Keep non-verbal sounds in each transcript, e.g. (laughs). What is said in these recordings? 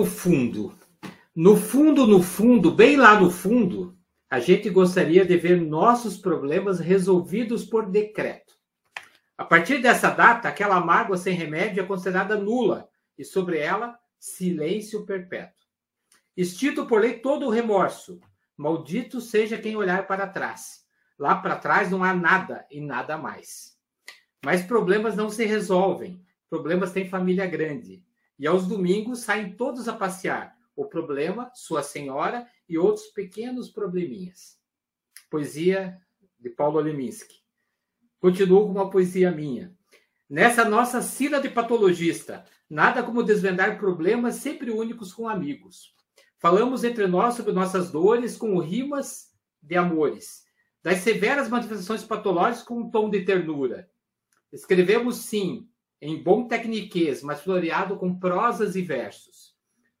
no fundo. No fundo, no fundo, bem lá no fundo, a gente gostaria de ver nossos problemas resolvidos por decreto. A partir dessa data, aquela mágoa sem remédio é considerada nula e sobre ela, silêncio perpétuo. Extinto por lei todo o remorso. Maldito seja quem olhar para trás. Lá para trás não há nada e nada mais. Mas problemas não se resolvem. Problemas têm família grande. E aos domingos saem todos a passear. O problema, sua senhora e outros pequenos probleminhas. Poesia de Paulo Leminski. Continuo com uma poesia minha. Nessa nossa sina de patologista, nada como desvendar problemas sempre únicos com amigos. Falamos entre nós sobre nossas dores com rimas de amores, das severas manifestações patológicas com um tom de ternura. Escrevemos sim, em bom tecniquez, mas floreado com prosas e versos.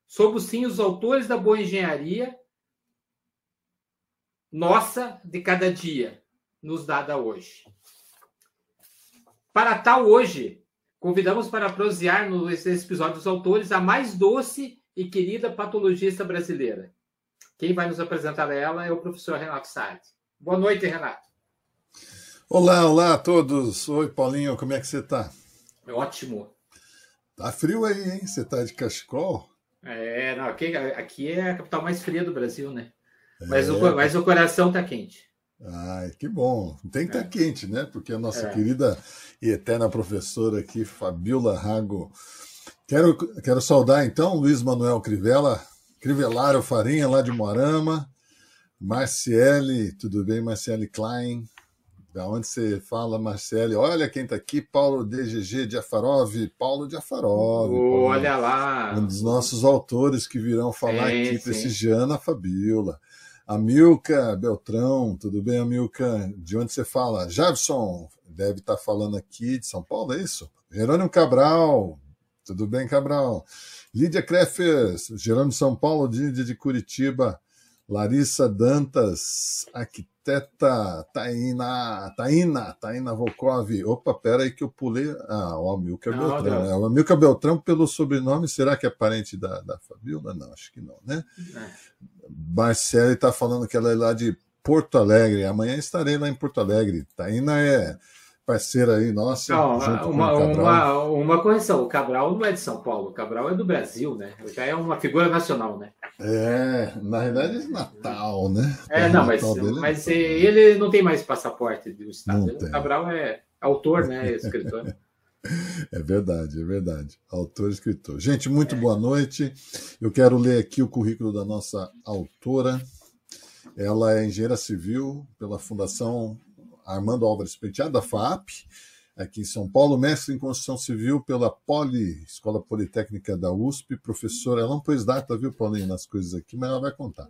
Somos sim os autores da boa engenharia, nossa de cada dia, nos dada hoje. Para tal hoje, convidamos para prosear nos episódios dos autores a mais doce e querida patologista brasileira. Quem vai nos apresentar ela é o professor Renato Sade. Boa noite, Renato. Olá, olá a todos. Oi, Paulinho, como é que você está? Ótimo. Tá frio aí, hein? Você tá de cachecol? É, não, aqui, aqui é a capital mais fria do Brasil, né? Mas, é. o, mas o coração tá quente. Ai, que bom. Tem que estar tá é. quente, né? Porque a nossa é. querida e eterna professora aqui, Fabiola Rago. Quero, quero saudar então Luiz Manuel Crivella, Crivellaro Farinha, lá de Moarama. Marciele, tudo bem? Marciele Klein, da onde você fala, Marcele? Olha quem está aqui, Paulo DGG de Afarov, Paulo de Afarov. Olha lá. Um dos nossos autores que virão falar é, aqui, sim. prestigiando a Fabiola. Amilca Beltrão, tudo bem, Amilca? De onde você fala? Javson, deve estar tá falando aqui de São Paulo, é isso? Jerônimo Cabral, tudo bem, Cabral? Lídia Kreffers, Jerônimo São Paulo, Lídia de Curitiba. Larissa Dantas, arquiteta Taina, Taina, Taina Volkov. Opa, pera aí que eu pulei. Ah, o Amilcar Beltrão. Né? O Amilcar Beltrão, pelo sobrenome, será que é parente da, da Fabiola? Não, acho que não, né? É. Marcele está falando que ela é lá de Porto Alegre. Amanhã estarei lá em Porto Alegre. Taina é parceira aí nossa. Não, uma, uma, uma correção: o Cabral não é de São Paulo, o Cabral é do Brasil, né? Já é uma figura nacional, né? É, na realidade é Natal, né? É, não, mas, mas é... ele não tem mais passaporte do Estado. O Cabral é autor, né? Escritor. (laughs) É verdade, é verdade. Autor e escritor. Gente, muito boa noite. Eu quero ler aqui o currículo da nossa autora. Ela é engenheira civil pela Fundação Armando Álvares Penteado, da FAP, aqui em São Paulo, mestre em construção civil pela Poli, Escola Politécnica da USP, professora, ela não pôs data, viu, Paulinho, nas coisas aqui, mas ela vai contar.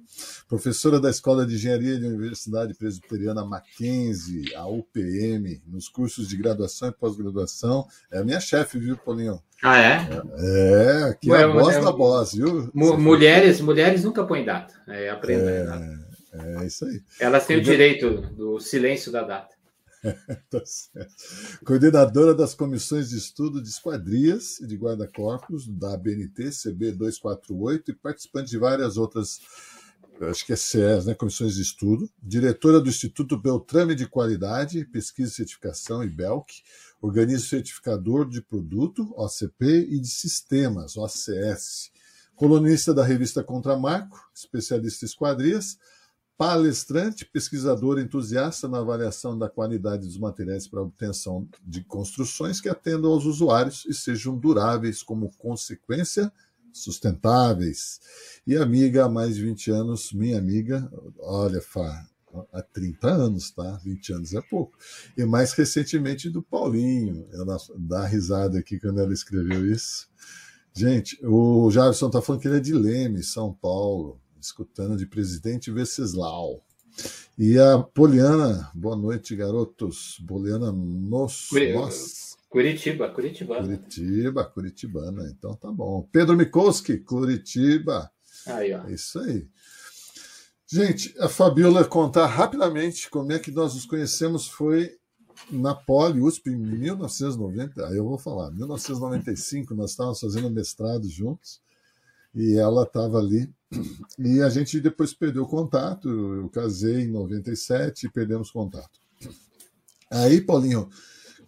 Professora da Escola de Engenharia da Universidade Presbiteriana Mackenzie, a UPM, nos cursos de graduação e pós-graduação. É a minha chefe, viu, Paulinho? Ah, é? É, aqui é a voz é, da voz, viu? Mulheres, mulheres nunca põem data. É, aprenda. É... É isso aí. Elas têm o direito do silêncio da data. (laughs) tá Coordenadora das comissões de estudo de esquadrias e de guarda-corpos da ABNT, CB 248, e participante de várias outras, acho que é CES, né, comissões de estudo. Diretora do Instituto Beltrame de Qualidade, Pesquisa e Certificação, IBELC, organismo certificador de produto, OCP, e de sistemas, OCS. Colunista da revista Contramarco, especialista em esquadrias, palestrante, pesquisador entusiasta na avaliação da qualidade dos materiais para obtenção de construções que atendam aos usuários e sejam duráveis como consequência, sustentáveis. E amiga há mais de 20 anos, minha amiga, olha, Fá, há 30 anos, tá? 20 anos é pouco. E mais recentemente do Paulinho, ela dá risada aqui quando ela escreveu isso. Gente, o Jarson está falando que ele é de Leme, São Paulo escutando de Presidente Venceslau. E a Poliana, boa noite, garotos. Poliana nos, Curitiba, Curitiba. Curitiba, Curitibana. Então tá bom. Pedro Mikowski, Curitiba. Aí, ó. É isso aí. Gente, a Fabiola contar rapidamente como é que nós nos conhecemos foi na Poli USP em 1990. Aí eu vou falar, 1995, nós estávamos fazendo mestrado juntos. e ela estava ali. E a gente depois perdeu contato. Eu casei em 97 e perdemos contato. Aí, Paulinho,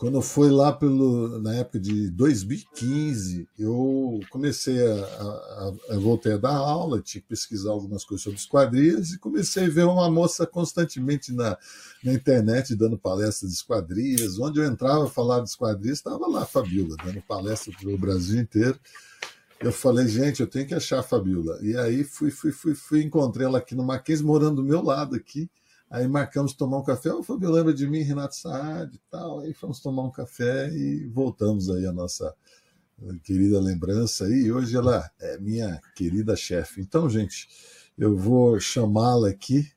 quando foi lá pelo, na época de 2015, eu comecei a, a, a voltei a dar aula, tinha que pesquisar algumas coisas sobre esquadrias e comecei a ver uma moça constantemente na, na internet dando palestras de esquadrias. Onde eu entrava falar de esquadrias, estava lá a Fabiola, dando palestra para o Brasil inteiro. Eu falei, gente, eu tenho que achar a Fabiola. E aí fui, fui, fui, fui, encontrei ela aqui no Mackenzie, morando do meu lado aqui. Aí marcamos tomar um café. O Fabio lembra de mim, Renato Saad e tal. Aí fomos tomar um café e voltamos aí a nossa querida lembrança. E hoje ela é minha querida chefe. Então, gente, eu vou chamá-la aqui.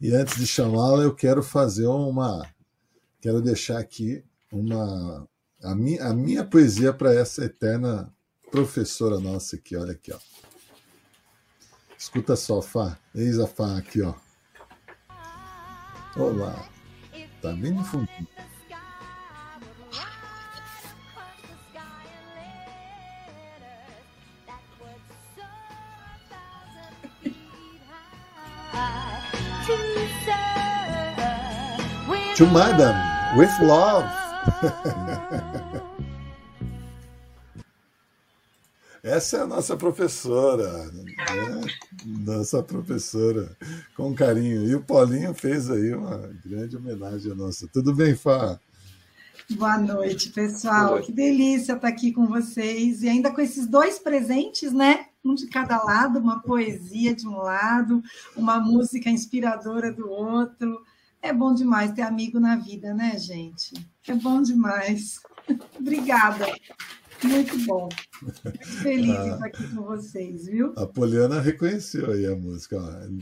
E antes de chamá-la, eu quero fazer uma. Quero deixar aqui uma. A minha, a minha poesia para essa eterna professora nossa aqui. Olha aqui, ó. Escuta só, Fá. Eis a Fá aqui, ó. Olá. Tá bem no fundo. To Madam, with love. (laughs) Essa é a nossa professora, né? nossa professora, com carinho. E o Paulinho fez aí uma grande homenagem à nossa. Tudo bem, Fá? Boa noite, pessoal. Boa. Que delícia estar aqui com vocês. E ainda com esses dois presentes, né? Um de cada lado, uma poesia de um lado, uma música inspiradora do outro. É bom demais ter amigo na vida, né, gente? É bom demais. (laughs) Obrigada. Muito bom. Feliz de estar aqui com vocês, viu? A Poliana reconheceu aí a música.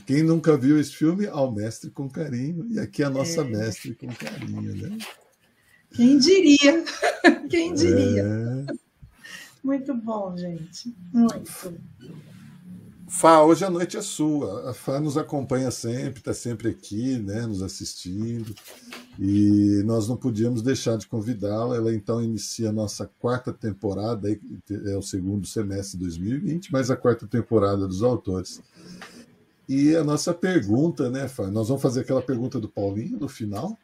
Quem nunca viu esse filme, ao mestre com carinho. E aqui a nossa é. mestre com carinho, né? Quem diria? (laughs) Quem diria? É. Muito bom, gente. Muito. Fá, hoje a noite é sua. A Fá nos acompanha sempre, está sempre aqui, né, nos assistindo. E nós não podíamos deixar de convidá-la. Ela então inicia a nossa quarta temporada, é o segundo semestre de 2020, mas a quarta temporada dos autores. E a nossa pergunta, né, Fá? Nós vamos fazer aquela pergunta do Paulinho no final,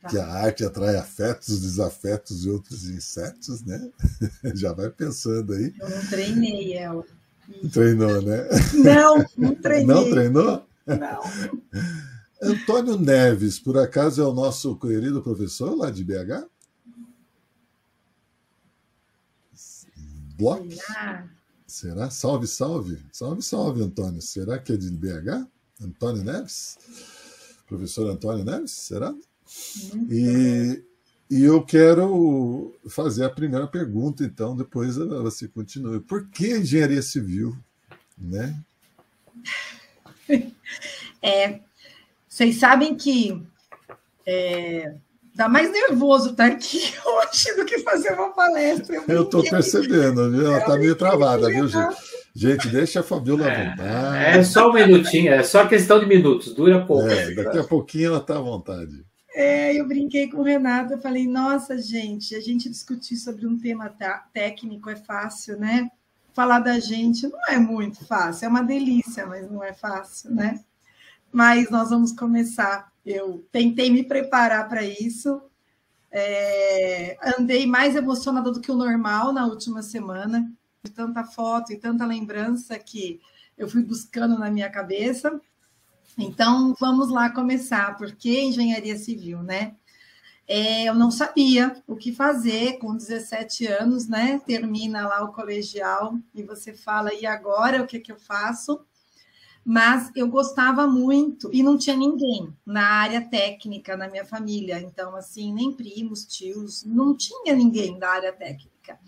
tá. que a arte atrai afetos, desafetos e outros insetos, né? (laughs) Já vai pensando aí. Eu não treinei ela. Treinou, né? Não, não treinei. Não treinou? Não. Antônio Neves, por acaso é o nosso querido professor lá de BH? Bloco? Será? Salve, salve. Salve, salve, Antônio. Será que é de BH? Antônio Neves? Professor Antônio Neves? Será? Muito e e eu quero fazer a primeira pergunta, então, depois você continua. Por que engenharia civil? Né? (laughs) É, vocês sabem que é, dá mais nervoso estar aqui (laughs) hoje do que fazer uma palestra. Eu estou percebendo, viu? Ela está meio travada, viu, gente? Gente, deixa a Fabiola é, à vontade. É só um minutinho, é só questão de minutos, dura pouco. É, daqui a pouquinho ela está à vontade. É, eu brinquei com o Renato, eu falei, nossa, gente, a gente discutir sobre um tema técnico é fácil, né? Falar da gente não é muito fácil, é uma delícia, mas não é fácil, né? Mas nós vamos começar. Eu tentei me preparar para isso. É, andei mais emocionada do que o normal na última semana, de tanta foto e tanta lembrança que eu fui buscando na minha cabeça. Então, vamos lá começar. Por que engenharia civil, né? É, eu não sabia o que fazer com 17 anos, né? Termina lá o colegial e você fala, e agora o que, que eu faço? Mas eu gostava muito e não tinha ninguém na área técnica na minha família. Então, assim, nem primos, tios, não tinha ninguém da área técnica.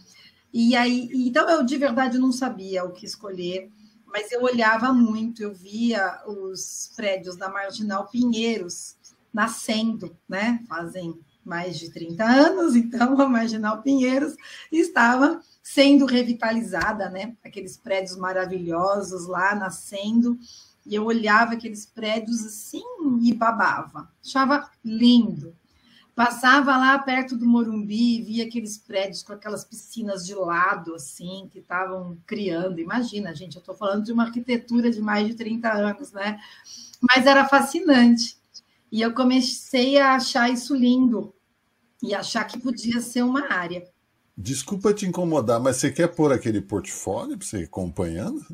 E aí, então eu de verdade não sabia o que escolher mas eu olhava muito, eu via os prédios da Marginal Pinheiros nascendo, né? Fazem mais de 30 anos, então a Marginal Pinheiros estava sendo revitalizada, né? Aqueles prédios maravilhosos lá nascendo, e eu olhava aqueles prédios assim e babava, achava lindo. Passava lá perto do Morumbi, via aqueles prédios com aquelas piscinas de lado, assim, que estavam criando. Imagina, gente, eu estou falando de uma arquitetura de mais de 30 anos, né? Mas era fascinante. E eu comecei a achar isso lindo e achar que podia ser uma área. Desculpa te incomodar, mas você quer pôr aquele portfólio para você ir acompanhando?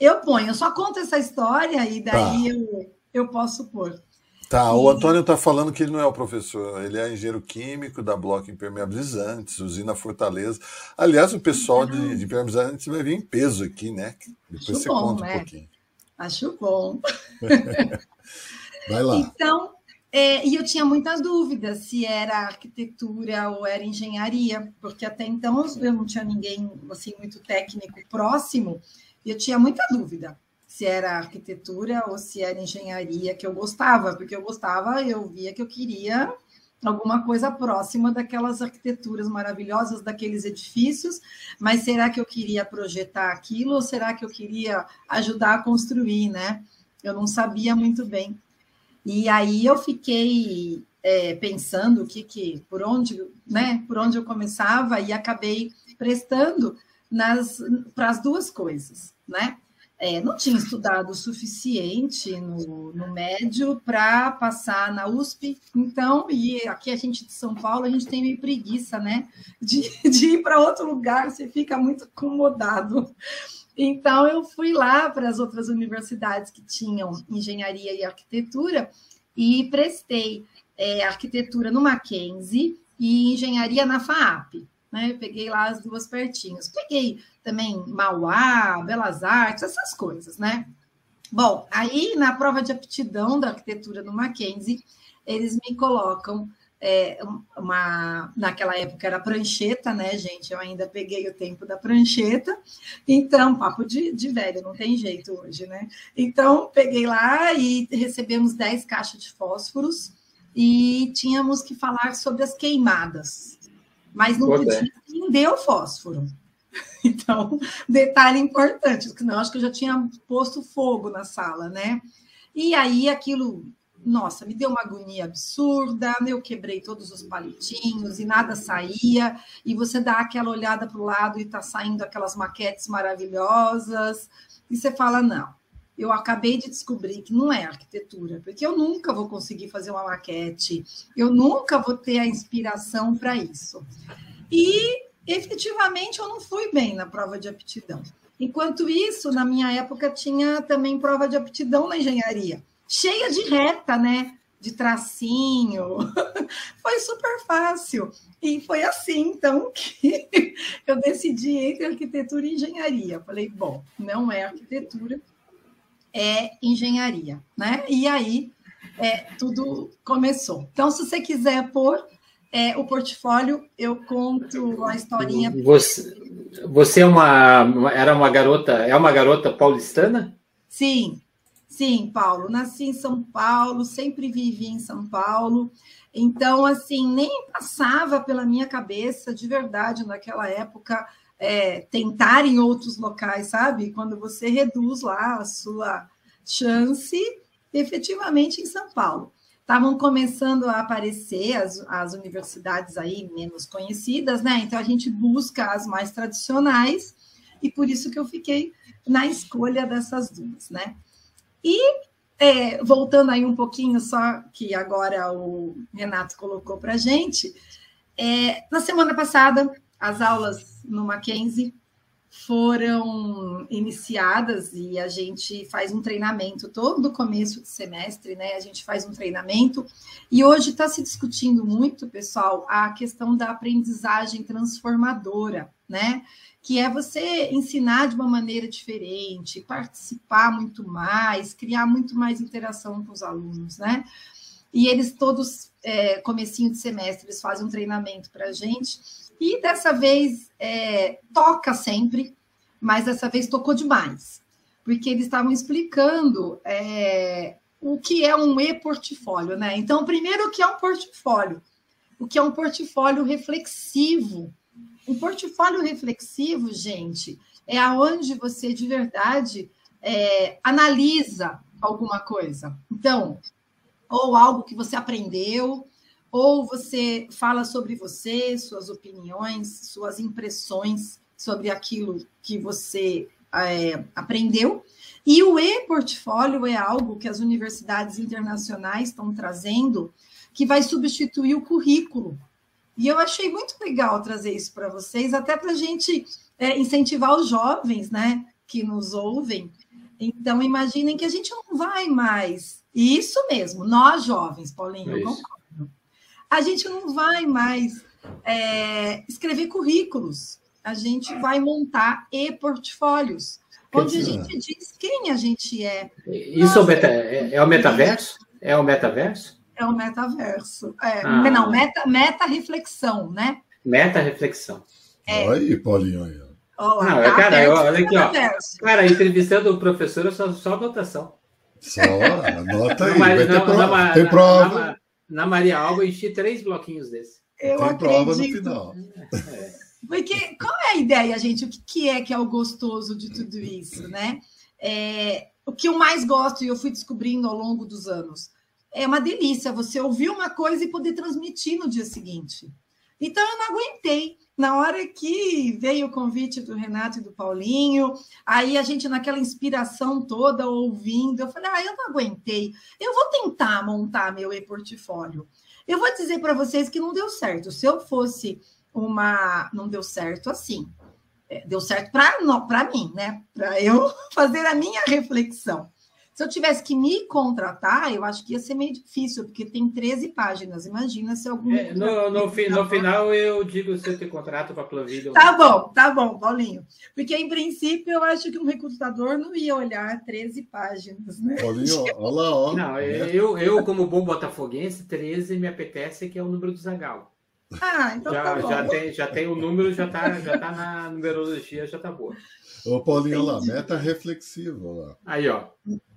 Eu ponho, eu só conto essa história e daí tá. eu, eu posso pôr. Tá, o Antônio está falando que ele não é o professor, ele é engenheiro químico da Bloco Impermeabilizantes, usina Fortaleza. Aliás, o pessoal de, de impermeabilizantes vai vir em peso aqui, né? Depois Acho você bom, conta né? um pouquinho. Acho bom. (laughs) vai lá. Então, é, e eu tinha muita dúvida se era arquitetura ou era engenharia, porque até então eu não tinha ninguém assim muito técnico próximo, e eu tinha muita dúvida se era arquitetura ou se era engenharia que eu gostava, porque eu gostava, eu via que eu queria alguma coisa próxima daquelas arquiteturas maravilhosas daqueles edifícios, mas será que eu queria projetar aquilo ou será que eu queria ajudar a construir, né? Eu não sabia muito bem. E aí eu fiquei é, pensando que, que por onde, né? Por onde eu começava e acabei prestando nas para as duas coisas, né? É, não tinha estudado o suficiente no, no médio para passar na USP, então, e aqui a gente de São Paulo, a gente tem meio preguiça, né? De, (laughs) de ir para outro lugar, você fica muito acomodado. Então, eu fui lá para as outras universidades que tinham engenharia e arquitetura e prestei é, arquitetura no Mackenzie e engenharia na FAAP né? peguei lá as duas pertinhos. Peguei também Mauá, Belas Artes, essas coisas, né? Bom, aí na prova de aptidão da arquitetura no Mackenzie, eles me colocam é, uma. Naquela época era prancheta, né, gente? Eu ainda peguei o tempo da prancheta, então, papo de, de velho, não tem jeito hoje, né? Então, peguei lá e recebemos 10 caixas de fósforos e tínhamos que falar sobre as queimadas mas não podia acender o fósforo. (laughs) Então, detalhe importante, não acho que eu já tinha posto fogo na sala, né? E aí aquilo, nossa, me deu uma agonia absurda, eu quebrei todos os palitinhos e nada saía, e você dá aquela olhada para o lado e está saindo aquelas maquetes maravilhosas, e você fala, não, eu acabei de descobrir que não é arquitetura, porque eu nunca vou conseguir fazer uma maquete, eu nunca vou ter a inspiração para isso. E efetivamente eu não fui bem na prova de aptidão. Enquanto isso, na minha época, tinha também prova de aptidão na engenharia, cheia de reta, né? De tracinho. (laughs) foi super fácil. E foi assim, então, (laughs) que eu decidi entre arquitetura e engenharia. Falei, bom, não é arquitetura, é engenharia, né? E aí é, tudo começou. Então, se você quiser pôr é, o portfólio, eu conto a historinha. Você, você é uma era uma garota, é uma garota paulistana? Sim, sim, Paulo. Nasci em São Paulo, sempre vivi em São Paulo. Então, assim, nem passava pela minha cabeça de verdade naquela época é, tentar em outros locais, sabe? Quando você reduz lá a sua chance, efetivamente em São Paulo. Estavam começando a aparecer as, as universidades aí menos conhecidas, né? Então a gente busca as mais tradicionais, e por isso que eu fiquei na escolha dessas duas, né? E é, voltando aí um pouquinho, só que agora o Renato colocou para gente, é, na semana passada as aulas no Mackenzie foram iniciadas e a gente faz um treinamento todo começo de semestre, né? A gente faz um treinamento e hoje está se discutindo muito, pessoal, a questão da aprendizagem transformadora, né? Que é você ensinar de uma maneira diferente, participar muito mais, criar muito mais interação com os alunos, né? E eles todos, é, comecinho de semestre, eles fazem um treinamento para a gente e dessa vez é, toca sempre, mas dessa vez tocou demais, porque eles estavam explicando é, o que é um e-portfólio, né? Então, primeiro, o que é um portfólio? O que é um portfólio reflexivo? Um portfólio reflexivo, gente, é aonde você de verdade é, analisa alguma coisa. Então, ou algo que você aprendeu, ou você fala sobre você, suas opiniões, suas impressões sobre aquilo que você é, aprendeu. E o e-portfólio é algo que as universidades internacionais estão trazendo que vai substituir o currículo. E eu achei muito legal trazer isso para vocês, até para a gente é, incentivar os jovens né, que nos ouvem. Então, imaginem que a gente não vai mais. Isso mesmo, nós jovens, Paulinho, é eu concordo. A gente não vai mais é, escrever currículos, a gente vai montar e-portfólios, onde a gente diz quem a gente é. Isso é o, meta, é, é o metaverso? É o metaverso? É o metaverso. É, ah. Não, meta, meta reflexão, né? Meta reflexão. É. Olha aí, Paulinho. Aí. Olá, não, tá cara, olha aqui, ó. Cara, entrevistando o professor é só, só anotação. Só, anota aí. Na, vai ter prova. Na, tem prova. Na, Maria Alba, eu enchi três bloquinhos desses. Eu tem acredito. prova no final. É. Porque qual é a ideia, gente? O que é que é o gostoso de tudo isso, né? É, o que eu mais gosto, e eu fui descobrindo ao longo dos anos, é uma delícia você ouvir uma coisa e poder transmitir no dia seguinte. Então eu não aguentei. Na hora que veio o convite do Renato e do Paulinho, aí a gente naquela inspiração toda ouvindo, eu falei: "Ah, eu não aguentei. Eu vou tentar montar meu e-portfólio". Eu vou dizer para vocês que não deu certo. Se eu fosse uma, não deu certo assim. É, deu certo para mim, né? Para eu (laughs) fazer a minha reflexão. Se eu tivesse que me contratar, eu acho que ia ser meio difícil, porque tem 13 páginas. Imagina se algum. É, no, no, fi, no final, eu digo se eu te contrato para a Planvilha. Tá bom, tá bom, Paulinho. Porque, em princípio, eu acho que um recrutador não ia olhar 13 páginas, né? Paulinho, (laughs) olha lá, ó. Não, eu, eu, como bom botafoguense, 13 me apetece, que é o número do Zagalo. Ah, então já, tá bom. Já tem, já tem o número, já tá, já tá na numerologia, já tá boa. Ô, Paulinho, lá, meta reflexiva lá. Aí, ó.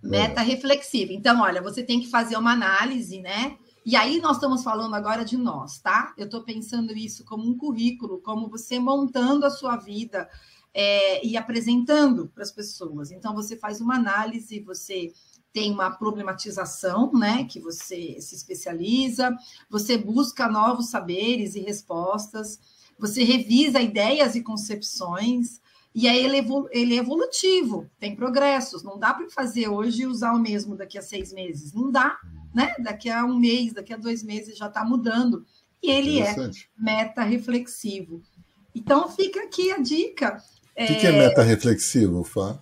Meta reflexiva. Então, olha, você tem que fazer uma análise, né? E aí nós estamos falando agora de nós, tá? Eu estou pensando isso como um currículo, como você montando a sua vida é, e apresentando para as pessoas. Então, você faz uma análise, você tem uma problematização, né? Que você se especializa, você busca novos saberes e respostas, você revisa ideias e concepções, e aí ele, ele é evolutivo, tem progressos. Não dá para fazer hoje e usar o mesmo daqui a seis meses. Não dá, né? Daqui a um mês, daqui a dois meses já está mudando. E ele é meta reflexivo. Então fica aqui a dica. O que, é... que é meta reflexivo, Fá?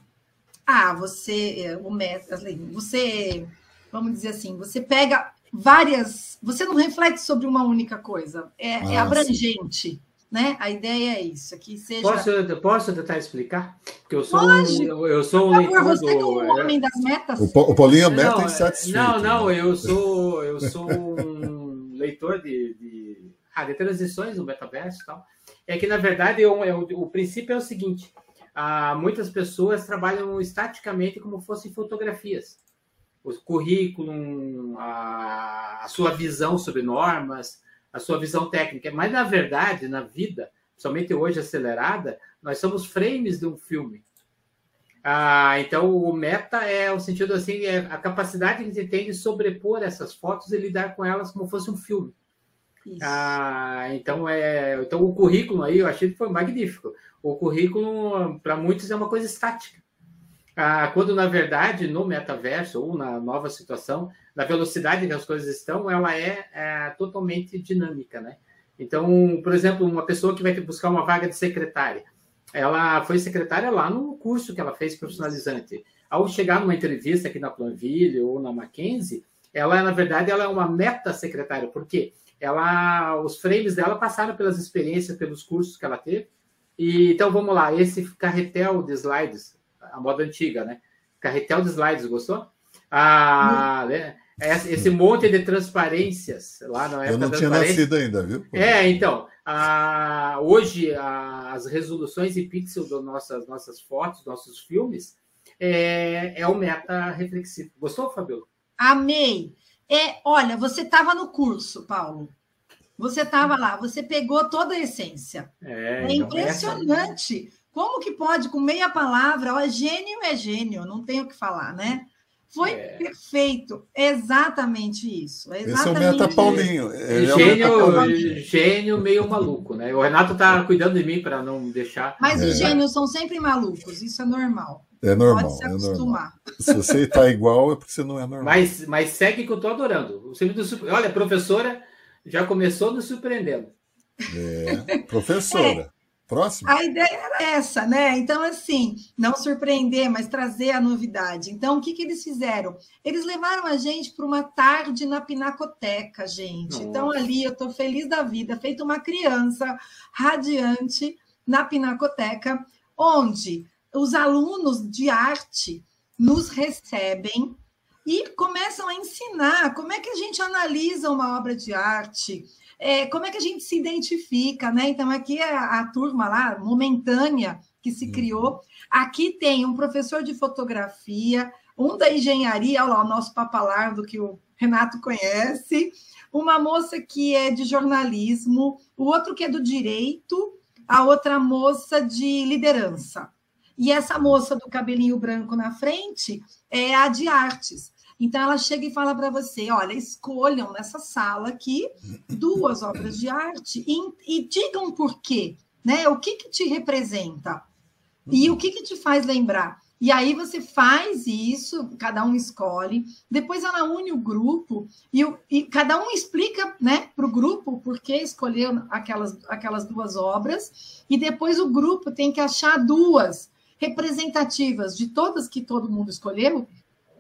Ah, você, é, o meta, assim, você, vamos dizer assim, você pega várias, você não reflete sobre uma única coisa, é, é ah, é abrangente. Sim né? A ideia é isso, é que seja. Posso, posso tentar explicar? Porque eu sou Pode. um, eu sou um leitor você do. Como homem das metas. O, o Paulinho é meta insatisfeito. Não, não, né? eu sou eu sou um (laughs) leitor de, de, ah, de transições no metaverso e tal. É que na verdade eu, eu, o princípio é o seguinte: ah, muitas pessoas trabalham estaticamente como fossem fotografias. O currículo, a, a sua visão sobre normas a sua visão técnica. Mas, na verdade, na vida, somente hoje acelerada, nós somos frames de um filme. Ah, então, o meta é o sentido assim, é a capacidade que a gente tem de sobrepor essas fotos e lidar com elas como fosse um filme. Ah, então, é, então, o currículo aí, eu achei que foi magnífico. O currículo, para muitos, é uma coisa estática. Ah, quando, na verdade, no metaverso ou na nova situação, na velocidade que as coisas estão, ela é, é, totalmente dinâmica, né? Então, por exemplo, uma pessoa que vai buscar uma vaga de secretária, ela foi secretária lá no curso que ela fez profissionalizante. Ao chegar numa entrevista aqui na Planville ou na Mackenzie, ela, na verdade, ela é uma meta secretária, porque ela, os frames dela passaram pelas experiências, pelos cursos que ela teve. E, então, vamos lá, esse carretel de slides, a moda antiga, né? Carretel de slides, gostou? Ah, né? esse monte de transparências lá na época. Eu não tinha nascido ainda, viu? É, então. A, hoje, a, as resoluções em pixel das nossas, nossas fotos, nossos filmes, é, é o meta reflexivo. Gostou, Fabiola? Amei. É, olha, você estava no curso, Paulo. Você estava lá, você pegou toda a essência. É, é então impressionante. Essa... Como que pode, com meia palavra, ó, gênio é gênio, não tenho o que falar, né? Foi é. perfeito, exatamente isso. Exatamente Esse é o Meta Paulinho. Ele gênio, é Paulinho. gênio meio maluco, né? O Renato está cuidando de mim para não deixar. Mas é. os gênios são sempre malucos, isso é normal. É normal. Pode se acostumar. É se você está igual, é porque você não é normal. Mas, mas segue que eu estou adorando. O Olha, professora já começou nos surpreendendo. É, professora. Próximo. A ideia era essa, né? Então, assim, não surpreender, mas trazer a novidade. Então, o que, que eles fizeram? Eles levaram a gente para uma tarde na Pinacoteca, gente. Nossa. Então, ali eu estou feliz da vida, feito uma criança radiante na Pinacoteca, onde os alunos de arte nos recebem e começam a ensinar como é que a gente analisa uma obra de arte, é, como é que a gente se identifica, né? Então, aqui é a, a turma lá, momentânea, que se uhum. criou. Aqui tem um professor de fotografia, um da engenharia, olha lá, o nosso papalardo que o Renato conhece, uma moça que é de jornalismo, o outro que é do direito, a outra moça de liderança. E essa moça do cabelinho branco na frente é a de artes. Então ela chega e fala para você: olha, escolham nessa sala aqui duas obras de arte e, e digam por quê, né? O que, que te representa e o que, que te faz lembrar. E aí você faz isso, cada um escolhe, depois ela une o grupo e, e cada um explica né, para o grupo por que escolheu aquelas, aquelas duas obras, e depois o grupo tem que achar duas representativas de todas que todo mundo escolheu,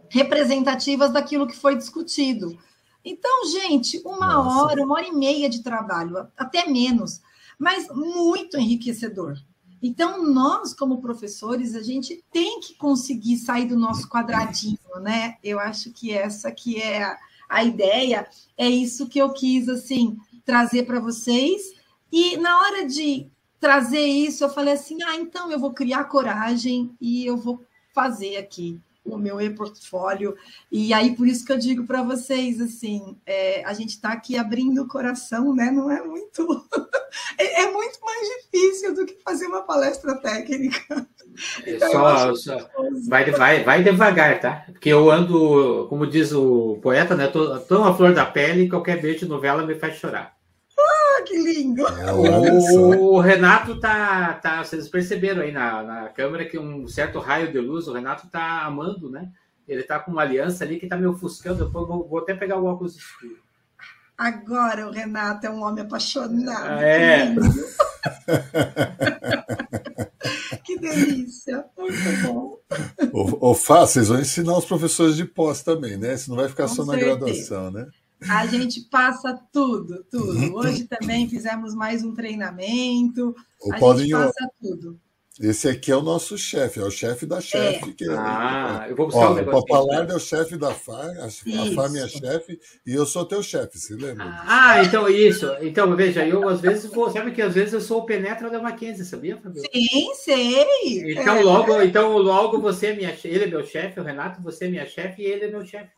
representativas daquilo que foi discutido. Então, gente, uma Nossa. hora, uma hora e meia de trabalho, até menos, mas muito enriquecedor. Então, nós, como professores, a gente tem que conseguir sair do nosso quadradinho, né? Eu acho que essa que é a, a ideia, é isso que eu quis, assim, trazer para vocês. E na hora de trazer isso, eu falei assim: ah, então eu vou criar coragem e eu vou fazer aqui o meu e-portfólio. E aí, por isso que eu digo para vocês, assim, é, a gente está aqui abrindo o coração, né? Não é muito... (laughs) é, é, muito mais difícil do que fazer uma palestra técnica. É então, só, só vai, vai, vai devagar, tá? Porque eu ando, como diz o poeta, né? Tô, tô uma flor da pele e qualquer beijo de novela me faz chorar. Ah, que lindo! É, o, o, Renato tá, tá. Vocês perceberam aí na, na câmera que um certo raio de luz, o Renato tá amando, né? Ele tá com uma aliança ali que tá me ofuscando. Depois vou, vou até pegar o óculos escuro. Agora o Renato é um homem apaixonado. É. que (laughs) delícia, muito bom. O, o Fá, vocês vão ensinar os professores de pós também, né? Isso não vai ficar Com só certeza. na graduação, né? A gente passa tudo, tudo. Uhum. Hoje também fizemos mais um treinamento. O a Paulinho, gente passa tudo. Esse aqui é o nosso chefe, é o chefe da chefe. É. É, ah, eu vou buscar Ó, um negócio. O Papalardo é o chefe da FAR, a, a FAR é minha chefe, e eu sou teu chefe, se lembra? Ah, então isso. Então, veja, eu às vezes vou, sabe que às vezes eu sou o penetra da Mackenzie, sabia, Fabio? Sim, sei. Então, é. logo, então, logo você é minha ele é meu chefe, o Renato, você é minha chefe e ele é meu chefe.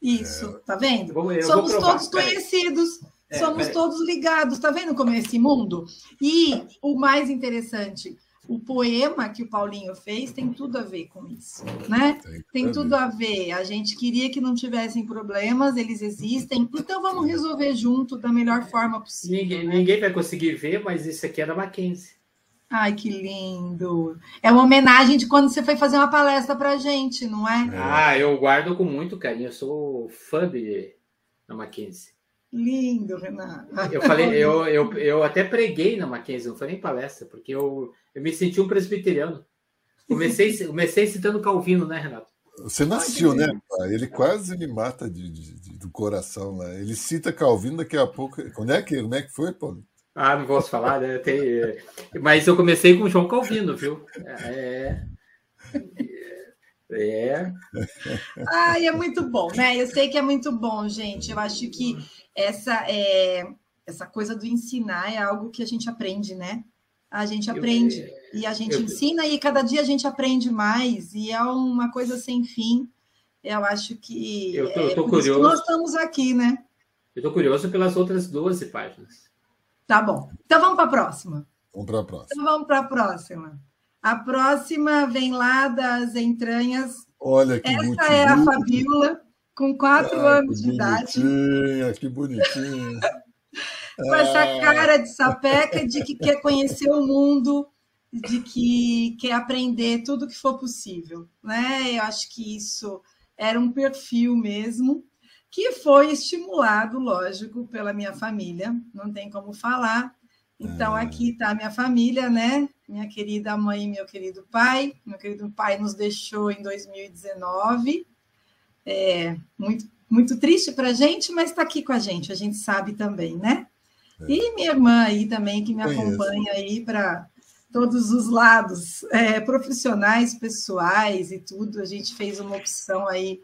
Isso, é. tá vendo? Somos provar, todos conhecidos, é, somos todos ligados, tá vendo como é esse mundo? E o mais interessante, o poema que o Paulinho fez tem tudo a ver com isso, né? Tem, tem tudo a ver. A gente queria que não tivessem problemas, eles existem, então vamos resolver junto da melhor forma possível. Ninguém, né? ninguém vai conseguir ver, mas isso aqui é da Mackenzie. Ai, que lindo! É uma homenagem de quando você foi fazer uma palestra para gente, não é? Ah, eu guardo com muito carinho. Eu sou fã de da Mackenzie. Lindo, Renato. Eu falei, (laughs) eu, eu, eu até preguei na Mackenzie, não foi nem palestra, porque eu, eu me senti um presbiteriano. Comecei, (laughs) comecei citando Calvino, né, Renato? Você nasceu, né? Ele quase me mata de, de, de, do coração lá. Ele cita Calvino daqui a pouco. Quando é que, como é que foi, Paulo? Ah, não posso falar, né? Tem... Mas eu comecei com o João Calvino, viu? É. É. Ai, é muito bom, né? Eu sei que é muito bom, gente. Eu acho que essa é essa coisa do ensinar é algo que a gente aprende, né? A gente aprende eu, e a gente eu, ensina e cada dia a gente aprende mais e é uma coisa sem fim. Eu acho que eu tô, eu tô é curioso. nós estamos aqui, né? Eu tô curioso pelas outras 12 páginas. Tá bom. Então vamos para a próxima. Vamos para a próxima. Então vamos para a próxima. A próxima vem lá das entranhas. Olha que Essa é a Fabiola, com quatro ah, anos de idade. Que bonitinha. com essa ah. cara de sapeca de que quer conhecer o mundo, de que quer aprender tudo que for possível. Né? Eu acho que isso era um perfil mesmo, que foi estimulado, lógico, pela minha família, não tem como falar. Então, ah. aqui está a minha família, né? Minha querida mãe e meu querido pai. Meu querido pai nos deixou em 2019. É muito, muito triste para a gente, mas está aqui com a gente, a gente sabe também, né? É. E minha irmã aí também, que me Conheço. acompanha aí para todos os lados, é, profissionais, pessoais e tudo. A gente fez uma opção aí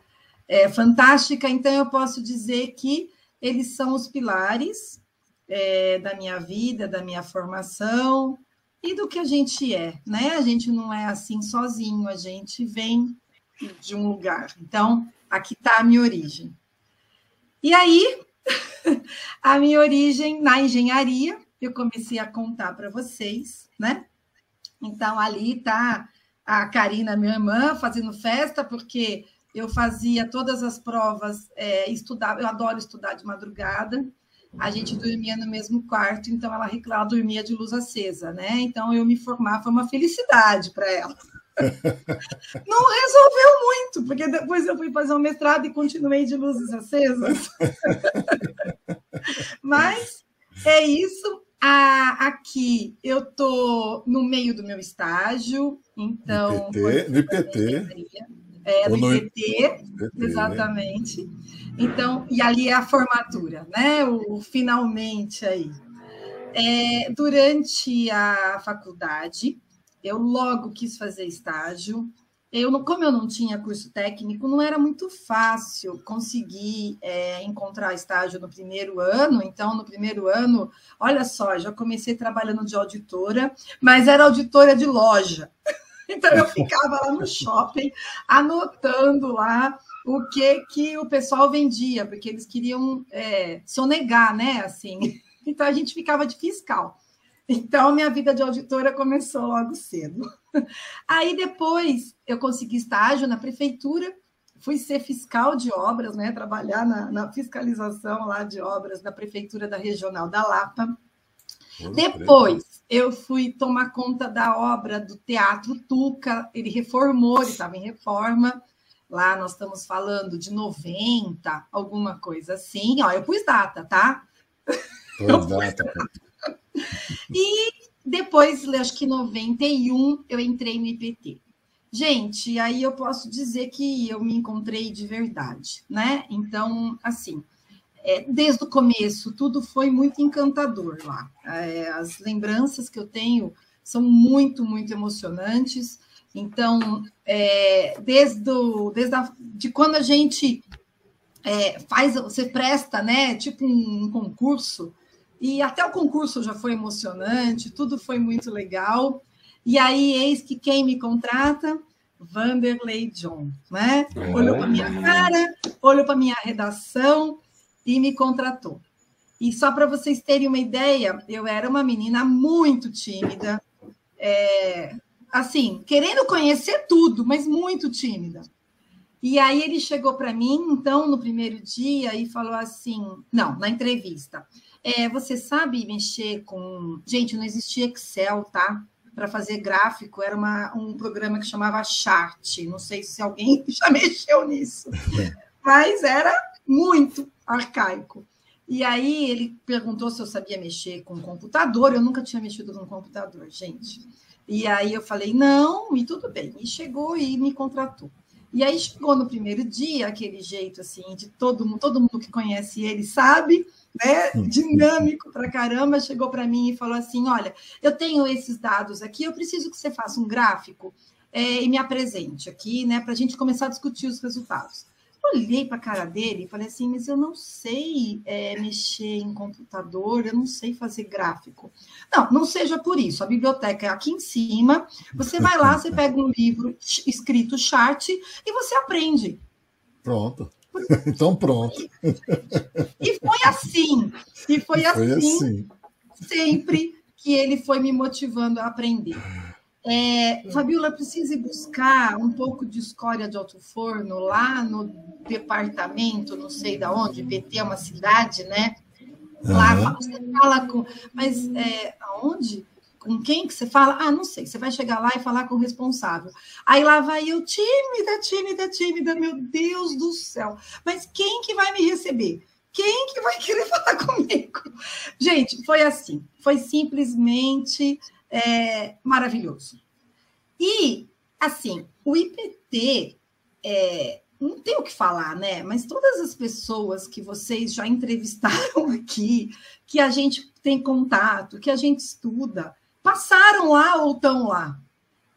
é, fantástica. Então, eu posso dizer que eles são os pilares é, da minha vida, da minha formação e do que a gente é, né? A gente não é assim sozinho, a gente vem de um lugar. Então, aqui está a minha origem. E aí, (laughs) a minha origem na engenharia, eu comecei a contar para vocês, né? Então, ali está a Karina, minha irmã, fazendo festa, porque eu fazia todas as provas, é, estudava, eu adoro estudar de madrugada, a gente dormia no mesmo quarto, então ela, ela dormia de luz acesa, né? Então eu me formar foi uma felicidade para ela. (laughs) Não resolveu muito, porque depois eu fui fazer um mestrado e continuei de luzes acesas. (laughs) Mas é isso. Ah, aqui eu tô no meio do meu estágio, então. No IPT, no IPT. É, no, no IPT, exatamente. Então, e ali é a formatura, né? O, finalmente aí. É, durante a faculdade, eu logo quis fazer estágio. Eu, como eu não tinha curso técnico, não era muito fácil conseguir é, encontrar estágio no primeiro ano. Então, no primeiro ano, olha só, já comecei trabalhando de auditora, mas era auditora de loja. (laughs) Então, eu ficava lá no shopping, anotando lá o que que o pessoal vendia, porque eles queriam é, sonegar, né? Assim, (laughs) então a gente ficava de fiscal. Então minha vida de auditora começou logo cedo. Aí depois eu consegui estágio na prefeitura, fui ser fiscal de obras, né? Trabalhar na, na fiscalização lá de obras da prefeitura da regional da Lapa. Depois eu fui tomar conta da obra do Teatro Tuca, ele reformou, ele estava em reforma. Lá nós estamos falando de 90, alguma coisa assim. Ó, eu pus data, tá? (laughs) Pus data. e depois, acho que em 91, eu entrei no IPT. Gente, aí eu posso dizer que eu me encontrei de verdade, né? Então, assim, é, desde o começo, tudo foi muito encantador lá. É, as lembranças que eu tenho são muito, muito emocionantes. Então, é, desde, do, desde a, de quando a gente é, faz, você presta, né, tipo um, um concurso, e até o concurso já foi emocionante, tudo foi muito legal. E aí, eis que quem me contrata? Vanderlei John, né? Olhou para minha cara, olhou para minha redação e me contratou. E só para vocês terem uma ideia, eu era uma menina muito tímida, é, assim, querendo conhecer tudo, mas muito tímida. E aí ele chegou para mim, então, no primeiro dia, e falou assim: não, na entrevista. É, você sabe mexer com. Gente, não existia Excel, tá? Para fazer gráfico, era uma, um programa que chamava Chart. Não sei se alguém (laughs) já mexeu nisso, mas era muito arcaico. E aí ele perguntou se eu sabia mexer com computador. Eu nunca tinha mexido com computador, gente. E aí eu falei, não, e tudo bem. E chegou e me contratou. E aí chegou no primeiro dia, aquele jeito assim, de todo mundo, todo mundo que conhece ele sabe, né? Dinâmico pra caramba, chegou para mim e falou assim: olha, eu tenho esses dados aqui, eu preciso que você faça um gráfico é, e me apresente aqui, né? Para a gente começar a discutir os resultados olhei para a cara dele e falei assim, mas eu não sei é, mexer em computador, eu não sei fazer gráfico. Não, não seja por isso. A biblioteca é aqui em cima. Você vai lá, você pega um livro escrito chart e você aprende. Pronto. (laughs) Então pronto. E foi assim. E foi, foi assim, assim sempre que ele foi me motivando a aprender. É, Fabiola, precisa ir buscar um pouco de escória de alto forno lá no departamento, não sei da onde, PT é uma cidade, né? Lá uhum. você fala com. Mas é, aonde? Com quem que você fala? Ah, não sei. Você vai chegar lá e falar com o responsável. Aí lá vai eu, tímida, tímida, tímida, meu Deus do céu. Mas quem que vai me receber? Quem que vai (laughs) querer falar comigo? Gente, foi assim. Foi simplesmente é, maravilhoso. E, assim, o IPT, é, não tem o que falar, né? Mas todas as pessoas que vocês já entrevistaram (laughs) aqui, que a gente tem contato, que a gente estuda, passaram lá ou estão lá.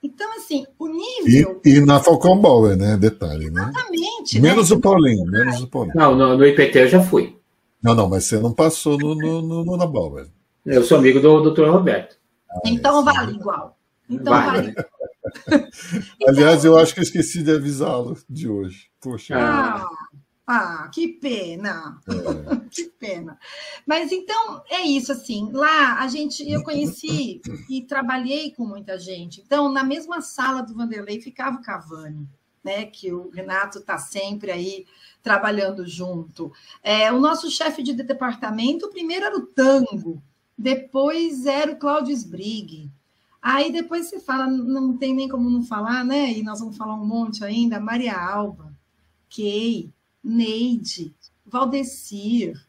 Então, assim, o nível. E, e na Falcão Bauer, né? Detalhe, né? Exatamente. Menos né? o Paulinho, menos o Paulinho. Não, no, no IPT eu já fui. Não, não, mas você não passou no, no, no na Bauer. Eu sou amigo do doutor Roberto. Então vale igual. Então vale. vale. (laughs) Aliás, eu acho que eu esqueci de avisá-lo de hoje. Poxa. Ah, ah que pena. É. (laughs) que pena. Mas então é isso assim. Lá a gente, eu conheci e trabalhei com muita gente. Então na mesma sala do Vanderlei ficava o Cavani, né? Que o Renato está sempre aí trabalhando junto. É, o nosso chefe de departamento, primeiro era o Tango, depois era o Cláudio Sbrigg. Aí depois você fala, não tem nem como não falar, né? E nós vamos falar um monte ainda. Maria Alba, Kay, Neide, Valdecir.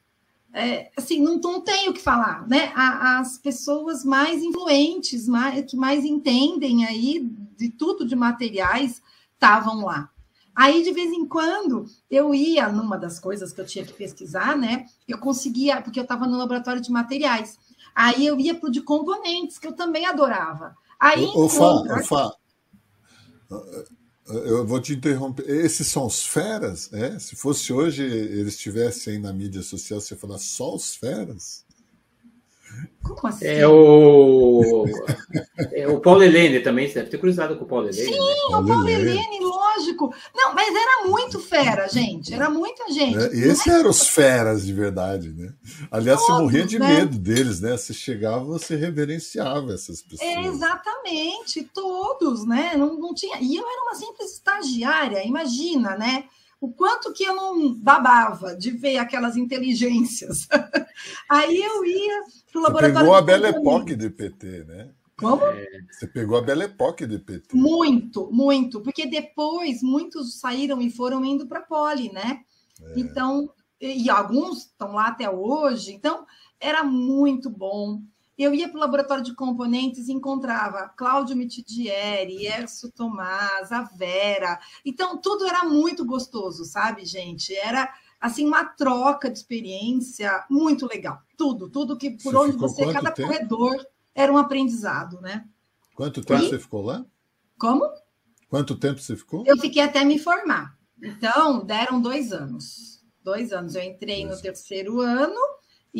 É, assim, não, não tem o que falar, né? As pessoas mais influentes, mais, que mais entendem aí de tudo de materiais, estavam lá. Aí, de vez em quando, eu ia numa das coisas que eu tinha que pesquisar, né? Eu conseguia, porque eu estava no laboratório de materiais. Aí eu ia para o de componentes, que eu também adorava. Aí, ô, Fá, Fá, eu vou te interromper. Esses são os feras? É? Se fosse hoje, eles estivessem aí na mídia social, você falar só os feras? Como assim? É o, é o Paulo Helene também, você deve ter cruzado com o Paulo Helene. Sim, né? o Paulo Helene, lógico. Não, mas era muito fera, gente. Era muita gente. É, e esses eram os feras de verdade, né? Aliás, Todos, você morria de né? medo deles, né? Você chegava, você reverenciava essas pessoas. É, exatamente, todos, né? Não, não tinha. E eu era uma simples estagiária, imagina, né? O quanto que eu não babava de ver aquelas inteligências. (laughs) Aí eu ia para o laboratório. Você pegou a Belle Époque do PT, né? Como? Você pegou a Belle Époque do PT. Muito, muito, porque depois muitos saíram e foram indo para a Poli, né? É. Então, e, e alguns estão lá até hoje, então era muito bom. Eu ia para o laboratório de componentes e encontrava Cláudio Mitidieri, Erso Tomás, a Vera. Então, tudo era muito gostoso, sabe, gente? Era assim uma troca de experiência muito legal. Tudo, tudo que por você onde você, cada tempo? corredor era um aprendizado, né? Quanto tempo e... você ficou lá? Como? Quanto tempo você ficou? Eu fiquei até me formar. Então, deram dois anos. Dois anos. Eu entrei no terceiro ano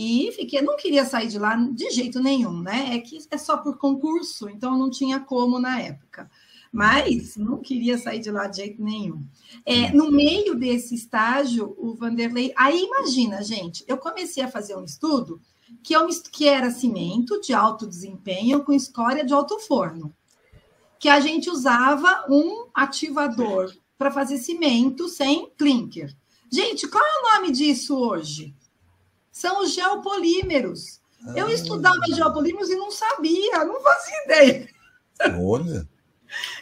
e fiquei, não queria sair de lá de jeito nenhum, né? É que é só por concurso, então não tinha como na época. Mas não queria sair de lá de jeito nenhum. É, no meio desse estágio, o Vanderlei. Aí imagina, gente, eu comecei a fazer um estudo que, é um, que era cimento de alto desempenho com escória de alto forno. Que a gente usava um ativador para fazer cimento sem clinker. Gente, qual é o nome disso hoje? São os geopolímeros. Ah. Eu estudava geopolímeros e não sabia, não fazia ideia. Olha.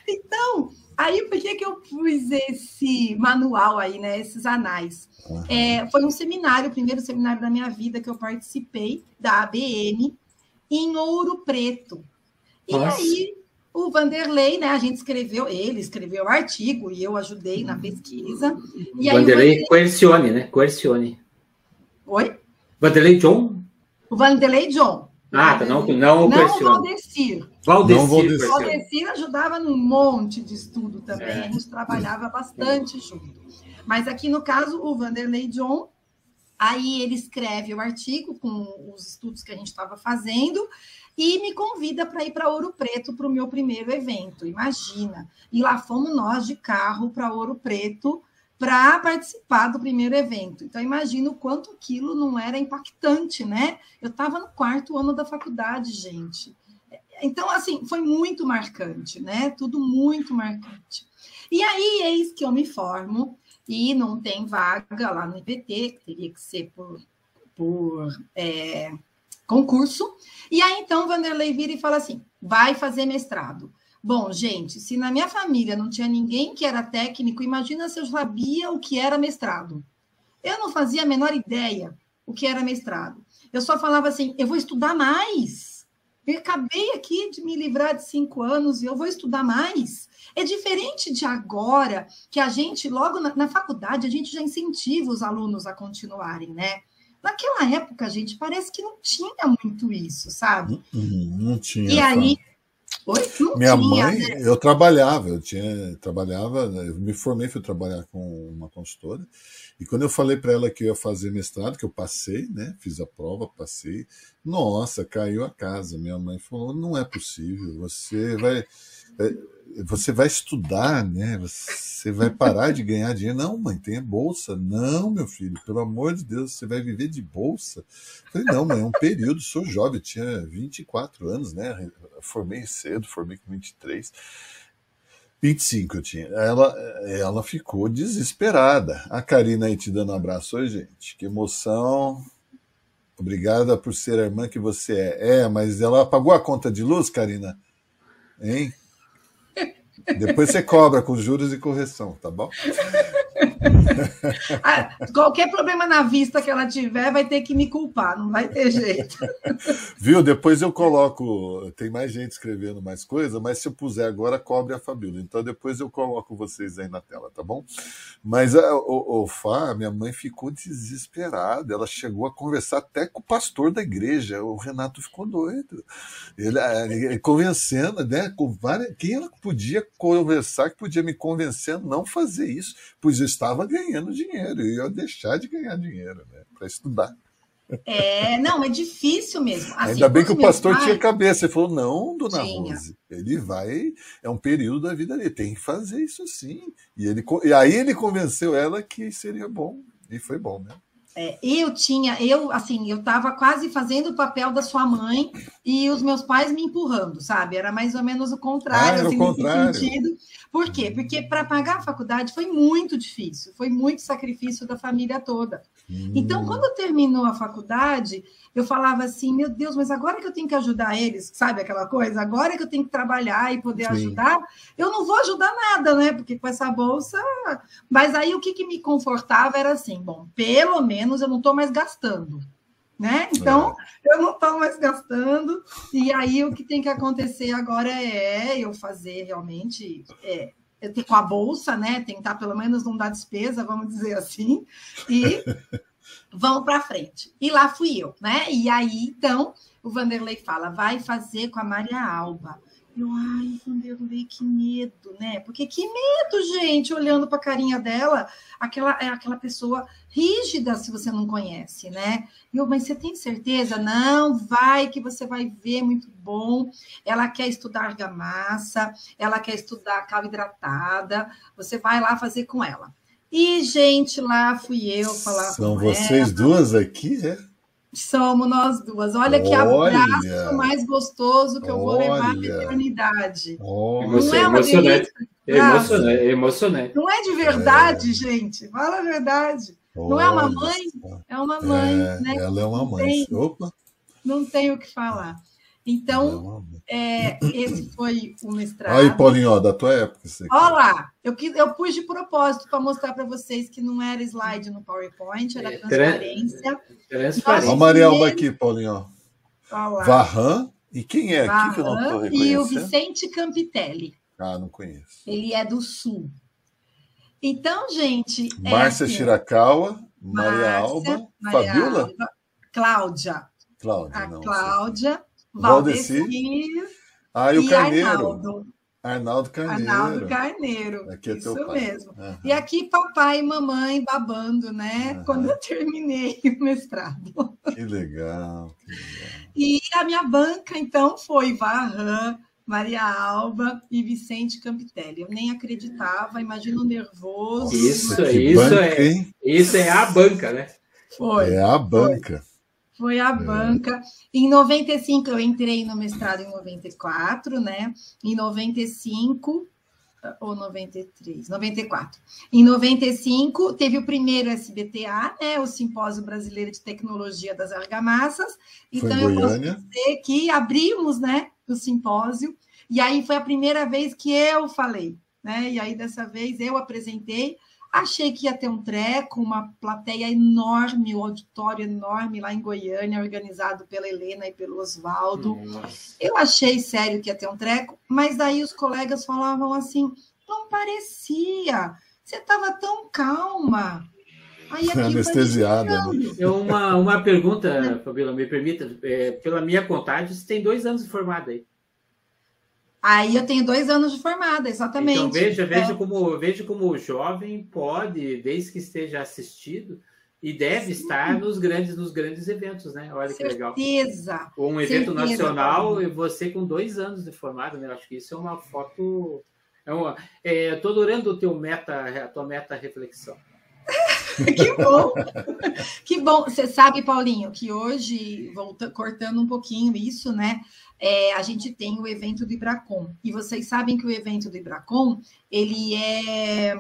então, aí por que, que eu pus esse manual aí, né? Esses anais? Uhum. É, foi um seminário, o primeiro seminário da minha vida que eu participei, da ABM, em Ouro Preto. Nossa. E aí, o Vanderlei, né? A gente escreveu, ele escreveu o artigo e eu ajudei na pesquisa. E Vanderlei, Vanderlei coercione, né? Coercione. Oi? Vanderlei John? O Vanderlei John. Ah, tá, não, não, não o Valdecir. Valdecir. Valdecir. Valdecir ajudava num monte de estudo também. É. A gente trabalhava bastante junto. Mas aqui, no caso, o Vanderlei John, aí ele escreve o artigo com os estudos que a gente estava fazendo e me convida para ir para Ouro Preto para o meu primeiro evento. Imagina. E lá fomos nós de carro para Ouro Preto para participar do primeiro evento. Então, imagina o quanto aquilo não era impactante, né? Eu estava no quarto ano da faculdade, gente. então, assim, foi muito marcante, né? Tudo muito marcante. E aí, eis que eu me formo e não tem vaga lá no IPT, teria que ser por, por é, concurso. E aí, então, Vanderlei vira e fala assim: vai fazer mestrado. Bom, gente, se na minha família não tinha ninguém que era técnico, imagina se eu sabia o que era mestrado. Eu não fazia a menor ideia o que era mestrado. Eu só falava assim: eu vou estudar mais. Eu acabei aqui de me livrar de cinco anos e eu vou estudar mais. É diferente de agora, que a gente, logo na, na faculdade, a gente já incentiva os alunos a continuarem, né? Naquela época, gente, parece que não tinha muito isso, sabe? Não, não tinha. E aí. Oi? Não Minha tinha, mãe, né? eu trabalhava, eu tinha, trabalhava, eu me formei, fui trabalhar com uma consultora, e quando eu falei para ela que eu ia fazer mestrado, que eu passei, né, fiz a prova, passei, nossa, caiu a casa. Minha mãe falou, não é possível, você vai, é, você vai estudar, né, você vai parar de ganhar dinheiro. Não, mãe, tem bolsa. Não, meu filho, pelo amor de Deus, você vai viver de bolsa. Eu falei, não, mãe, é um período, sou jovem, tinha 24 anos, né, formei cedo, formei com 23. 25 eu tinha. Ela, ela ficou desesperada. A Karina aí te dando um abraço. Oi, gente. Que emoção. Obrigada por ser a irmã que você é. É, mas ela pagou a conta de luz, Karina? Hein? Depois você cobra com juros e correção, tá bom? (laughs) Ah, qualquer problema na vista que ela tiver, vai ter que me culpar, não vai ter jeito. (laughs) Viu? Depois eu coloco. Tem mais gente escrevendo mais coisa, mas se eu puser agora, cobre a Fabíola. Então depois eu coloco vocês aí na tela, tá bom? Mas a, o, o Fá, minha mãe ficou desesperada. Ela chegou a conversar até com o pastor da igreja. O Renato ficou doido. Ele, ele convencendo, né? Com várias, quem ela podia conversar que podia me convencer a não fazer isso, pois estava ganhando dinheiro. E eu ia deixar de ganhar dinheiro, né? Para estudar. É, não, é difícil mesmo. Assim, Ainda bem que o pastor pais- tinha cabeça. Ele falou: não, dona Tinha. Rose, ele vai. É um período da vida dele, tem que fazer isso sim. E, ele, e aí ele convenceu ela que seria bom. E foi bom, né? É, eu tinha, eu assim, eu estava quase fazendo o papel da sua mãe e os meus pais me empurrando, sabe? Era mais ou menos o contrário, Ah, assim, contrário. nesse sentido. Por quê? Porque para pagar a faculdade foi muito difícil, foi muito sacrifício da família toda. Então, Hum, quando terminou a faculdade, eu falava assim: meu Deus, mas agora que eu tenho que ajudar eles, sabe aquela coisa? Agora que eu tenho que trabalhar e poder Sim. ajudar, eu não vou ajudar nada, né? Porque com essa bolsa. Mas aí o que, que me confortava era assim: bom, pelo menos eu não estou mais gastando. Né? Então, eu não estou mais gastando, e aí o que tem que acontecer agora é eu fazer realmente é, eu ter com a bolsa, né? Tentar pelo menos não dar despesa, vamos dizer assim, e (laughs) vão para frente. E lá fui eu, né? E aí, então, o Vanderlei fala: vai fazer com a Maria Alba. Eu, ai, Vanderlei, que medo, né? Porque que medo, gente, olhando para a carinha dela, aquela, é aquela pessoa rígida, se você não conhece, né? Eu, mas você tem certeza? Não, vai, que você vai ver, muito bom. Ela quer estudar argamassa, ela quer estudar cal hidratada, você vai lá fazer com ela. E, gente, lá fui eu falar São com vocês ela. duas aqui, é? Somos nós duas. Olha que Olha! abraço mais gostoso que eu vou levar à Olha! eternidade. Olha, Não é uma emocionante. delícia? É emocionante, é emocionante. Não é de verdade, gente. Fala a verdade. Não é uma mãe? É uma mãe, É, né? Ela é uma mãe. tem. Opa! Não tenho o que falar. É Então, é, esse foi o mestrado. Aí, Paulinho, ó, da tua época. Olha lá, eu, quis- eu pus de propósito para mostrar para vocês que não era slide no PowerPoint, era É, transparência. Transparente. Ó, a Marialba aqui, Paulinho. Olha. Varran. E quem é aqui que eu não estou? E o Vicente Campitelli. Ah, não conheço. Ele é do Sul. Então, gente. é Márcia assim, Shirakawa, Maria Márcia, Alba, Maria Fabiola? Alba, Cláudia. Cláudia, A não. Cláudia, Valdeci. Valdecir Ah, e o e Carneiro. Arnaldo. Arnaldo Carneiro. Arnaldo Carneiro. Aqui é Isso teu pai. mesmo. Aham. E aqui, papai e mamãe babando, né? Aham. Quando eu terminei (laughs) o mestrado. Que legal. que legal. E a minha banca, então, foi Varran, Maria Alba e Vicente Campitelli. Eu nem acreditava, imagina o nervoso. Isso, isso banca, é- hein? Isso é a banca, né? Foi. É a banca. Foi a é. banca. Em 95 eu entrei no mestrado em 94, né? Em 95 ou 93, 94. Em 95 teve o primeiro SBTA, né, o Simpósio Brasileiro de Tecnologia das Argamassas. Então eu posso dizer que abrimos, né, o simpósio e aí foi a primeira vez que eu falei, né? E aí dessa vez eu apresentei Achei que ia ter um treco, uma plateia enorme, um auditório enorme lá em Goiânia, organizado pela Helena e pelo Oswaldo. Eu achei sério que ia ter um treco, mas daí os colegas falavam assim: não parecia, você estava tão calma. Aí Anestesiada. Né? Eu, uma, uma pergunta, Fabíola, me permita. É, pela minha contagem, você tem dois anos de formado aí. Aí eu tenho dois anos de formada, exatamente. Então veja, veja, é. como, veja como o jovem pode, desde que esteja assistido, e deve Sim. estar nos grandes, nos grandes eventos, né? Olha Certeza. que legal. Certeza. Um evento Certeza. nacional e você com dois anos de formado, né? Eu acho que isso é uma foto. É uma, é, Estou adorando o teu meta, a tua meta reflexão. (laughs) que bom! que bom! Você sabe, Paulinho, que hoje, volta, cortando um pouquinho isso, né? é, a gente tem o evento do Ibracon. E vocês sabem que o evento do Ibracon, ele é,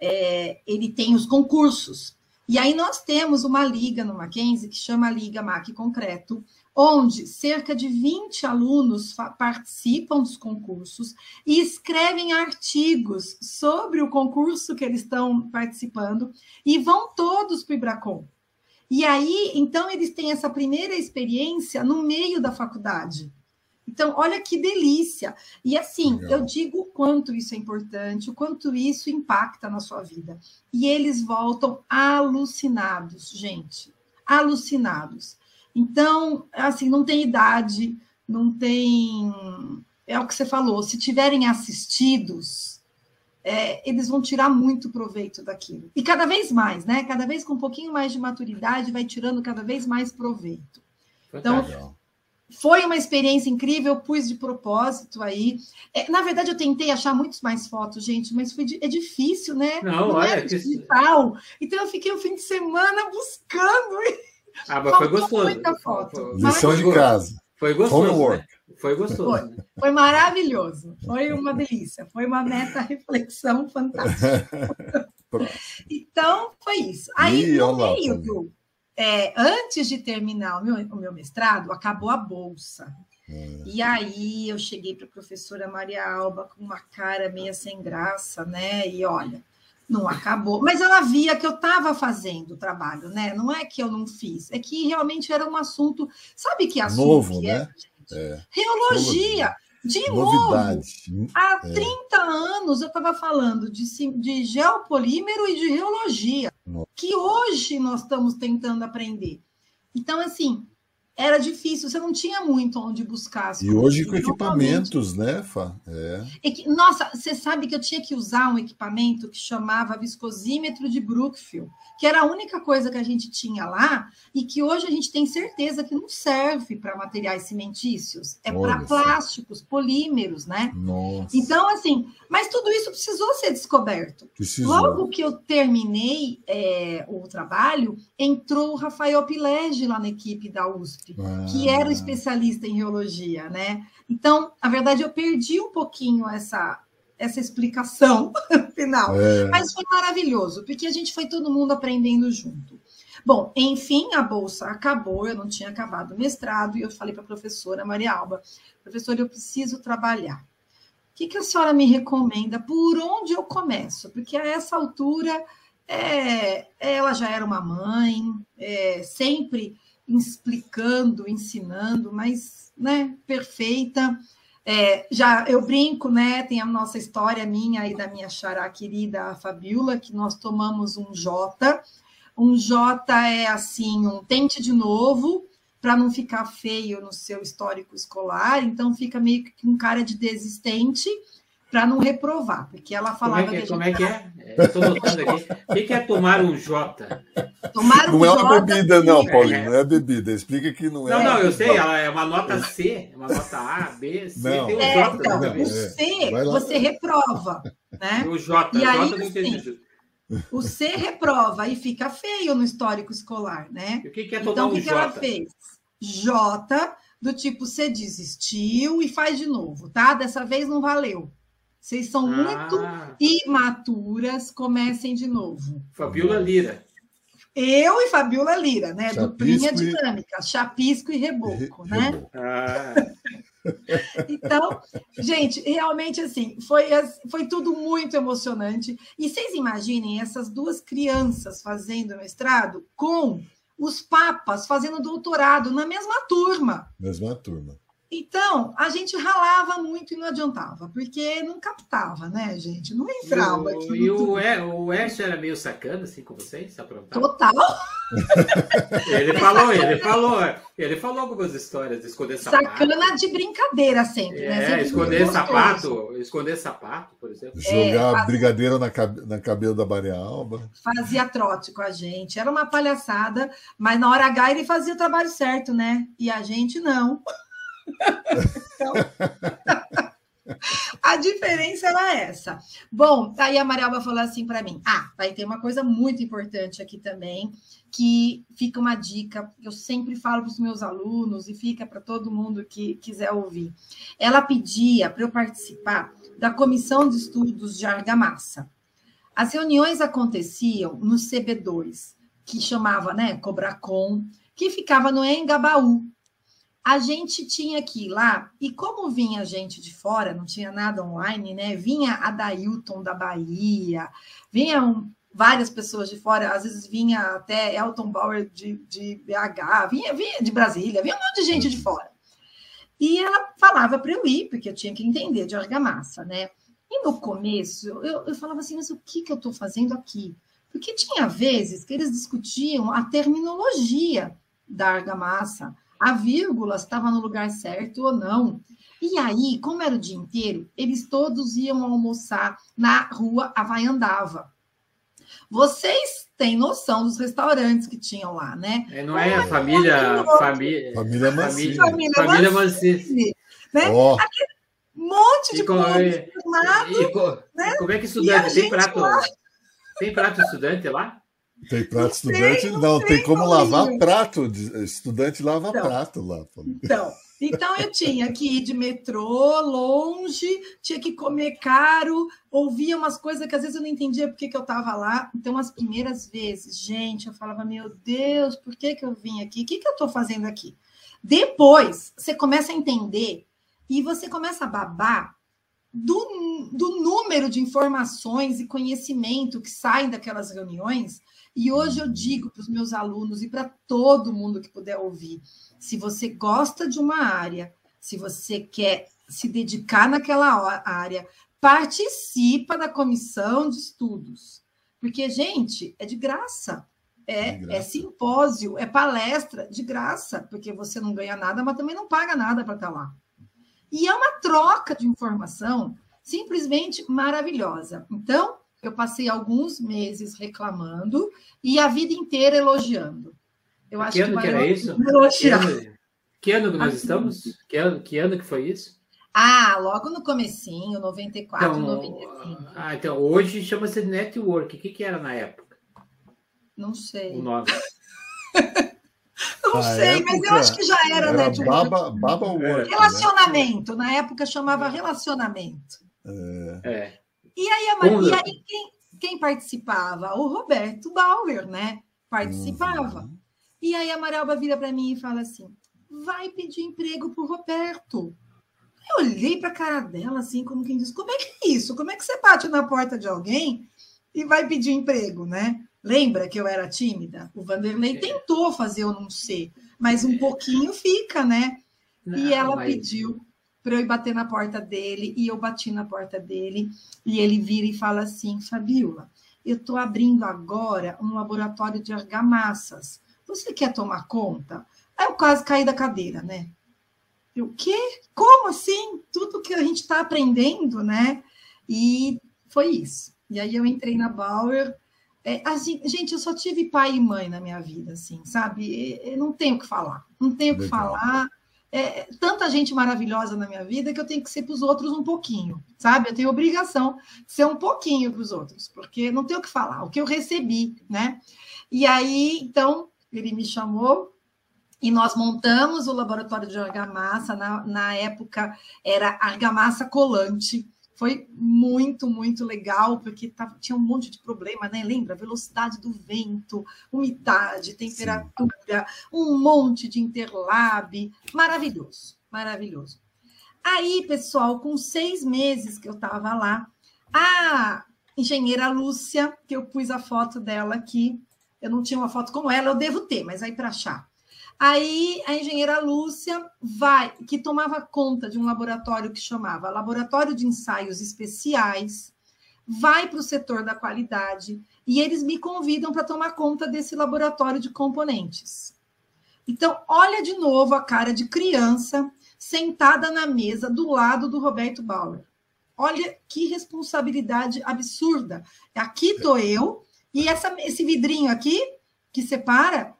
é, ele tem os concursos. E aí nós temos uma liga no Mackenzie que chama Liga MAC Concreto, onde cerca de 20 alunos participam dos concursos e escrevem artigos sobre o concurso que eles estão participando e vão todos para o Ibracon. E aí, então, eles têm essa primeira experiência no meio da faculdade. Então, olha que delícia. E assim, Legal. eu digo o quanto isso é importante, o quanto isso impacta na sua vida. E eles voltam alucinados, gente. Alucinados. Então, assim, não tem idade, não tem. É o que você falou, se tiverem assistidos, é, eles vão tirar muito proveito daquilo. E cada vez mais, né? Cada vez com um pouquinho mais de maturidade, vai tirando cada vez mais proveito. Então, foi uma experiência incrível, pus de propósito aí. É, na verdade, eu tentei achar muitos mais fotos, gente, mas foi, é difícil, né? Não, Não olha, é digital. Que... Então, eu fiquei o fim de semana buscando. (laughs) Ah, mas foi gostoso. Muita foto. Lição de casa. Foi gostoso. Né? Foi gostoso. Foi, né? foi maravilhoso. Foi uma delícia. Foi uma meta-reflexão (laughs) fantástica. (laughs) então, foi isso. Aí, no meio do. É, antes de terminar o meu, o meu mestrado, acabou a bolsa. É. E aí eu cheguei para a professora Maria Alba com uma cara meio sem graça, né? E olha, não acabou. Mas ela via que eu estava fazendo o trabalho, né? Não é que eu não fiz, é que realmente era um assunto. Sabe que assunto Novo, que né? É. Reologia. De Novidade. novo, há 30 é. anos eu estava falando de, de geopolímero e de reologia, Nossa. que hoje nós estamos tentando aprender. Então, assim, era difícil, você não tinha muito onde buscar. e hoje com equipamentos, né, Fá? É. Nossa, você sabe que eu tinha que usar um equipamento que chamava viscosímetro de Brookfield que era a única coisa que a gente tinha lá e que hoje a gente tem certeza que não serve para materiais cimentícios, é para plásticos, polímeros, né? Nossa. Então, assim, mas tudo isso precisou ser descoberto. Precisou. Logo que eu terminei é, o trabalho, entrou o Rafael Pilege lá na equipe da USP, ah. que era o especialista em geologia, né? Então, na verdade, eu perdi um pouquinho essa essa explicação (laughs) final. É. Mas foi maravilhoso, porque a gente foi todo mundo aprendendo junto. Bom, enfim, a bolsa acabou, eu não tinha acabado o mestrado, e eu falei para a professora Maria Alba, professora, eu preciso trabalhar. O que, que a senhora me recomenda? Por onde eu começo? Porque a essa altura é, ela já era uma mãe, é, sempre explicando, ensinando, mas né, perfeita. É, já eu brinco, né? Tem a nossa história minha e da minha xará querida a Fabiola, que nós tomamos um J. Um J é assim, um tente de novo, para não ficar feio no seu histórico escolar, então fica meio que um cara de desistente para não reprovar, porque ela falava como é que, que como é que é? Estou notando aqui. O que é tomar um J? Tomar um não J é uma bebida, não, Paulinho, é. não é bebida. Explica que não é. Não, não, eu sei, ela é uma nota C, uma nota A, B, C, não. tem o é, J. Então, o C você reprova, né? (laughs) O J, e aí, J não entendi. O C reprova e fica feio no histórico escolar, né? E o que, que é então, tomar o um que, que ela fez? J, do tipo, você desistiu e faz de novo, tá? Dessa vez não valeu. Vocês são muito Ah, imaturas, comecem de novo. Fabiola Lira. Eu e Fabiola Lira, né? Chapisco Duplinha e- dinâmica, chapisco e reboco, né? Rebol. Ah, (laughs) Então, gente, realmente assim, foi, foi tudo muito emocionante. E vocês imaginem essas duas crianças fazendo mestrado com os papas fazendo doutorado na mesma turma. Mesma turma. Então, a gente ralava muito e não adiantava, porque não captava, né, gente? Não e entrava o, aqui. e o, Er- o Ércio era meio sacana, assim, com vocês? Aprontava? Total Ele falou, ele falou, ele falou algumas histórias de esconder sapato. sacana de brincadeira sempre, né? É, Sempre esconder gostoso. sapato, esconder sapato, por exemplo. Jogar faz- brigadeiro na, cabe- na cabelo da Maria Alba. fazia trote com a gente. Era uma palhaçada, mas na hora H ele fazia o trabalho certo, né? E a gente não. Então, (laughs) a diferença era essa. Bom, aí a Marialba falou assim para mim: ah, vai ter uma coisa muito importante aqui também, que fica uma dica, eu sempre falo para os meus alunos e fica para todo mundo que quiser ouvir. Ela pedia para eu participar da comissão de estudos de argamassa. As reuniões aconteciam no CB2, que chamava, né, Cobracom, que ficava no Engabaú. A gente tinha que ir lá, e como vinha gente de fora, não tinha nada online, né? Vinha a Dailton da Bahia, vinham várias pessoas de fora, às vezes vinha até Elton Bauer de, de BH, vinha, vinha de Brasília, vinha um monte de gente de fora. E ela falava para eu ir, porque eu tinha que entender de argamassa, né? E no começo, eu, eu falava assim, mas o que, que eu estou fazendo aqui? Porque tinha vezes que eles discutiam a terminologia da argamassa, a vírgula estava no lugar certo ou não. E aí, como era o dia inteiro, eles todos iam almoçar na rua Havaiandava. Vocês têm noção dos restaurantes que tinham lá, né? É, não é a família, família, Família Mancini. família, família Mancini. Né? Ó, Um monte de como, e co- né? como é que estudante tem prato? lá. Tem prato estudante lá? Tem prato Não sei, estudante? não Não, sei, tem como Paulinho. lavar prato. Estudante lava Então. prato lá. Paulinho. Então, então eu tinha que ir de metrô, longe, tinha que comer caro, ouvia umas coisas que às vezes eu não entendia porque que eu estava lá. Então, as primeiras vezes, gente, eu falava, meu Deus, por que, que eu vim aqui? O que, que eu estou fazendo aqui? Depois, você começa a entender e você começa a babar do, do número de informações e conhecimento que saem daquelas reuniões. E hoje eu digo para os meus alunos e para todo mundo que puder ouvir: se você gosta de uma área, se você quer se dedicar naquela área, participa da comissão de estudos. Porque, gente, é de graça. É, De graça. é simpósio, é palestra de graça, porque você não ganha nada, mas também não paga nada para estar lá. E é uma troca de informação simplesmente maravilhosa. Então, eu passei alguns meses reclamando e a vida inteira elogiando. Eu acho Que ano que valeu era isso? Que ano, que ano que nós Assim. estamos? Que ano, que ano que foi isso? Ah, logo no comecinho, 94, Então, 95. ah, então hoje chama-se network. O que, que era na época? Não sei. O nome. (laughs) Não Na sei, mas eu época, acho que já era, Era network. baba, baba work, né? Relacionamento. Na época chamava relacionamento. É. E aí, a Mar- e aí quem, quem participava? O Roberto Bauer, né? Participava. Uhum. E aí a Marialba vira para mim e fala assim: vai pedir emprego pro Roberto. Eu olhei para a cara dela assim, como quem diz: como é que é isso? Como é que você bate na porta de alguém e vai pedir emprego, né? Lembra que eu era tímida? O Vanderlei É. tentou fazer eu não ser, mas um pouquinho fica, né? e Não, ela mas- pediu para eu ir bater na porta dele, e eu bati na porta dele, e ele vira e fala assim: Fabiola, eu estou abrindo agora um laboratório de argamassas. Você quer tomar conta? Aí eu quase caí da cadeira, né? Eu, o quê? Como assim? Tudo que a gente está aprendendo, né? E foi isso. E aí eu entrei na Bauer. É, assim, gente, eu só tive pai e mãe na minha vida, assim, sabe? Eu não tenho o que falar. Não tenho o que falar é, tanta gente maravilhosa na minha vida que eu tenho que ser para os outros um pouquinho, sabe? Eu tenho obrigação de ser um pouquinho para os outros, porque não tenho o que falar, o que eu recebi, né? E aí, então, ele me chamou e nós montamos o laboratório de argamassa. Na, na época era argamassa colante. Foi muito, muito legal, porque tava, tinha um monte de problema, né? Lembra? Velocidade do vento, umidade, temperatura, Sim. um monte de interlab. Maravilhoso, maravilhoso. Aí, pessoal, com seis meses que eu estava lá, a engenheira Lúcia, que eu pus a foto dela aqui, eu não tinha uma foto com ela, eu devo ter, mas aí para achar. Aí a engenheira Lúcia vai, que tomava conta de um laboratório que chamava Laboratório de Ensaios Especiais, vai para o setor da qualidade e eles me convidam para tomar conta desse laboratório de componentes. Então, olha de novo a cara de criança sentada na mesa do lado do Roberto Bauer. Olha que responsabilidade absurda. Aqui estou eu, e essa, esse vidrinho aqui, que separa,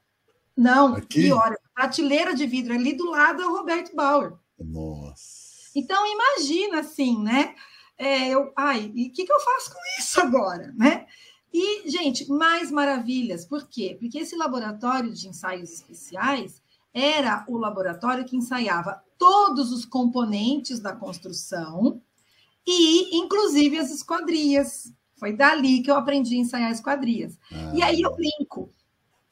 não, aqui? pior. Prateleira de vidro ali do lado é o Roberto Bauer. Nossa. Então, imagina assim, né? É, eu, ai, e o que, que eu faço com isso agora, né? E, gente, mais maravilhas. Por quê? Porque esse laboratório de ensaios especiais era o laboratório que ensaiava todos os componentes da construção e, inclusive, as esquadrias. Foi dali que eu aprendi a ensaiar esquadrias. Ah. E aí eu brinco.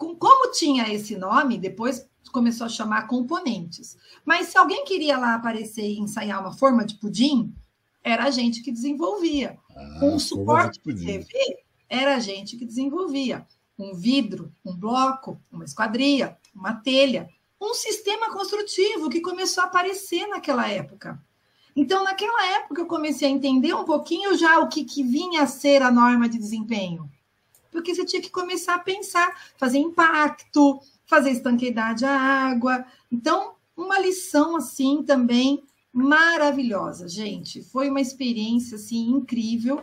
Com, como tinha esse nome, depois começou a chamar componentes. Mas se alguém queria lá aparecer e ensaiar uma forma de pudim, era a gente que desenvolvia. Ah, um suporte de, TV, era a gente que desenvolvia. Um vidro, um bloco, uma esquadria, uma telha, um sistema construtivo que começou a aparecer naquela época. Então, naquela época, eu comecei a entender um pouquinho já o que, que vinha a ser a norma de desempenho. Porque você tinha que começar a pensar, fazer impacto, fazer estanqueidade à água. Então, uma lição assim também maravilhosa, gente. Foi uma experiência assim incrível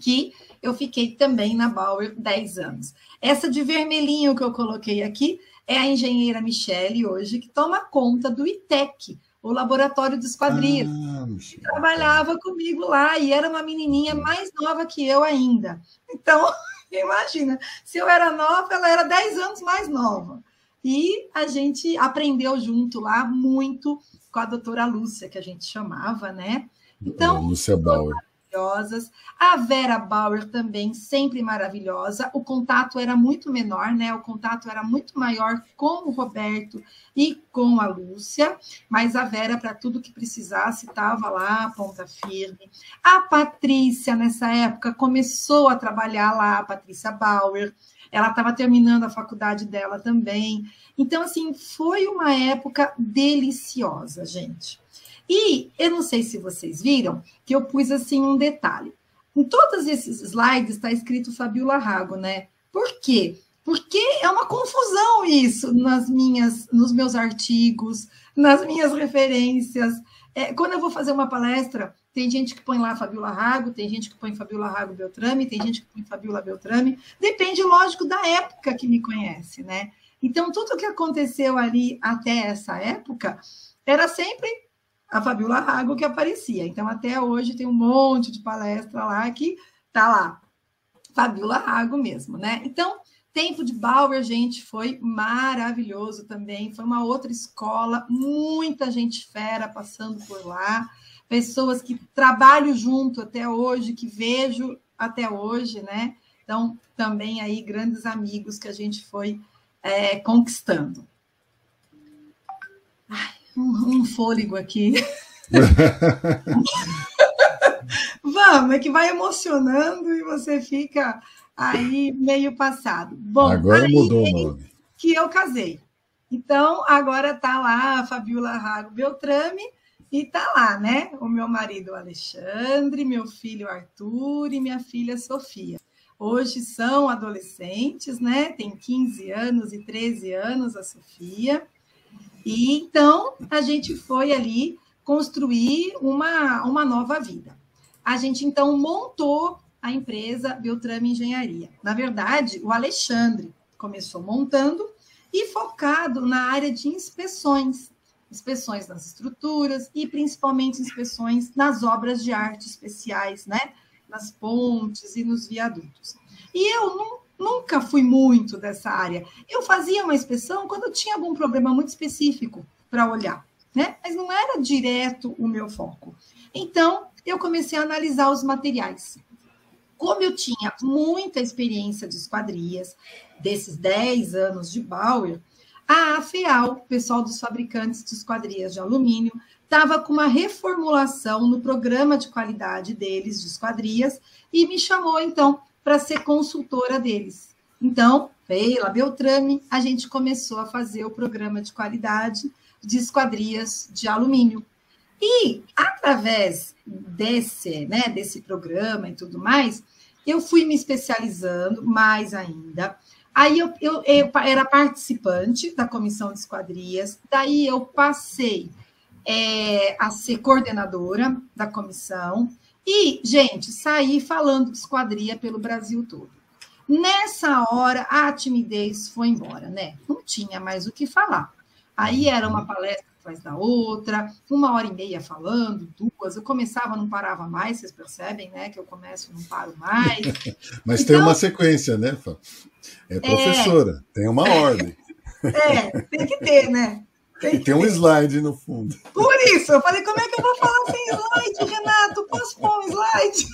que eu fiquei também na Bauer 10 anos. Essa de vermelhinho que eu coloquei aqui é a engenheira Michele hoje que toma conta do ITEC, o laboratório dos quadrinhos. Ah, trabalhava comigo lá e era uma menininha mais nova que eu ainda. Então, (laughs) imagina, se eu era nova, ela era 10 anos mais nova. E a gente aprendeu junto lá muito com a doutora Lúcia, que a gente chamava, né? Então, Lúcia Bauer maravilhosas. A Vera Bauer também, sempre maravilhosa. O contato era muito menor, né? O contato era muito maior com o Roberto e com a Lúcia, mas a Vera, para tudo que precisasse, estava lá, ponta firme. A Patrícia, nessa época, começou a trabalhar lá, a Patrícia Bauer. Ela estava terminando a faculdade dela também. Então, assim, foi uma época deliciosa, gente. E eu não sei se vocês viram que eu pus assim um detalhe. Em todos esses slides está escrito Fabiola Rago, né? Por quê? Porque é uma confusão isso nas minhas, nos meus artigos, nas minhas referências. É, quando eu vou fazer uma palestra, tem gente que põe lá Fabiola Rago, tem gente que põe Fabiola Rago Beltrame, tem gente que põe Fabiola Beltrame. Depende, lógico, da época que me conhece, né? Então, tudo que aconteceu ali até essa época era sempre a Fabiola Rago que aparecia. Então, até hoje tem um monte de palestra lá que tá lá. Fabiola Rago mesmo, né? Então, tempo de Bauer, gente, foi maravilhoso também. Foi uma outra escola, muita gente fera passando por lá, pessoas que trabalho junto até hoje, que vejo até hoje, né? Então, também aí grandes amigos que a gente foi é, conquistando. Um, um fôlego aqui. (laughs) Vamos, é que vai emocionando e você fica aí meio passado. Bom, agora mudou o nome. Que eu casei. Então, agora tá lá a Fabiola Rago Beltrame e tá lá, né? O meu marido Alexandre, meu filho Arthur e minha filha Sofia. Hoje são adolescentes, né? Tem 15 anos e 13 anos a Sofia. E então a gente foi ali construir uma, uma nova vida. A gente então montou a empresa Beltrame Engenharia. Na verdade, o Alexandre começou montando e focado na área de inspeções. inspeções nas estruturas e principalmente inspeções nas obras de arte especiais, né? Nas pontes e nos viadutos. E eu não, nunca fui muito dessa área. Eu fazia uma inspeção quando tinha algum problema muito específico para olhar, né? Mas não era direto o meu foco. Então, eu comecei a analisar os materiais. Como eu tinha muita experiência de esquadrias, desses 10 anos de Bauer, a AFEAL, o pessoal dos fabricantes de esquadrias de alumínio, estava com uma reformulação no programa de qualidade deles, de esquadrias, e me chamou, então, para ser consultora deles. Então, pela Beltrame, a gente começou a fazer o programa de qualidade de esquadrias de alumínio. E, através desse, né, desse programa e tudo mais, eu fui me especializando mais ainda. Aí eu, eu, eu era participante da comissão de esquadrias, daí eu passei é, a ser coordenadora da comissão e, gente, saí falando de esquadria pelo Brasil todo. Nessa hora, a timidez foi embora, né? Não tinha mais o que falar. Aí era uma palestra atrás da outra, uma hora e meia falando, duas. Eu começava, não parava mais, vocês percebem, né? Que eu começo e não paro mais. (laughs) Mas então, tem uma sequência, né, Fá? É professora, é... tem uma ordem. É, tem que ter, né? Tem e tem um slide no fundo. Por isso, eu falei, como é que eu vou falar sem slide, Renato? Posso pôr um slide?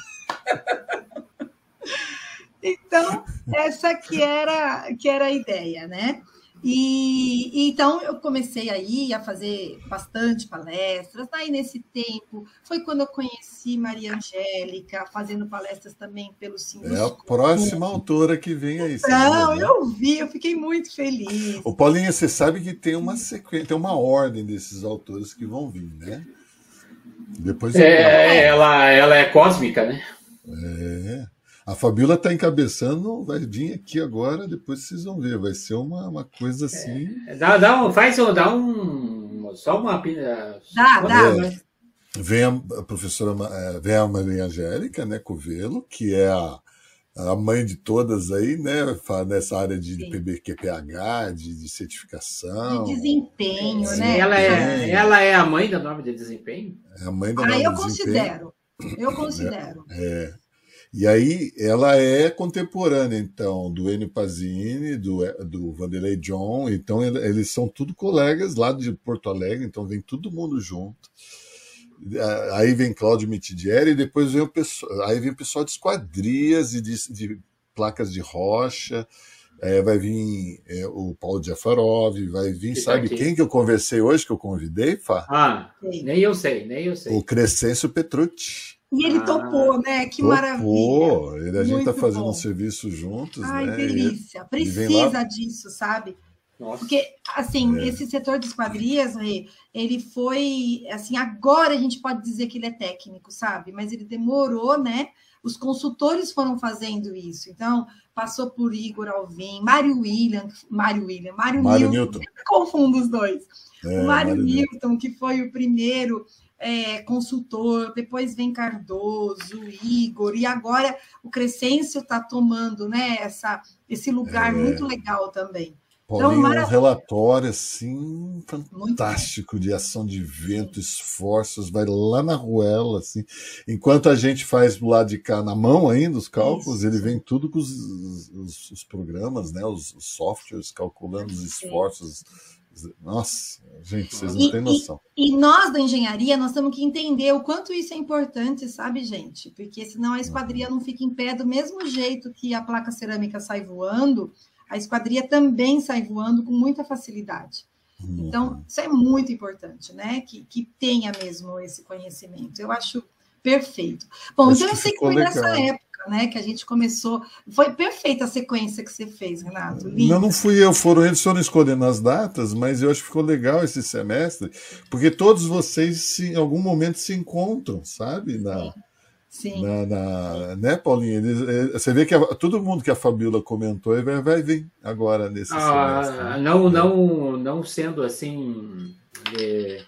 Então, essa que era, que era a ideia, né? E, então eu comecei aí a fazer bastante palestras. Aí nesse tempo foi quando eu conheci Maria Angélica, fazendo palestras também pelo Sindusco. É a próxima autora que vem aí. Não, eu vi, eu fiquei muito feliz. O Paulinha, você sabe que tem uma sequência, tem uma ordem desses autores que vão vir, né? Depois é, ela, ela é cósmica, né? É. A Fabiola está encabeçando, vai vir aqui agora, depois vocês vão ver. Vai ser uma, uma coisa assim. É, dá, dá um, faz dá um. Só uma. Dá, dá. É, vem a, a professora, é, vem a Maria Angélica, né, Covelo, que é a, a mãe de todas aí, né, nessa área de Sim. PBQPH, de, de certificação. De desempenho, Sim, né? Ela é, ela é a mãe da norma de desempenho? É a mãe da ah, norma eu de considero. Eu (coughs) considero. É, é. E aí ela é contemporânea, então, do Enio Pazini, do, do Vanderlei John, então eles são tudo colegas lá de Porto Alegre, então vem todo mundo junto. Aí vem Cláudio Mitidieri, e depois vem o pessoal, aí vem o pessoal de esquadrias e de, de placas de rocha, é, vai vir é, o Paulo Jafarov, vai vir, que sabe tá quem que eu conversei hoje, que eu convidei, Fá? Ah, nem eu sei, nem eu sei. O Crescêncio Petrucci. E ele ah, topou, né? Que topou. maravilha. Ele, a gente está fazendo bom. um serviço juntos. Ai, né? delícia. Ele, Precisa ele disso, sabe? Nossa. Porque, assim, é. esse setor de esquadrias, ele foi, assim, agora a gente pode dizer que ele é técnico, sabe? Mas ele demorou, né? Os consultores foram fazendo isso. Então, passou por Igor Alvim, Mário William, Mário William, Mário, Mário Newton. Newton. (laughs) Confundo os dois. É, o Mário, Mário Newton, que foi o primeiro é, consultor, depois vem Cardoso, Igor, e agora o Crescêncio está tomando né, essa, esse lugar é. muito legal também. Paulinho, então, um relatório assim fantástico de ação de vento, esforços, vai lá na ruela, assim. Enquanto a gente faz do lado de cá na mão ainda os cálculos, Isso. ele vem tudo com os, os, os programas, né, os, os, softwares calculando os esforços, nossa, gente, vocês não têm noção. E, e, nós da engenharia, nós temos que entender o quanto isso é importante, sabe, gente? Porque senão a esquadria não fica em pé do mesmo jeito que a placa cerâmica sai voando, a esquadria também sai voando com muita facilidade. Uhum. Então, isso é muito importante, né? Que, que tenha mesmo esse conhecimento. Eu acho perfeito. Bom, acho então eu sei que foi legal. nessa época né? Que a gente começou. Foi perfeita a sequência que você fez, Renato. Não, não fui eu, foram eles foram escolhendo as datas, mas eu acho que ficou legal esse semestre, porque todos vocês se, em algum momento se encontram, sabe? Na, Sim. Na, na, né, Paulinha? Eles, é, você vê que a, todo mundo que a Fabiola comentou vai, vai vir agora nesse ah, semestre. Né? Não, não, não sendo assim. É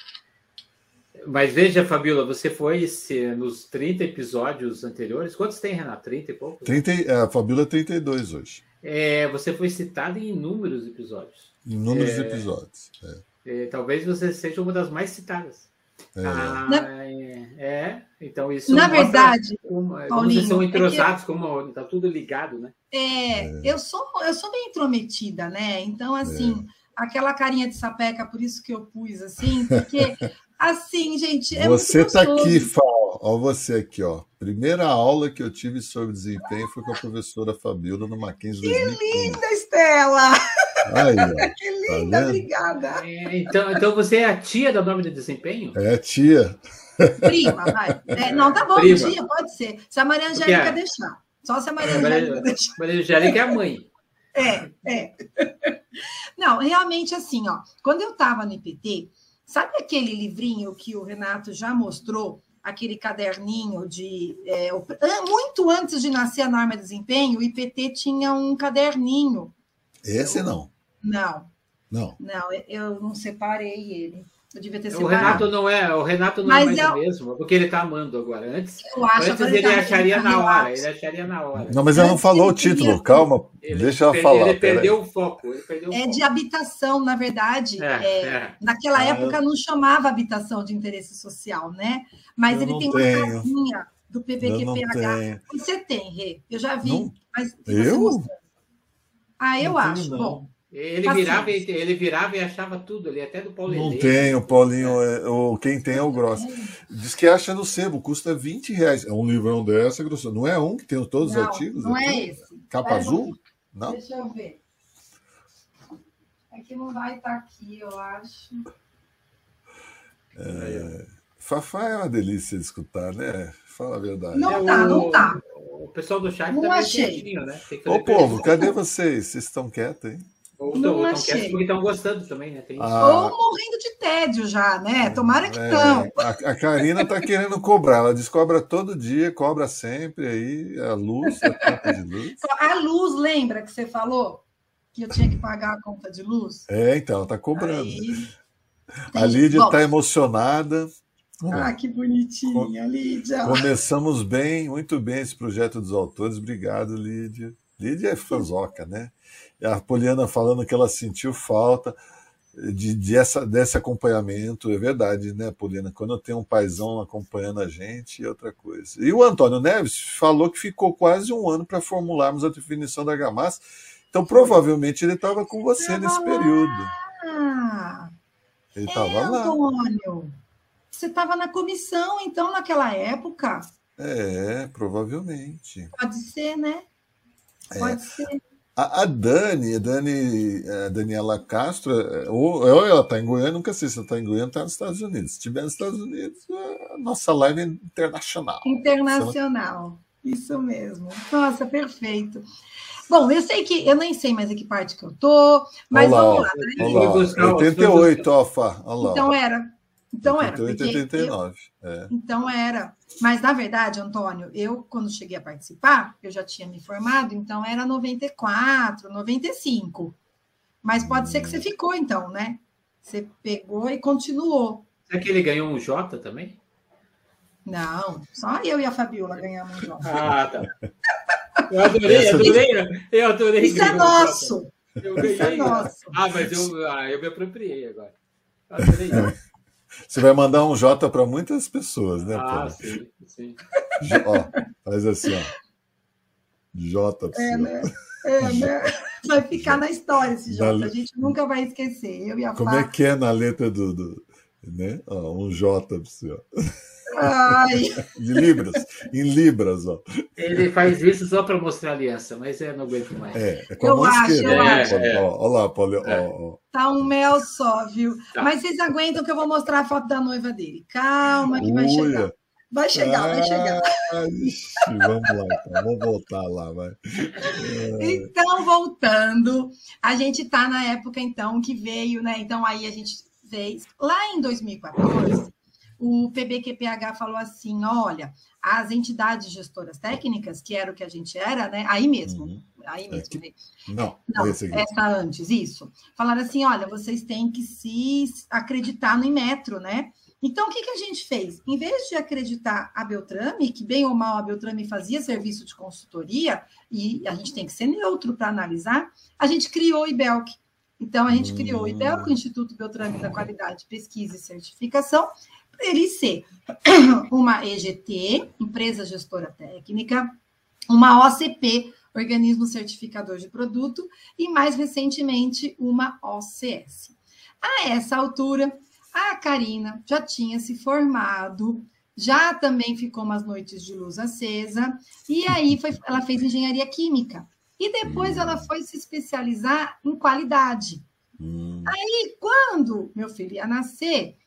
mas veja, Fabiola, você foi nos 30 episódios anteriores. Quantos tem, Renato? 30 e poucos? 30, é, a Fabiola é 32 hoje. É, você foi citado em inúmeros episódios. Inúmeros é, episódios. É. É, talvez você seja uma das mais citadas. É. Ah, Na- é, é, então isso Na verdade, como, Paulinho, vocês são é que- entrosados, como está tudo ligado, né? É, eu sou eu sou bem intrometida, né? Então, assim, aquela carinha de sapeca, por isso que eu pus assim, porque (laughs) assim, gente, é você muito está aqui, Fá. Ó, você aqui, ó. Primeira aula que eu tive sobre desempenho foi com a professora Fabiola no Mackenzie 2015. Linda, Estela! Aí, ó. (laughs) Que linda, vendo? obrigada. É, então, então você é a tia da norma de desempenho? É, tia. Prima, vai. É, (laughs) não, tá bom, Prima. tia, pode ser. Se a Maria Angélica é- deixar. Só se a Maria Maria- Angélica deixar. (laughs) Maria Angélica é a mãe. É, é. Não, realmente assim, ó. Quando eu estava no IPT, sabe aquele livrinho que o Renato já mostrou? Aquele caderninho de. é, muito antes de nascer a norma de desempenho, o IPT tinha um caderninho. Esse não. Não, Não. não, eu não separei ele. Eu devia ter O separado. Renato não é, o Renato não Mas é mais é- o mesmo, porque ele está amando agora. Antes, eu acho antes a ele verdade, acharia na hora, ele acharia na hora. Não, mas ela não falou o ele queria- título. Calma, Ele deixa ela falar. Ele perdeu o foco. Ele perdeu o É foco. de habitação, na verdade. É, é, é. Naquela Ah, época não chamava habitação de interesse social, né? Mas Eu ele tem uma tenho. casinha do Eu tenho. Você tem, Rê? Eu já vi. Não. Mas você Eu? Ah, eu acho. Bom, Ele virava, e- ele virava e achava tudo ali, até do Paulo Não Helene. tenho, Paulinho. É, o, quem tem é o Gross. Diz que acha no sebo, custa 20 reais. É um livrão dessa, grosso. Não é um que tem todos os não, artigos? não aqui? é esse. Capa Pera azul? Não? Deixa eu ver. É que não vai estar aqui, eu acho. Fafá é uma delícia de escutar, né? Fala a verdade. Não É, tá, o- não tá. O pessoal do chat Não tá meio achei. quietinho, né? Tem que Ô, povo, cadê vocês? Vocês estão quietos, hein? Ou Não tão- tão estão gostando também, né? Ah, Ou morrendo de tédio já, né? Tomara que é, não. a, a Karina tá querendo cobrar. Ela diz cobra todo dia, cobra sempre aí, a luz, a conta de luz. A luz, lembra que você falou? Que eu tinha que pagar a conta de luz? É, então, ela tá cobrando. Aí, A Lídia está emocionada. Ah, que bonitinha, Lídia. Começamos bem, muito bem esse projeto dos autores. Obrigado, Lídia. Lídia é fanzoca, né? A Poliana falando que ela sentiu falta de, de essa, desse acompanhamento. É verdade, né, Poliana? Quando eu tenho um paizão acompanhando a gente, é outra coisa. E o Antônio Neves falou que ficou quase um ano para formularmos a definição da Gamassa. Então, provavelmente, ele estava com você Tava nesse lá. período. Ah, Ele é, estava lá. Antônio. Você estava na comissão, então, naquela época? É, provavelmente. Pode ser, né? É. Pode ser. A, a Dani, a Dani, a Daniela Castro, é, ou, ou ela está em Goiânia, nunca sei se ela está em Goiânia ou está nos Estados Unidos. Se estiver nos Estados Unidos, a nossa live é internacional. Internacional. Isso mesmo. Nossa, perfeito. Bom, eu sei que eu nem sei mais em que parte que eu tô, mas Olha lá, vamos lá. né? Olha Fui lá, buscar os- 88, ó, Fá. Olha lá. Então era. Então era. 88 porque e eu- 89. É. Então era. Mas, na verdade, Antônio, eu, quando cheguei a participar, eu já tinha me formado, então era 94, 95. Mas pode ser que você ficou, então, né? Você pegou e continuou. Será que ele ganhou um J também? Não, só eu e a Fabiola ganhamos um jogo. (laughs) Ah, tá. Eu adorei, adorei. Eu adorei. Isso é um nosso. J. Eu ganhei. Isso é nosso. Ah, mas eu, ah, eu me apropriei agora. Eu adorei. Você vai mandar um J para muitas pessoas, né? Ah, Paulo? sim, sim. J- ó, faz assim, ó. J para É, você. né? É, né? Vai ficar na história esse. Da- A gente nunca vai esquecer. Eu e a Como Fá. é que é na letra do. do né? Ó, um J para você, ó. Ai, (laughs) De Libras. Em Libras, ó. Ele faz isso só para mostrar aliança, mas eu não aguento mais. É, é com Eu a mão acho, esquerda. eu né, acho. Paulo? É. Ó, ó lá, Paulo. ó, É. ó. tá um mel só, viu? Tá. Mas vocês aguentam que eu vou mostrar a foto da noiva dele. Calma, que vai Uia. chegar. Vai chegar, vai chegar. Ah, ixi, vamos lá, então. Vamos voltar lá, vai. É, (laughs) Então, voltando, a gente está na época, então, que veio, né? Então, aí a gente fez. Lá em 2014, o PBQPH falou assim: olha, as entidades gestoras técnicas, que era o que a gente era, né? Aí mesmo, Uhum. aí mesmo. Aqui. Não, Não, esse aqui. essa antes, isso. Falaram assim: olha, vocês têm que se acreditar no Inmetro, né? Então, o que, que a gente fez? Em vez de acreditar a Beltrame, que bem ou mal a Beltrame fazia serviço de consultoria, e a gente tem que ser neutro para analisar, a gente criou o IBELC. Então, a gente criou o IBEL, o Instituto Beltrame da Qualidade, Pesquisa e Certificação, ele ser uma EGT, Empresa Gestora Técnica, uma OCP, Organismo Certificador de Produto, e mais recentemente uma OCS. A essa altura, a Karina já tinha se formado, já também ficou umas noites de luz acesa, e aí foi, ela fez engenharia química. E depois ela foi se especializar em qualidade. Hum. Aí, quando meu filho ia nascer,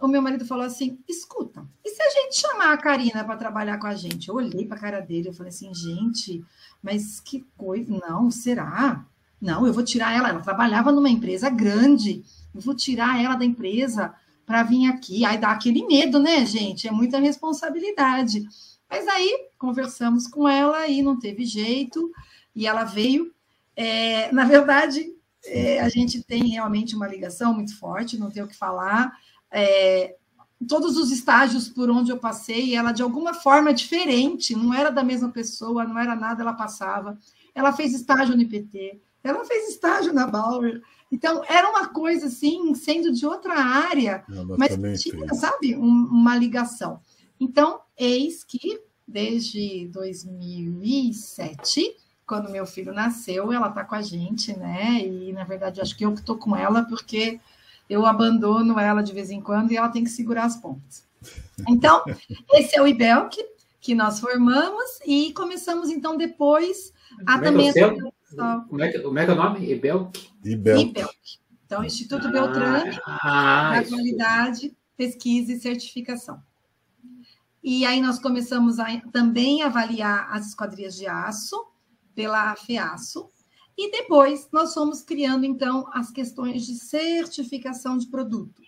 o meu marido falou assim: escuta, e se a gente chamar a Karina para trabalhar com a gente? Eu olhei para a cara dele e falei assim: gente, mas que coisa, não, será? Não, eu vou tirar ela. Ela trabalhava numa empresa grande, eu vou tirar ela da empresa para vir aqui. Aí dá aquele medo, né, gente? É muita responsabilidade. Mas aí conversamos com ela e não teve jeito, e ela veio. É, na verdade, é, a gente tem realmente uma ligação muito forte, não tem o que falar. É, todos os estágios por onde eu passei, ela de alguma forma diferente, não era da mesma pessoa, não era nada, ela passava. Ela fez estágio no IPT, ela fez estágio na Bauer. Então, era uma coisa assim, sendo de outra área, mas tinha, fez. sabe, um, uma ligação. Então, eis que desde 2007 quando meu filho nasceu, ela está com a gente, né? E na verdade acho que eu que estou com ela porque eu abandono ela de vez em quando e ela tem que segurar as pontas. Então, esse é o IBEL que, nós formamos e começamos então depois a como também. É que como, é que, como é que é o nome? IBELC? IBELC. Então, Instituto ah, Beltrame, ah, da qualidade, pesquisa e certificação. E aí nós começamos a também avaliar as esquadrias de aço, pela FEASO, e depois nós fomos criando, então, as questões de certificação de produto.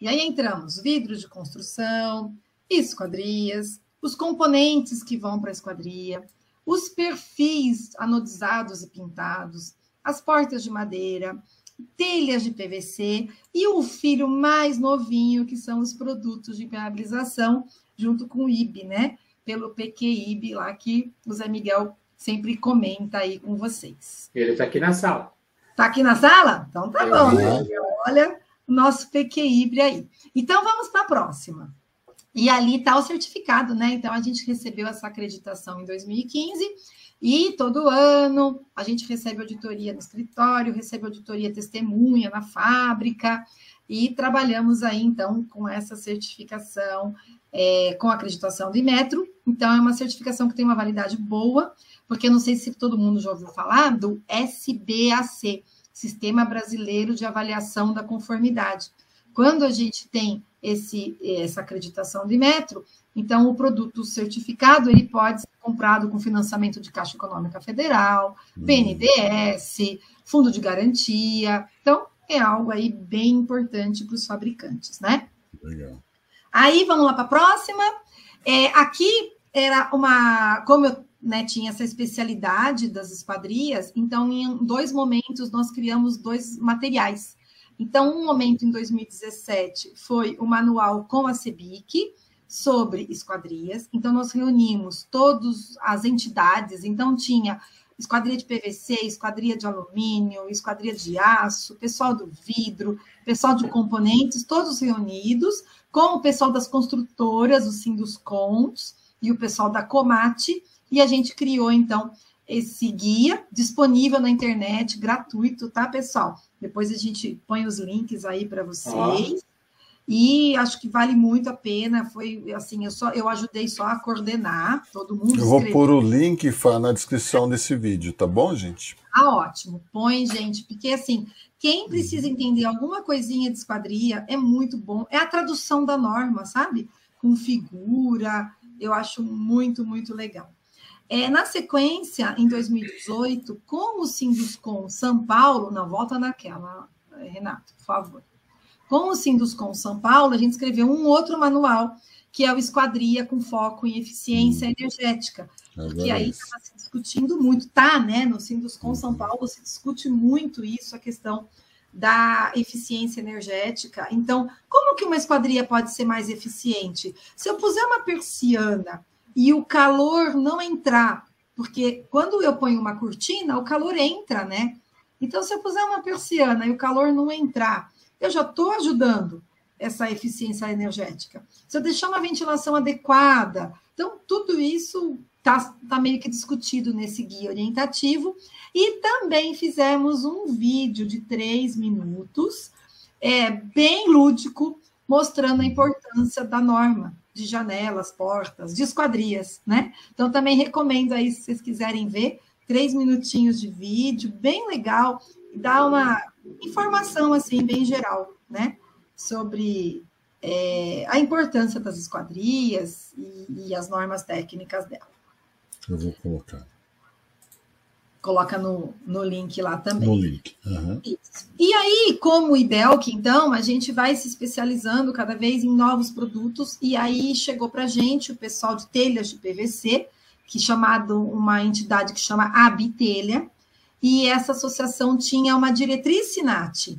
E aí entramos vidros de construção, esquadrias, os componentes que vão para a esquadria, os perfis anodizados e pintados, as portas de madeira, telhas de PVC e o filho mais novinho, que são os produtos de impermeabilização, junto com o IB, né? Pelo PQIB lá que o Zé Miguel sempre comenta aí com vocês. Ele está aqui na sala. Está aqui na sala? Então tá bom, né? Olha o nosso PQIbre aí. Então vamos para a próxima. E ali está o certificado, né? Então a gente recebeu essa acreditação em 2015 e todo ano a gente recebe auditoria no escritório, recebe auditoria testemunha na fábrica e trabalhamos aí então com essa certificação é, com acreditação do Imetro. Então é uma certificação que tem uma validade boa porque eu não sei se todo mundo já ouviu falar do SBAC, Sistema Brasileiro de Avaliação da Conformidade. Quando a gente tem esse, essa acreditação de metro, então o produto certificado ele pode ser comprado com financiamento de Caixa Econômica Federal, BNDES, hum. Fundo de Garantia. Então, é algo aí bem importante para os fabricantes, né? Legal. Aí, vamos lá para a próxima. É, aqui era uma, como eu né, tinha essa especialidade das esquadrias, então em dois momentos nós criamos dois materiais. Então, um momento em 2017 foi o manual com a CEBIC sobre esquadrias. Então, nós reunimos todas as entidades, então tinha esquadria de PVC, esquadria de alumínio, esquadria de aço, pessoal do vidro, pessoal de componentes, todos reunidos, com o pessoal das construtoras, os Sinduscons e o pessoal da Comate, e a gente criou, então, esse guia disponível na internet, gratuito, tá, pessoal? Depois a gente põe os links aí para vocês. Ah. E acho que vale muito a pena. Foi assim, eu só eu ajudei só a coordenar, todo mundo. Eu vou pôr o link na descrição desse vídeo, tá bom, gente? Ah, ótimo. Põe, gente, porque assim, quem precisa entender alguma coisinha de esquadria é muito bom. É a tradução da norma, sabe? Com figura, eu acho muito, muito legal. É, na sequência, em 2018, com o Sinduscom São Paulo, não, volta naquela, Renato, por favor. Com o Sinduscom São Paulo, a gente escreveu um outro manual, que é o Esquadria com foco em eficiência hum. energética. Porque aí estava se discutindo muito, tá, né? No Sinduscom São uhum. Paulo se discute muito isso, a questão da eficiência energética. Então, como que uma esquadria pode ser mais eficiente? Se eu puser uma persiana e o calor não entrar, porque quando eu ponho uma cortina, o calor entra, né? Então, se eu puser uma persiana e o calor não entrar, eu já estou ajudando essa eficiência energética. Se eu deixar uma ventilação adequada, então tudo isso está tá meio que discutido nesse guia orientativo. E também fizemos um vídeo de três minutos, é, bem lúdico, mostrando a importância da norma de janelas, portas, de esquadrias, né? Então também recomendo aí, se vocês quiserem ver, três minutinhos de vídeo, bem legal, e dá uma informação assim, bem geral, né? Sobre é, a importância das esquadrias e, e as normas técnicas dela. Eu vou colocar coloca no, no link lá também. No link. Uhum. E aí, como Idelk, então, a gente vai se especializando cada vez em novos produtos, e aí chegou para a gente o pessoal de telhas de PVC, que chamado uma entidade que chama Abitelha, e essa associação tinha uma diretriz SINAT,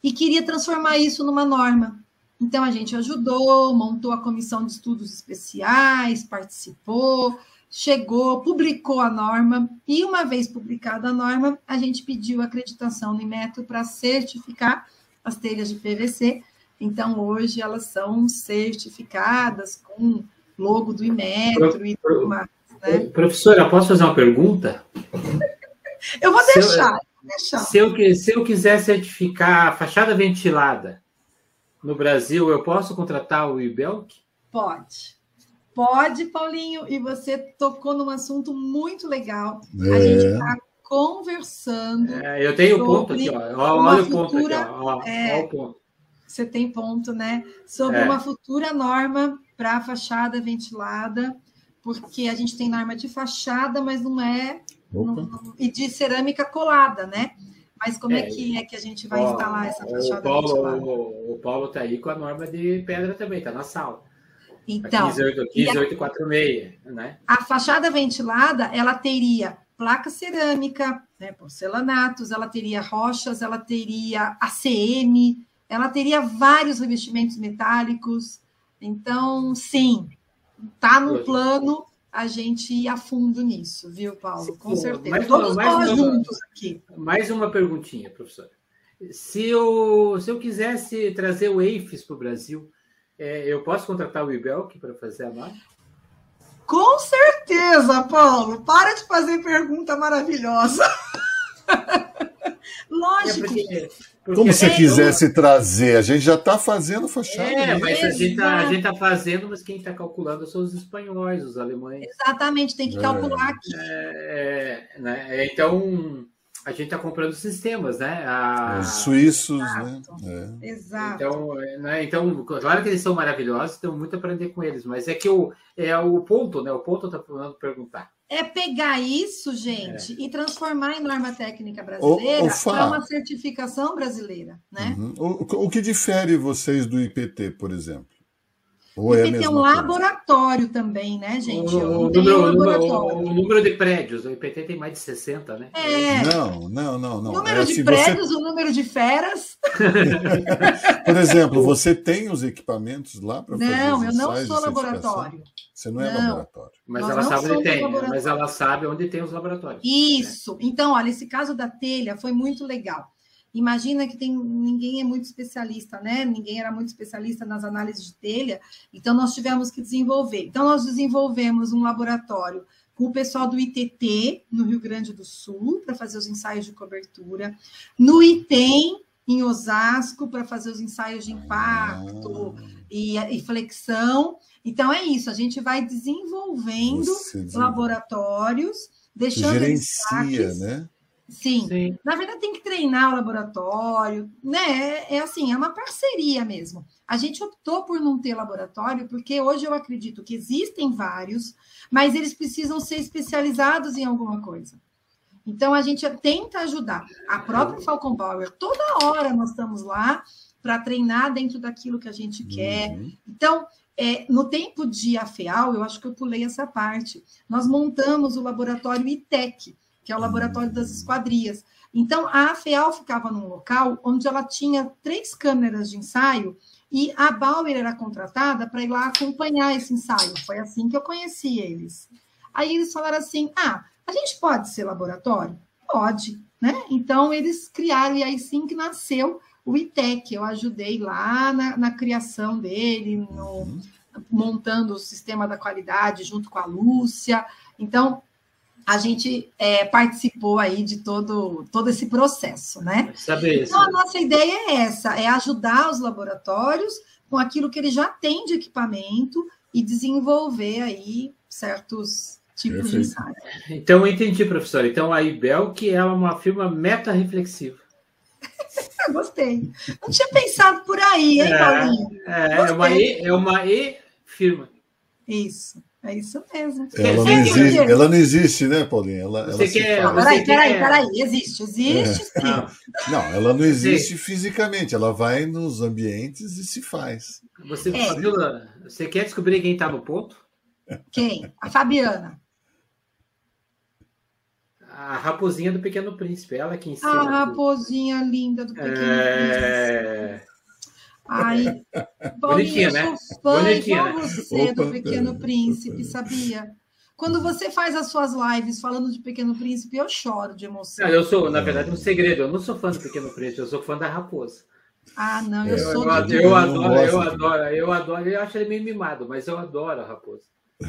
e queria transformar isso numa norma. Então, a gente ajudou, montou a comissão de estudos especiais, participou, chegou, publicou a norma, e uma vez publicada a norma, a gente pediu acreditação no Inmetro para certificar as telhas de PVC. Então, hoje elas são certificadas com logo do Inmetro Pro, e tudo mais. Né? Professora, posso fazer uma pergunta? eu vou deixar. Se eu, deixar. Se, eu, se eu quiser certificar a fachada ventilada no Brasil, eu posso contratar o IBELC? Pode. Pode, Paulinho, e você tocou num assunto muito legal. É. A gente está conversando. É, eu tenho ponto aqui, ó. Olha o ponto aqui, ó. É, Olha o ponto. Você tem ponto, né? Sobre é. uma futura norma para fachada ventilada, porque a gente tem norma de fachada, mas não é. Não, e de cerâmica colada, né? Mas como é, é que é que a gente vai ó, instalar essa fachada o Paulo, ventilada? O, o Paulo está aí com a norma de pedra também, está na sala. Então, 15846, né? A fachada ventilada, ela teria placa cerâmica, né, porcelanatos, ela teria rochas, ela teria ACM, ela teria vários revestimentos metálicos. Então, sim, tá no plano a gente ir a fundo nisso, viu, Paulo? Com certeza. Mais, Todos mais nós uma, juntos aqui. Mais uma perguntinha, professora. Se eu, se eu quisesse trazer o EIFES para o Brasil, é, eu posso contratar o Ibelk para fazer a marca? Com certeza, Paulo. Para de fazer pergunta maravilhosa. (laughs) Lógico. É porque, porque Como se quisesse eu... trazer, a gente já está fazendo fachada. É, mas a gente está tá fazendo, mas quem está calculando são os espanhóis, os alemães. Exatamente, tem que calcular é. aqui. É, né? Então, a gente está comprando sistemas, né? A... Os suíços, Exato. né? É. Exato. Então, né? então, claro que eles são maravilhosos, temos muito a aprender com eles, mas é que o, é o ponto, né? O ponto está falando perguntar. É pegar isso, gente, é. e transformar em norma técnica brasileira para uma certificação brasileira, né? Uhum. O, o que difere vocês do IPT, por exemplo? Ou é tem um laboratório também, né, gente? O, o, número, um o, número, de prédios, o IPT tem mais de 60, né? É. Não, não, não. não. O número é, de prédios, você... o número de feras. (laughs) Por exemplo, você tem os equipamentos lá para fazer Não, eu não sou laboratório. Você não é não. laboratório. Mas ela sabe onde tem, mas ela sabe onde tem os laboratórios. Isso. Né? Então, olha, esse caso da telha foi muito legal. Imagina que tem, ninguém é muito especialista, né? Ninguém era muito especialista nas análises de telha, então nós tivemos que desenvolver. Então, nós desenvolvemos um laboratório com o pessoal do ITT, no Rio Grande do Sul, para fazer os ensaios de cobertura, no ITEM, em Osasco, para fazer os ensaios de impacto ah. e, e, flexão. Então, é isso, a gente vai desenvolvendo laboratórios, deixando. Gerencia, né? Sim. Sim. Na verdade, tem que treinar o laboratório, né? É, é, assim, é uma parceria mesmo. A gente optou por não ter laboratório, porque hoje eu acredito que existem vários, mas eles precisam ser especializados em alguma coisa. Então, a gente tenta ajudar. A própria Falcon Power, toda hora nós estamos lá para treinar dentro daquilo que a gente quer. Uhum. Então, é, no tempo de AFEAL, eu acho que eu pulei essa parte, nós montamos o laboratório ITEC, que é o laboratório das esquadrias. Então, a AFEAL ficava num local onde ela tinha três câmeras de ensaio e a Bauer era contratada para ir lá acompanhar esse ensaio. Foi assim que eu conheci eles. Aí eles falaram assim: ah, a gente pode ser laboratório? Pode. né? Então, eles criaram, e aí sim que nasceu o ITEC. Eu ajudei lá na, na criação dele, no, montando o sistema da qualidade junto com a Lúcia. Então, a gente é, participou aí de todo, todo esse processo, né? Saber então, a nossa ideia é essa, é ajudar os laboratórios com aquilo que eles já têm de equipamento e desenvolver aí certos tipos Perfeito. de ensaio. Então, eu entendi, professor. Então, a IBEL, que é uma firma meta-reflexiva. (laughs) Gostei. Não tinha pensado por aí, hein, é, Paulinho? É, é uma, e, é uma E-firma. Isso. É isso mesmo. Ela não, existe, ela não existe, né, Paulinha? Ela, ela quer, peraí, peraí, peraí. Existe, existe é. sim. Não, ela não existe sim. fisicamente, ela vai nos ambientes e se faz. Você, é. Fabiola, você quer descobrir quem está no ponto? Quem? A Fabiana. A raposinha do Pequeno Príncipe, ela que ensina. A raposinha linda do Pequeno é... Príncipe. Ai, Bonitinha, eu né? sou fã Bonitinha, igual né? você Opa, do Pequeno Príncipe, sabia? Quando você faz as suas lives falando de Pequeno Príncipe, eu choro de emoção. Não, eu sou, na verdade, um segredo. Eu não sou fã do Pequeno Príncipe, eu sou fã da raposa. Ah, não, eu, eu sou. Eu, do... eu adoro, eu adoro, eu adoro. Eu acho ele meio mimado, mas eu adoro a raposa.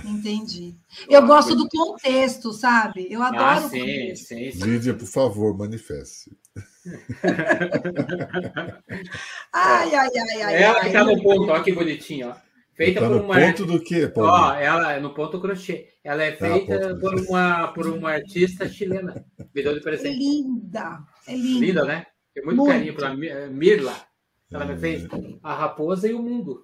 Entendi. Eu gosto do contexto, sabe? Eu adoro ah, sim, sim, sim. Lídia, por favor, manifeste. Ai, ai, ai, ai. Ela que está no ponto, olha que bonitinho, ó. Feita tá por uma. ponto do quê, Paulo? Ó, ela é no ponto crochê. Ela é ah, feita ah, por, uma, por uma artista chilena. Me deu de presente. É linda. É linda. Linda, né? Tem muito, muito. carinho para Mirla. Ela me fez a raposa e o mundo.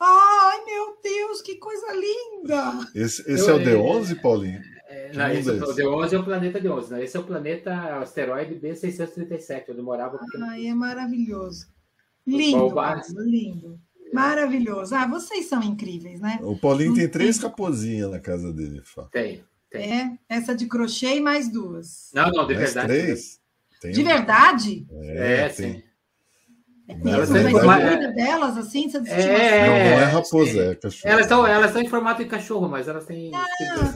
Ai, meu Deus, que coisa linda! Esse, esse eu, é o D11, Paulinho? É, não, esse, é o D11 é o planeta D11. Não, esse é o planeta asteroide B637, onde morava. Ai, é maravilhoso. Lindo, lindo. Maravilhoso. Ah, vocês são incríveis, né? O Paulinho tem três capozinhas na casa dele. Fala. Tem, tem. É, essa de crochê e mais duas. Não, não, de mais verdade. Três? Tem de verdade? É, é sim. É mesmo, mas você delas assim, você é, não, não é raposa, é cachorro. Elas estão, elas estão em formato de cachorro, mas elas têm. Ah,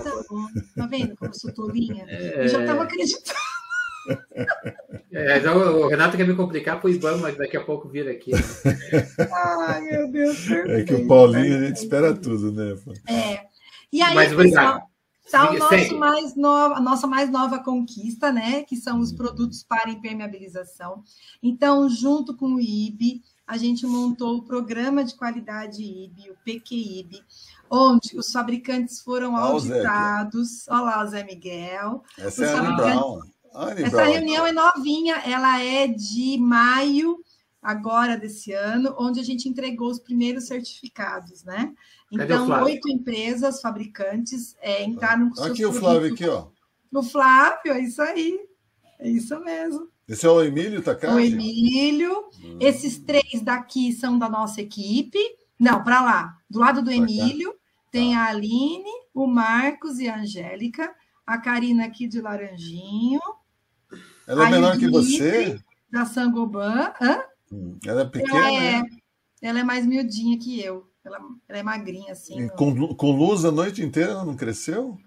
tá bom. Tá vendo como sou tolinha? É... Eu já estava acreditando. É, então, o Renato quer me complicar pro IBAN, mas daqui a pouco vira aqui. Né? Ai, meu Deus. Perfeito. É que o Paulinho a gente espera tudo, né? É. E aí, mas, pessoal, Está o nosso mais nova, a nossa mais nova conquista, né? Que são os produtos para impermeabilização. Então, junto com o IB, a gente montou o programa de qualidade IB, o PQIB, onde os fabricantes foram auditados. Olha lá o Zé Miguel. Essa é a Anne Brown. Anne Essa reunião é novinha, ela é de maio agora desse ano, onde a gente entregou os primeiros certificados, né? Então, oito empresas fabricantes é, entraram com Aqui o Flávio, aqui, ó. O Flávio, é isso aí. É isso mesmo. Esse é o Emílio Takagi? O Emílio. Hum. Esses três daqui são da nossa equipe. Não, para lá. Do lado do Emílio, tem tá. a Aline, o Marcos e a Angélica. A Karina aqui de Laranjinho. Ela é menor que você? Da Sangoban. Hã? Hum. Ela é pequena, ela é, né? ela é mais miudinha que eu. Ela, ela é magrinha, assim. E com, com luz a noite inteira ela não cresceu?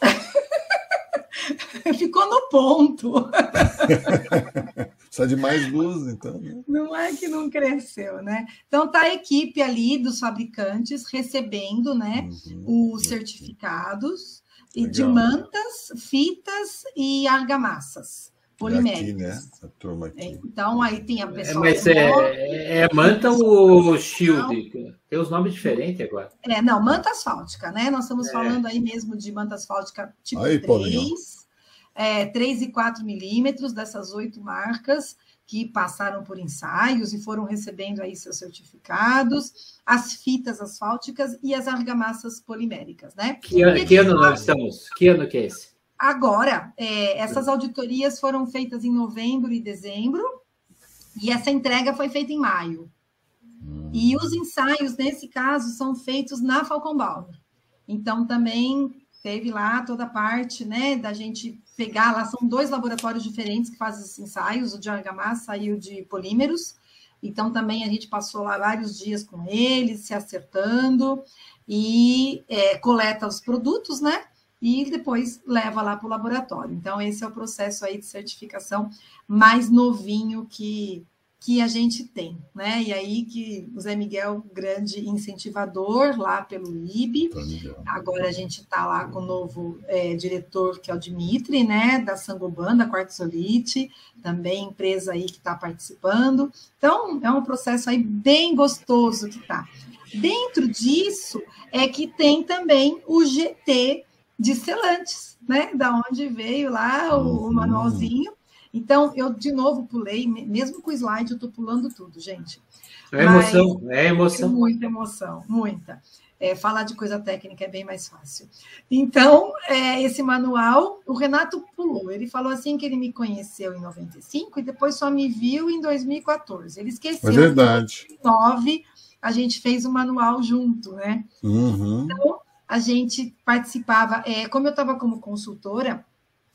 (laughs) Ficou no ponto. (laughs) Precisa de mais luz, então. Né? Não é que não cresceu, né? Então tá a equipe ali dos fabricantes recebendo, né, uhum. os certificados Legal. de mantas, fitas e argamassas poliméricas. Aqui, né? A turma aqui. É, então, aí tem a é, pessoa. É, mas é, é, manta ou shield? Tem os nomes diferentes agora. É, não, manta asfáltica, né? Nós estamos é. falando aí mesmo de manta asfáltica tipo aí, 3, é, 3 e 4 milímetros dessas oito marcas que passaram por ensaios e foram recebendo aí seus certificados, as fitas asfálticas e as argamassas poliméricas, né? Que, que ano nós estamos? Que ano que é esse? Agora, é, essas auditorias foram feitas em novembro e dezembro, e essa entrega foi feita em maio. E os ensaios, nesse caso, são feitos na Falcon Bauer. Então, também teve lá toda a parte né, da gente pegar lá, são dois laboratórios diferentes que fazem esses ensaios, o de argamassa e o de polímeros. Então, também a gente passou lá vários dias com eles, se acertando, e é, coleta os produtos, né? E depois leva lá para o laboratório. Então, esse é o processo aí de certificação mais novinho que, que a gente tem, né? E aí que o Zé Miguel, grande incentivador lá pelo IB. Agora a gente está lá com o novo é, diretor, que é o Dimitri, né? Da Sangoban, da Quartzolite, também empresa aí que está participando. Então, é um processo aí bem gostoso que está. Dentro disso é que tem também o GT de selantes, né? Da onde veio lá o, o uhum. manualzinho. Então, eu de novo pulei, mesmo com o slide, eu estou pulando tudo, gente. É emoção, Mas, é emoção. Muita emoção, muita. É, falar de coisa técnica é bem mais fácil. Então, é, esse manual, o Renato pulou. Ele falou assim que ele me conheceu em 95 e depois só me viu em 2014. Ele esqueceu. É verdade. Em 2009, a gente fez o um manual junto, né? Uhum. Então, a gente participava, é, como eu estava como consultora,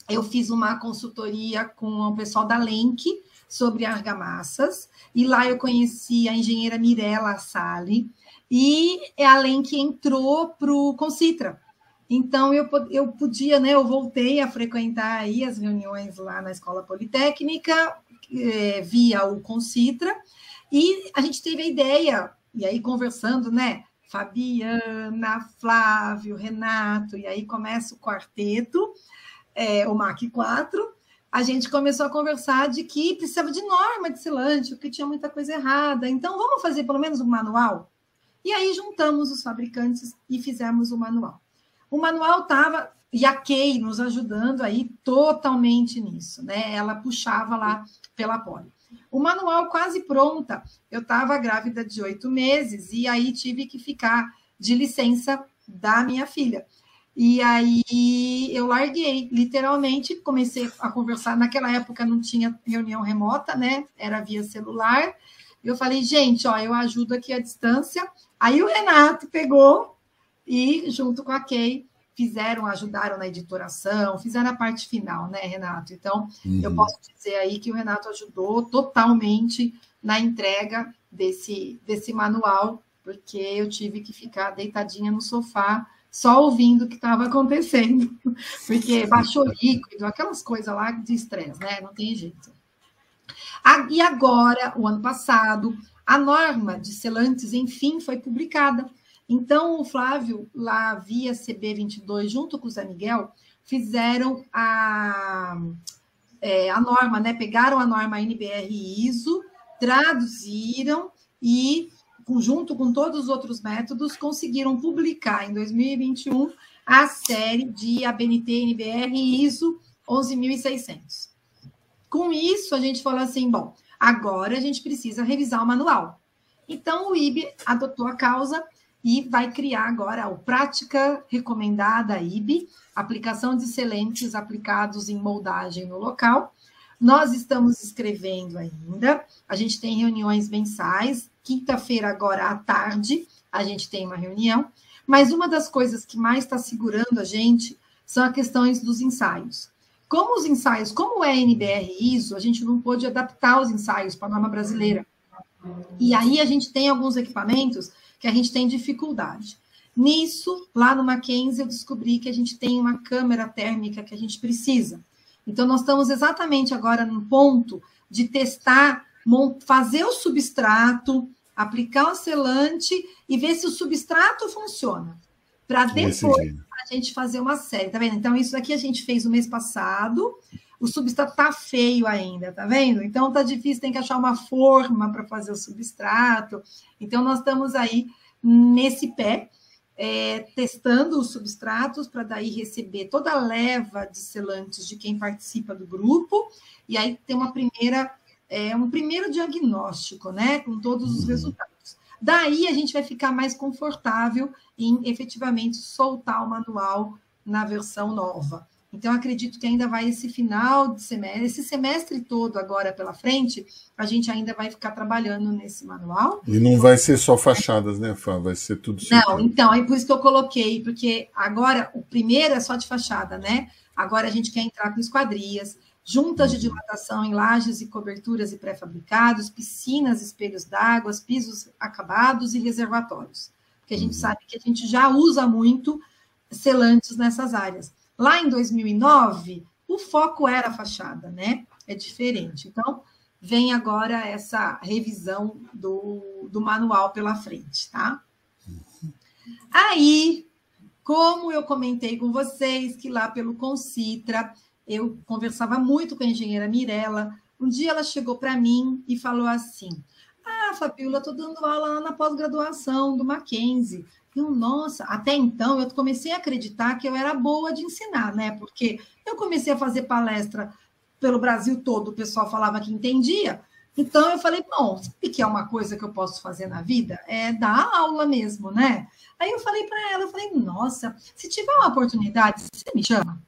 eu fiz uma consultoria com o pessoal da Lenk sobre argamassas, e lá eu conheci a engenheira Mirella Sali, e a Lenk entrou para o Concitra. Então, eu, eu podia, né? Eu voltei a frequentar aí as reuniões lá na Escola Politécnica, é, via o Concitra, e a gente teve a ideia, e aí conversando, né? Fabiana, Flávio, Renato, e aí começa o quarteto, é, o MAC 4, a gente começou a conversar de que precisava de norma de silante, que tinha muita coisa errada. Então, vamos fazer pelo menos um manual? E aí juntamos os fabricantes e fizemos o manual. O manual estava, e a Kay nos ajudando aí totalmente nisso, né? Ela puxava lá pela poli. O manual quase pronta. Eu estava grávida de oito meses e aí tive que ficar de licença da minha filha. E aí eu larguei, literalmente, comecei a conversar. Naquela época não tinha reunião remota, né? Era via celular. Eu falei, gente, ó, eu ajudo aqui à distância. Aí o Renato pegou e, junto com a Kay, fizeram, ajudaram na editoração, fizeram a parte final, né, Renato? Então, uhum. eu posso dizer aí que o Renato ajudou totalmente na entrega desse, desse manual, porque eu tive que ficar deitadinha no sofá, só ouvindo o que estava acontecendo, (laughs) porque baixou líquido, aquelas coisas lá de estresse, né? Não tem jeito. E agora, o ano passado, a norma de selantes, enfim, foi publicada. Então, o Flávio, lá via CB22, junto com o Zé Miguel, fizeram a, é, a norma, né? Pegaram a norma NBR ISO, traduziram e, junto com todos os outros métodos, conseguiram publicar em 2021 a série de ABNT NBR ISO 11.600. Com isso, a gente falou assim: bom, agora a gente precisa revisar o manual. Então, o IB adotou a causa e vai criar agora a prática recomendada IB, aplicação de excelentes aplicados em moldagem no local. Nós estamos escrevendo ainda, a gente tem reuniões mensais, quinta-feira, agora à tarde, a gente tem uma reunião, mas uma das coisas que mais está segurando a gente são as questões dos ensaios. Como os ensaios, como é NBR ISO, a gente não pôde adaptar os ensaios para a norma brasileira. E aí a gente tem alguns equipamentos que a gente tem dificuldade. Nisso, lá no Mackenzie, eu descobri que a gente tem uma câmera térmica que a gente precisa. Então, nós estamos exatamente agora no ponto de testar, fazer o substrato, aplicar o selante e ver se o substrato funciona. Para depois a gente fazer uma série, tá vendo? Então, isso aqui a gente fez o mês passado. O substrato tá feio ainda, tá vendo? Então tá difícil, tem que achar uma forma para fazer o substrato. Então, nós estamos aí nesse pé, é, testando os substratos para daí receber toda a leva de selantes de quem participa do grupo, e aí ter uma primeira, é, um primeiro diagnóstico, né? Com todos os uhum. resultados. Daí a gente vai ficar mais confortável em efetivamente soltar o manual na versão nova. Então, acredito que ainda vai esse final de semestre, esse semestre todo agora pela frente, a gente ainda vai ficar trabalhando nesse manual. E não vai ser só fachadas, né, Fá? Vai ser tudo. Não, então, é por isso que eu coloquei, porque agora o primeiro é só de fachada, né? Agora a gente quer entrar com esquadrias, juntas de dilatação em lajes e coberturas e pré-fabricados, piscinas, espelhos d'água, pisos acabados e reservatórios. Porque a gente uhum. sabe que a gente já usa muito selantes nessas áreas. Lá em 2009, o foco era a fachada, né? É diferente. Então, vem agora essa revisão do, do manual pela frente, tá? Aí, como eu comentei com vocês, que lá pelo Concitra, eu conversava muito com a engenheira Mirella, um dia ela chegou para mim e falou assim: Ah, Fabiola, estou dando aula lá na pós-graduação do Mackenzie. Eu, nossa, até então eu comecei a acreditar que eu era boa de ensinar, né? Porque eu comecei a fazer palestra pelo Brasil todo, o pessoal falava que entendia. Então eu falei, bom, o que é uma coisa que eu posso fazer na vida? É dar aula mesmo, né? Aí eu falei para ela, eu falei, nossa, se tiver uma oportunidade, você me chama.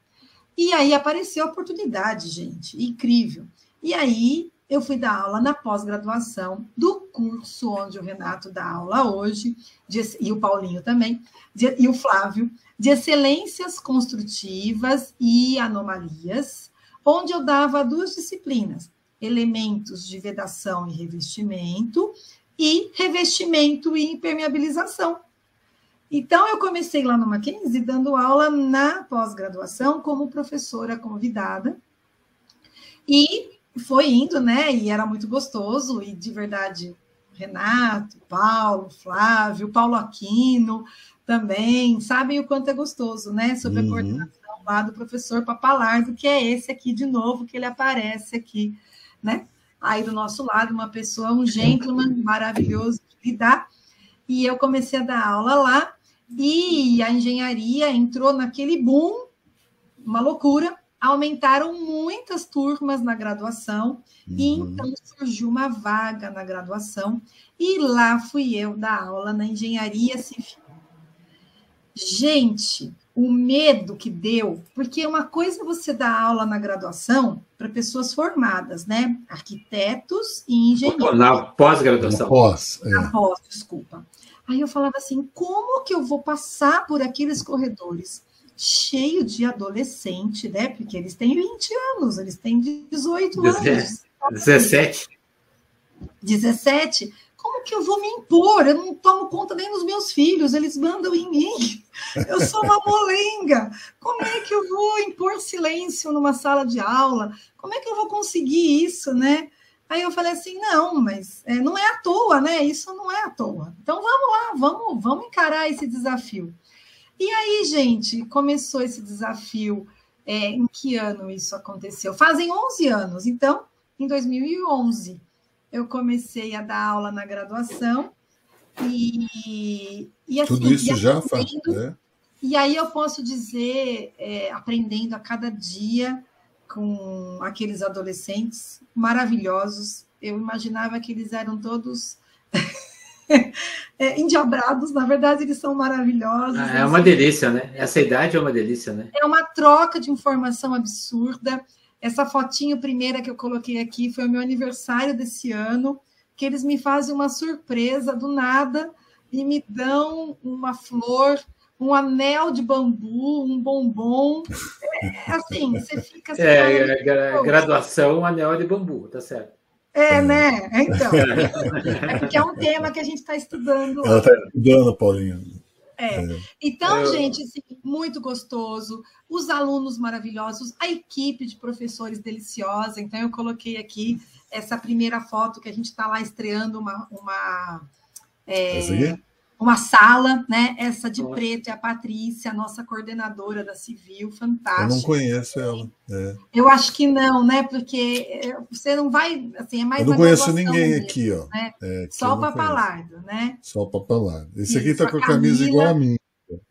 E aí apareceu a oportunidade, gente, incrível. E aí eu fui dar aula na pós-graduação do curso onde o Renato dá aula hoje, de, e o Paulinho também, de, e o Flávio, de excelências construtivas e anomalias, onde eu dava duas disciplinas: elementos de vedação e revestimento, e revestimento e impermeabilização. Então, eu comecei lá no Mackenzie dando aula na pós-graduação como professora convidada. E foi indo, né? E era muito gostoso, e de verdade, Renato, Paulo, Flávio, Paulo Aquino também, sabem o quanto é gostoso, né? Sob uhum. a coordenação lá do professor Papalardo, que é esse aqui de novo, que ele aparece aqui, né? Aí do nosso lado, uma pessoa, um gentleman maravilhoso de lidar. E eu comecei a dar aula lá, e a engenharia entrou naquele boom, uma loucura, aumentaram muitas turmas na graduação, uhum. e então surgiu uma vaga na graduação, e lá fui eu dar aula na engenharia civil. Gente, o medo que deu, porque uma coisa é você dar aula na graduação para pessoas formadas, né? Arquitetos e engenheiros. Na pós-graduação. Pós, é. Na pós, desculpa. Aí eu falava assim: como que eu vou passar por aqueles corredores? Cheio de adolescente, né? Porque eles têm 20 anos, eles têm 18 anos. 17. 17. Como que eu vou me impor? Eu não tomo conta nem dos meus filhos, eles mandam em mim. Eu sou uma molenga. Como é que eu vou impor silêncio numa sala de aula? Como é que eu vou conseguir isso, né? Aí eu falei assim, não, mas é, não é à toa, né? Isso não é à toa. Então vamos lá, vamos, vamos encarar esse desafio. E aí, gente, começou esse desafio. É, em que ano isso aconteceu? Fazem 11 anos. Então, em 2011, eu comecei a dar aula na graduação. E, e assim, Tudo isso já faz. É. E aí eu posso dizer, é, aprendendo a cada dia com aqueles adolescentes maravilhosos. Eu imaginava que eles eram todos (laughs) (laughs) é, endiabrados, na verdade, eles são maravilhosos. Ah, é uma delícia, né? Essa idade é uma delícia, né? É uma troca de informação absurda. Essa fotinho primeira que eu coloquei aqui foi o meu aniversário desse ano, que eles me fazem uma surpresa do nada e me dão uma flor, um anel de bambu, um bombom. É, assim, você fica. É, graduação, anel de bambu, tá certo. É, né? Então. É porque é um tema que a gente está estudando. Ela está estudando, Paulinho. É. é. Então, Eu... gente, assim, muito gostoso. Os alunos maravilhosos, a equipe de professores deliciosa. Então, eu coloquei aqui essa primeira foto que a gente está lá estreando uma. uma é, uma sala, né? Essa de preto é a Patrícia, nossa coordenadora da Civil, fantástica. Eu não conheço ela. É. Eu acho que não, né? Porque é, você não vai, assim, é mais. Eu não conheço ninguém mesmo, aqui, ó. Né? É, Só o Papalardo, né? Só o Papalardo. Esse Isso, aqui está com a camisa Camila, igual a minha.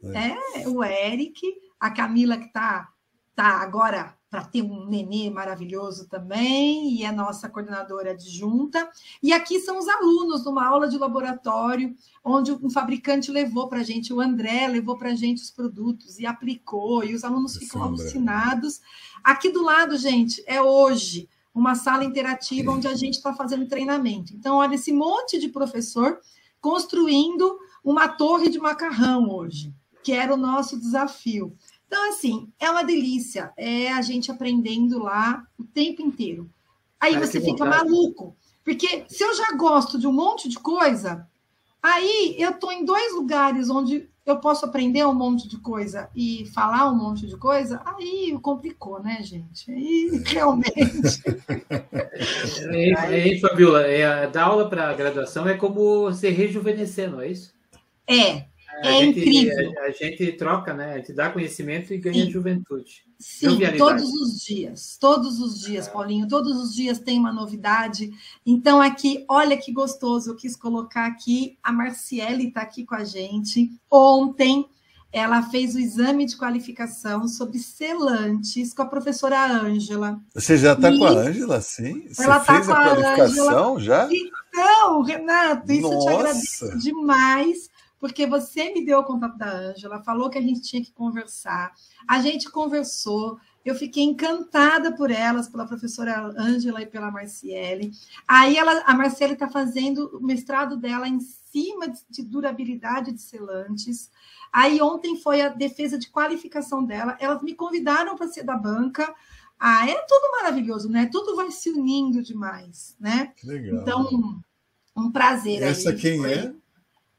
Né? É, o Eric, a Camila que está tá agora para ter um nenê maravilhoso também, e é nossa coordenadora adjunta. E aqui são os alunos, numa aula de laboratório, onde um fabricante levou para a gente, o André levou para a gente os produtos e aplicou, e os alunos ficam Sim, alucinados. Aqui do lado, gente, é hoje uma sala interativa onde a gente está fazendo treinamento. Então, olha esse monte de professor construindo uma torre de macarrão hoje, que era o nosso desafio. Então, assim, é uma delícia. É a gente aprendendo lá o tempo inteiro. Aí você fica maluco. Porque se eu já gosto de um monte de coisa, Aí eu estou em dois lugares onde eu posso aprender um monte de coisa e falar um monte de coisa, aí complicou, né, gente? Aí (laughs) realmente. aí, aí, Fabiola, é, dar aula para graduação é como se rejuvenescer, não é isso? É, é a incrível. Gente, a, a, gente troca, né? A gente dá conhecimento e ganha Sim. juventude. Sim, todos os dias, todos os dias, Paulinho, todos os dias tem uma novidade. Então, aqui, olha que gostoso, eu quis colocar aqui, a Marciele está aqui com a gente. Ontem, ela fez o exame de qualificação sobre selantes com a professora Ângela. Você já está com a Ângela, sim? Você ela tá fez a, a qualificação já? Então, Renato, isso Nossa. eu te agradeço demais porque você me deu o contato da Ângela, falou que a gente tinha que conversar. A gente conversou, eu fiquei encantada por elas, pela professora Ângela e pela Marciele. Aí ela, a Marciele está fazendo o mestrado dela em cima de, de durabilidade de selantes. Aí ontem foi a defesa de qualificação dela. Elas me convidaram para ser da banca. Ah, é tudo maravilhoso, né? Tudo vai se unindo demais, né? Legal. Então, um prazer. Essa aí, quem foi... é?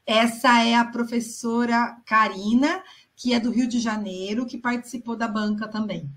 Essa é a professora Karina, que é do Rio de Janeiro, que participou da banca também.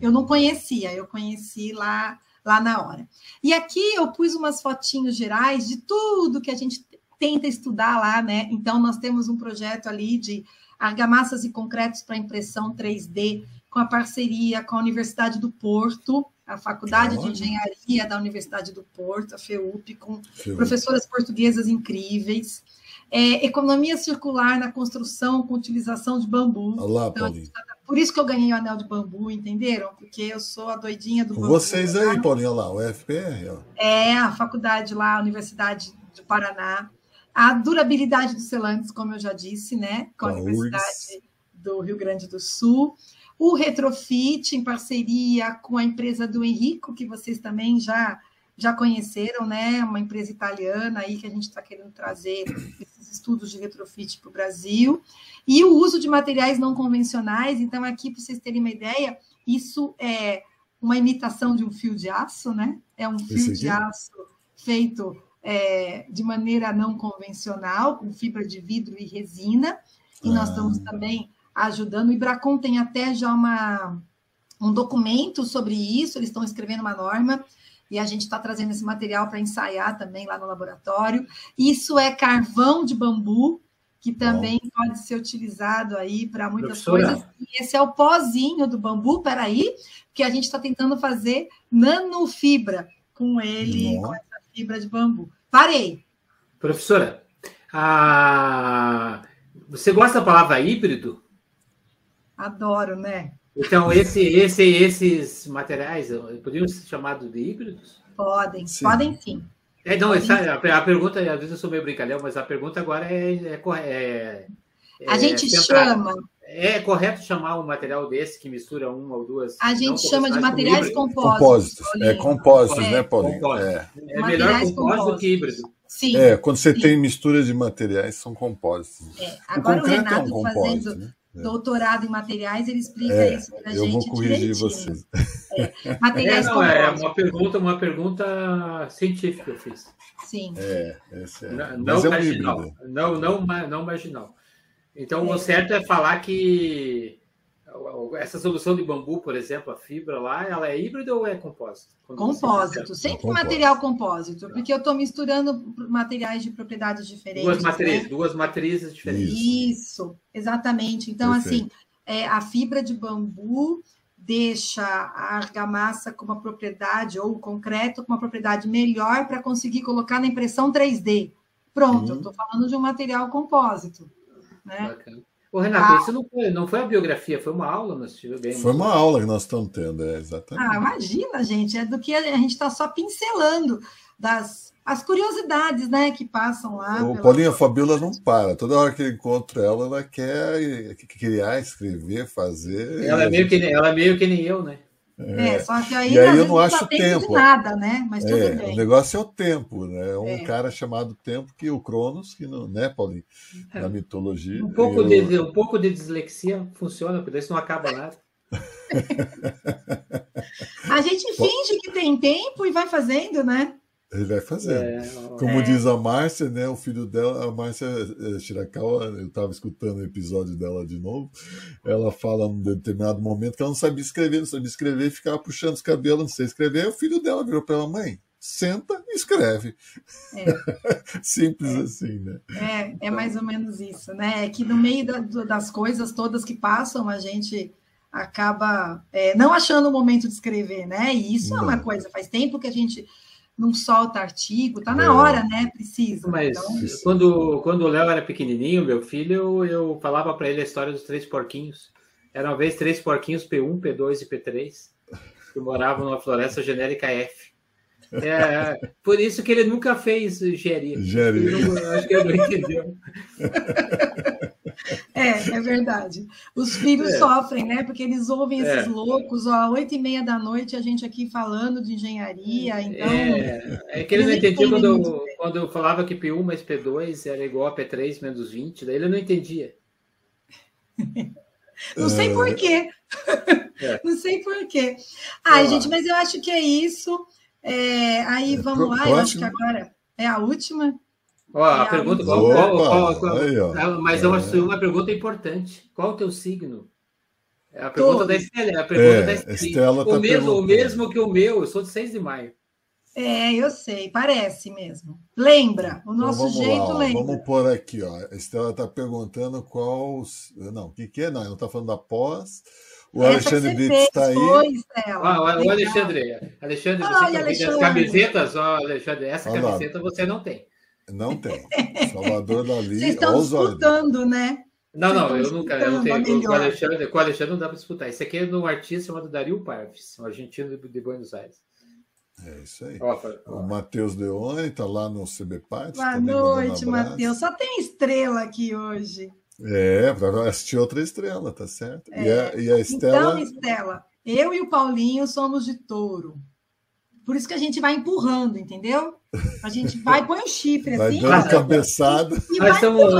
Eu não conhecia, eu conheci lá, lá na hora. E aqui eu pus umas fotinhos gerais de tudo que a gente tenta estudar lá, né? Então, nós temos um projeto ali de argamassas e concretos para impressão 3D, com a parceria com a Universidade do Porto, a Faculdade de Engenharia da Universidade do Porto, a FEUP, com FEUP. professoras portuguesas incríveis. É, economia circular na construção com utilização de bambu. Olá, então, Paulinho. Por isso que eu ganhei o anel de bambu, entenderam? Porque eu sou a doidinha do com bambu. Vocês aí, tá? Paulinho, lá, o FPR. Ó. É, a faculdade lá, a Universidade do Paraná. A durabilidade dos selantes, como eu já disse, né? Com a, a Universidade do Rio Grande do Sul. O Retrofit, em parceria com a empresa do Henrico, que vocês também já já conheceram, né? Uma empresa italiana aí que a gente está querendo trazer (coughs) esses estudos de retrofit para o Brasil. E o uso de materiais não convencionais. Então, aqui, para vocês terem uma ideia, isso é uma imitação de um fio de aço, né? É um fio de aço feito é, de maneira não convencional, com fibra de vidro e resina. E ah. nós estamos também ajudando. O Ibracon tem até já uma, um documento sobre isso, eles estão escrevendo uma norma e a gente está trazendo esse material para ensaiar também lá no laboratório. Isso é carvão de bambu, que também Bom. pode ser utilizado aí para muitas Professora. coisas. E esse é o pozinho do bambu, peraí, que a gente está tentando fazer nanofibra com ele, Bom. com essa fibra de bambu. Parei. Professora, a... você gosta da palavra híbrido? Adoro, né? Então, esse, esse, esses materiais poderiam ser chamados de híbridos? Podem, sim. podem sim. É, não, essa, a, a, pergunta, às vezes eu sou meio brincadeira, mas a pergunta agora é. é, é, é a gente chama. É correto chamar um material desse que mistura uma ou duas. A gente chama de materiais compósitos. Compósitos, é compósitos, é, né, Paulinho? É, é melhor compósito do que híbrido. Sim. É, quando você sim. tem mistura de materiais, são compósitos. É. Agora o, o Renato é um compósito, fazendo. Né? É. doutorado em materiais, ele explica é, isso para a gente. Eu vou corrigir vocês. É, materiais é, não, é uma pergunta, uma pergunta científica que eu fiz. Sim. É, é. Não, não é marginal. Não, não, não marginal. Então, o certo é falar que essa solução de bambu, por exemplo, a fibra lá, ela é híbrida ou é compósito? Compósito, sempre compósito. material compósito, porque eu estou misturando materiais de propriedades diferentes. Duas matrizes, né? duas matrizes diferentes. Isso, exatamente. Então, Perfeito. assim, é, a fibra de bambu deixa a argamassa com uma propriedade, ou o concreto com uma propriedade melhor para conseguir colocar na impressão 3D. Pronto, uhum. eu estou falando de um material compósito. Né? Bacana. Ô, Renato, ah. isso não foi, não foi a biografia, foi uma aula nós tivemos. Foi uma aula que nós estamos tendo, é, exatamente. Ah, imagina, gente, é do que a gente está só pincelando das as curiosidades, né, que passam lá. O pela... Paulinho, a Fabiola não para. Toda hora que eu encontro ela, ela quer criar, escrever, fazer. Ela é meio, gente... que, nem, ela é meio que nem eu, né? É, é, só que aí, e aí eu não acho tempo. nada, né? Mas tudo é, bem. O negócio é o tempo, né? Um é. cara chamado Tempo, que o Cronos, que não, né, Paulinho? Na é. mitologia. Um pouco, eu... de, um pouco de dislexia funciona, porque isso não acaba nada. (laughs) A gente finge que tem tempo e vai fazendo, né? Ele vai fazer. É, Como é. diz a Márcia, né? O filho dela, a Márcia é, Shirakawa, eu estava escutando o episódio dela de novo. Ela fala num determinado momento que ela não sabia escrever, não sabia escrever, ficava puxando os cabelos, não sei escrever. Aí o filho dela virou para ela, mãe, senta e escreve. É. (laughs) Simples é. assim, né? É, é mais ou menos isso, né? É que no meio da, das coisas todas que passam, a gente acaba é, não achando o momento de escrever, né? E isso não. é uma coisa, faz tempo que a gente não solta artigo, tá na é. hora, né? Precisa. Mas então... quando, quando o Léo era pequenininho, meu filho, eu falava para ele a história dos três porquinhos. Era uma vez três porquinhos, P1, P2 e P3, que moravam numa floresta genérica F. É, por isso que ele nunca fez engenharia. Engenharia. Acho que ele não entendeu. (laughs) É, é verdade. Os filhos é. sofrem, né? Porque eles ouvem esses é. loucos, ó, oito e meia da noite, a gente aqui falando de engenharia, então... É, é que ele não entendia quando eu, quando eu falava que P1 mais P2 era igual a P3 menos 20, daí ele não entendia. (laughs) Não sei por quê. É. (laughs) Não sei por quê. Ai, gente, mas eu acho que é isso. É, aí é, vamos lá, eu acho que agora é a última. Ó, a é pergunta. Qual, qual, qual, qual, aí, mas eu acho uma pergunta importante. Qual o teu signo? É a pergunta Todos. da Estela. A pergunta é, da Estela. Estela tá o, mesmo, o mesmo que o meu, eu sou de 6 de maio. É, eu sei, parece mesmo. Lembra, o então nosso então, jeito lá, lembra. Vamos pôr aqui, ó. A Estela está perguntando qual. Não, o que, que é? Não, ela está falando da pós. O Essa Alexandre Brito está aí. Foi, ah, o Alexandre, Alexandre, você Olha, Alexandre. as camisetas, ó, Alexandre, essa Olha camiseta lá. você não tem. Não tem. Salvador Dali. Vocês estão disputando, né? Não, não, eu nunca. Eu não tenho, com, o Alexandre, com o Alexandre não dá para disputar. Esse aqui é de um artista chamado Dario Parves, um argentino de Buenos Aires. É isso aí. Ó. O Matheus Leone está lá no CB Party. Boa noite, Matheus. Só tem estrela aqui hoje. É, para assistir outra estrela, tá certo? É. E, a, e a Estela. Então, Estela, eu e o Paulinho somos de touro. Por isso que a gente vai empurrando, entendeu? A gente vai, põe o chifre vai assim. Dando cabeçada. E nós, estamos,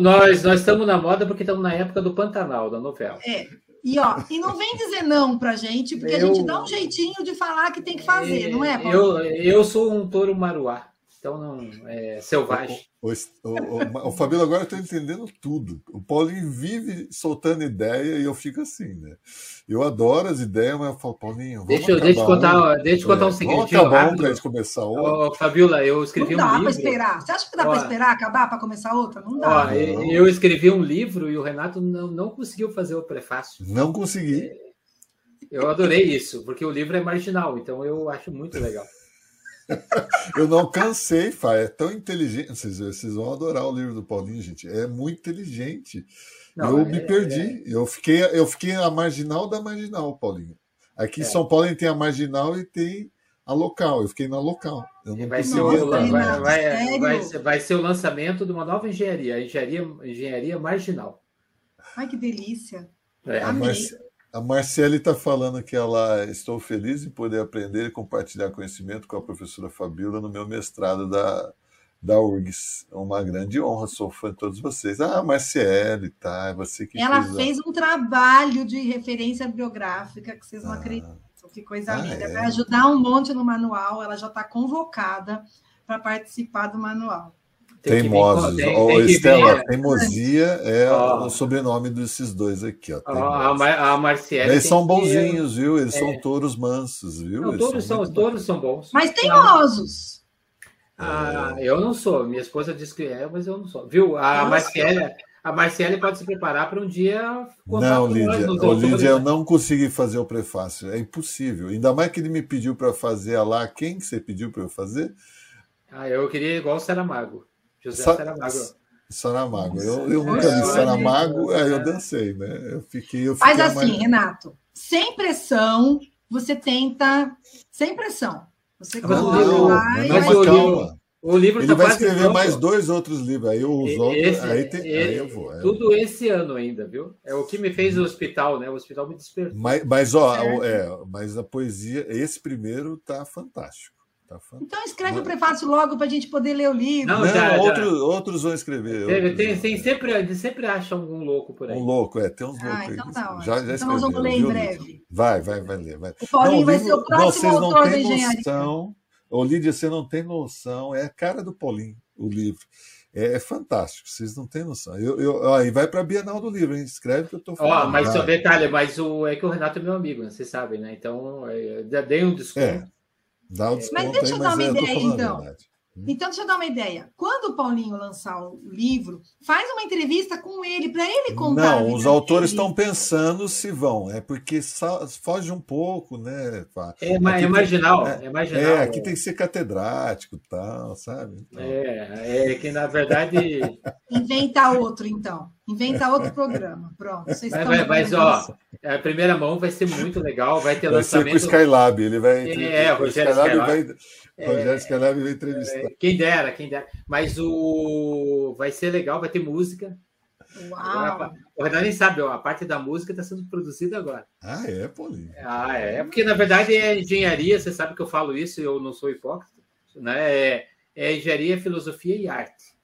nós, nós estamos na moda porque estamos na época do Pantanal, da novela. É. E, ó, e não vem dizer não pra gente, porque eu, a gente dá um jeitinho de falar que tem que fazer, é, não é, Paulo? Eu, eu sou um touro maruá. Então, não, é selvagem. O, o, o, o Fabíola, agora eu estou entendendo tudo. O Paulinho vive soltando ideia e eu fico assim, né? Eu adoro as ideias, mas eu falo, Paulinho, vamos deixa, deixa eu contar, um, deixa eu contar um segredinho. Vamos acabar um para começar outro. Oh, Fabíola, eu escrevi não um livro. Não dá para esperar. Você acha que dá para esperar acabar para começar outra? Não dá. não. Eu escrevi um livro e o Renato não, não conseguiu fazer o prefácio. Não consegui. Eu adorei isso, porque o livro é marginal, então eu acho muito legal. (laughs) eu não cansei, Fá. É tão inteligente. Vocês, vocês vão adorar o livro do Paulinho, gente. É muito inteligente. Não, eu é, me perdi. É... Eu, fiquei, eu fiquei a marginal da marginal, Paulinho. Aqui em é. São Paulo tem a marginal e tem a local. Eu fiquei na local. Eu não vai, ser o, vai, vai, vai, ser, vai ser o lançamento de uma nova engenharia, a engenharia, engenharia marginal. Ai, que delícia. É. Amei. A Marcele está falando que ela estou feliz em poder aprender e compartilhar conhecimento com a professora Fabiola no meu mestrado da, da URGS. É uma grande honra, sou fã de todos vocês. Ah, Marcele, tá, é você que Ela fez, fez um trabalho de referência bibliográfica que vocês não ah. acreditam. Que coisa ah, linda. É. Vai ajudar um monte no manual, ela já está convocada para participar do manual. Teimosos. Tem, tem, tem Estela, ver. teimosia é oh. o sobrenome desses dois aqui. Ó, oh, a, Mar a Marciele. Eles são bonzinhos, viu? Eles é. são touros mansos, viu? Não, todos, são, são todos são bons. Mas teimosos. Ah, eu não sou. Minha esposa diz que é, mas eu não sou. Viu? A Marciele, a Marciele pode se preparar para um dia. Não, Lídia. Ô, Lídia, eu não consegui fazer o prefácio. É impossível. Ainda mais que ele me pediu para fazer lá. Quem que você pediu para eu fazer? Ah, eu queria igual o Saramago. José Sa Saramago. Saramago. Eu, eu nunca vi Saramago, aí eu dancei, né? Eu fiquei. Eu fiquei Faz assim, mais... Renato. Sem pressão, você tenta. Sem pressão. Você coloca não, lá mas o livro, o livro Ele tá vai escrever pronto. mais dois outros livros. Aí os outros. aí, tem, esse, aí eu vou. Aí tudo esse ano ainda, viu? É o que me fez o hospital, né? O hospital me despertou. Mas, mas ó, é. mas a poesia, esse primeiro tá fantástico. Tá então escreve o prefácio logo para a gente poder ler o livro. Não, já, outro, já. outros vão escrever. Tem, tem, tem, sempre, sempre acha algum louco por aí. Um louco, é, tem uns loucos ah, então tá, já, já então nós vamos ler em breve. Vai, vai, vai ler. Vai. O Paulinho não, vai ser o próximo não, autor da engenharia. Noção, Ô, Lídia, você não tem noção, é a cara do Paulinho, o livro. É, é fantástico, vocês não têm noção. Eu, eu, ó, e vai para a Bienal do Livro, hein? escreve que eu estou falando. Ó, mas só detalhe, mas o, é que o Renato é meu amigo, né? vocês sabem, né? Então, eu já dei um desconto. É, dá um desconto mas deixa eu aí, dar uma é, eu ideia, então. verdade. Então, deixa eu dar uma ideia. Quando o Paulinho lançar o livro, faz uma entrevista com ele, para ele contar. Não, os autores estão pensando se vão. É porque foge um pouco, né? É, ma- Aqui é tem- marginal, é, é marginal. É, aqui tem que ser catedrático e tal, sabe? Então, É, é que na verdade. (laughs) Inventa outro, então. Inventa outro programa. Pronto. Vocês Mas, estão vai- mas, ó, a primeira mão vai ser muito legal, vai ter Vai ser com o lançamento. Skylab, ele vai. É, o Rogério Skylab Skylab. vai, Rogério Skylab vai entrevistar. É, Quem dera, quem dera. Mas o vai ser legal, vai ter música. Uau! o Renan nem sabe, ó, a parte da música está sendo produzida agora. Ah, é, Paulinho. Ah, é. Porque, na verdade, é engenharia, você sabe que eu falo isso, eu não sou hipócrita. Né? É, é engenharia, filosofia e arte.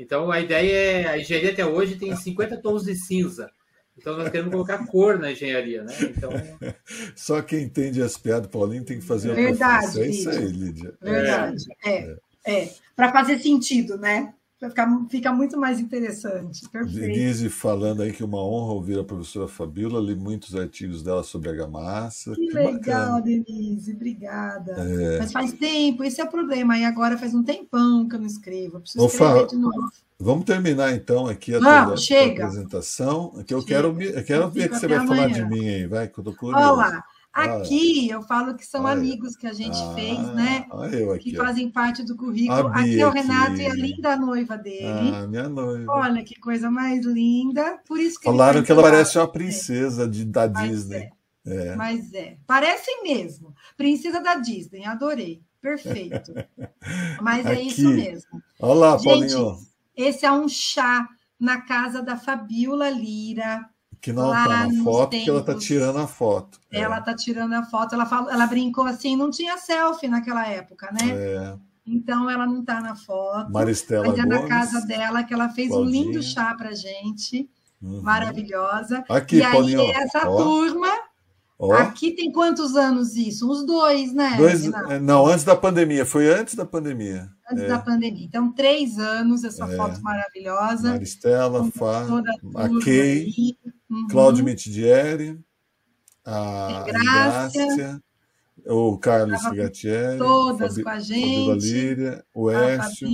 Então, a ideia é... A engenharia até hoje tem 50 tons de cinza. Então, nós queremos colocar cor na engenharia, né? Então, (laughs) Só quem entende as piadas, Paulinho, tem que fazer a Verdade. É isso aí, Lídia. Verdade. É, é. Para fazer sentido, né? Ficar, fica muito mais interessante. Perfeito. Denise falando aí que uma honra ouvir a professora Fabiola, li muitos artigos dela sobre a gamassa. Que legal, Denise, obrigada. É. Mas faz tempo, esse é o problema. E agora faz um tempão que eu não escrevo. Eu preciso escrever de novo. Vamos terminar então aqui a Vamos, tua- chega. apresentação, que eu Chega. quero, eu quero ver fico que você vai falar de amanhã. mim aí, vai, que eu tô curioso. Olha lá, aqui eu falo que são Olha. amigos que a gente Ah, fez, né? Que aqui. ó. fazem parte do currículo. Aqui é o Renato aqui. e a linda noiva dele. Ah, minha noiva. Olha que coisa mais linda. Por isso que Falaram que ela parece uma princesa de, da Mas Disney. É. Mas é. Parecem mesmo. Princesa da Disney, adorei. Perfeito. (laughs) Mas é isso mesmo. Olha lá, Gente, Paulinho, esse é um chá na casa da Fabiola Lira. Que não lá tá na foto, porque ela tá tempos. tirando a foto. É, Ela tá tirando a foto. Ela, falou, ela brincou assim, não tinha selfie naquela época, né? É. Então ela não tá na foto. Maristela Mas é na casa dela que ela fez um Claudinha. lindo chá pra gente. Uhum. Maravilhosa. Aqui, e aí, Paulinho. essa ó, turma, ó. aqui tem quantos anos isso? Uns dois, né? Dois, Renato? é, não, antes da pandemia. Foi antes da pandemia. Antes é. da pandemia. Então, três anos, essa É. foto maravilhosa. Maristela, Fá, a Kay, aí. Uhum. Cláudio Mitidieri, a Grácia. Grácia, o Carlos Tava Gatieri, todas Fabi- com a gente. Líria, o Écio.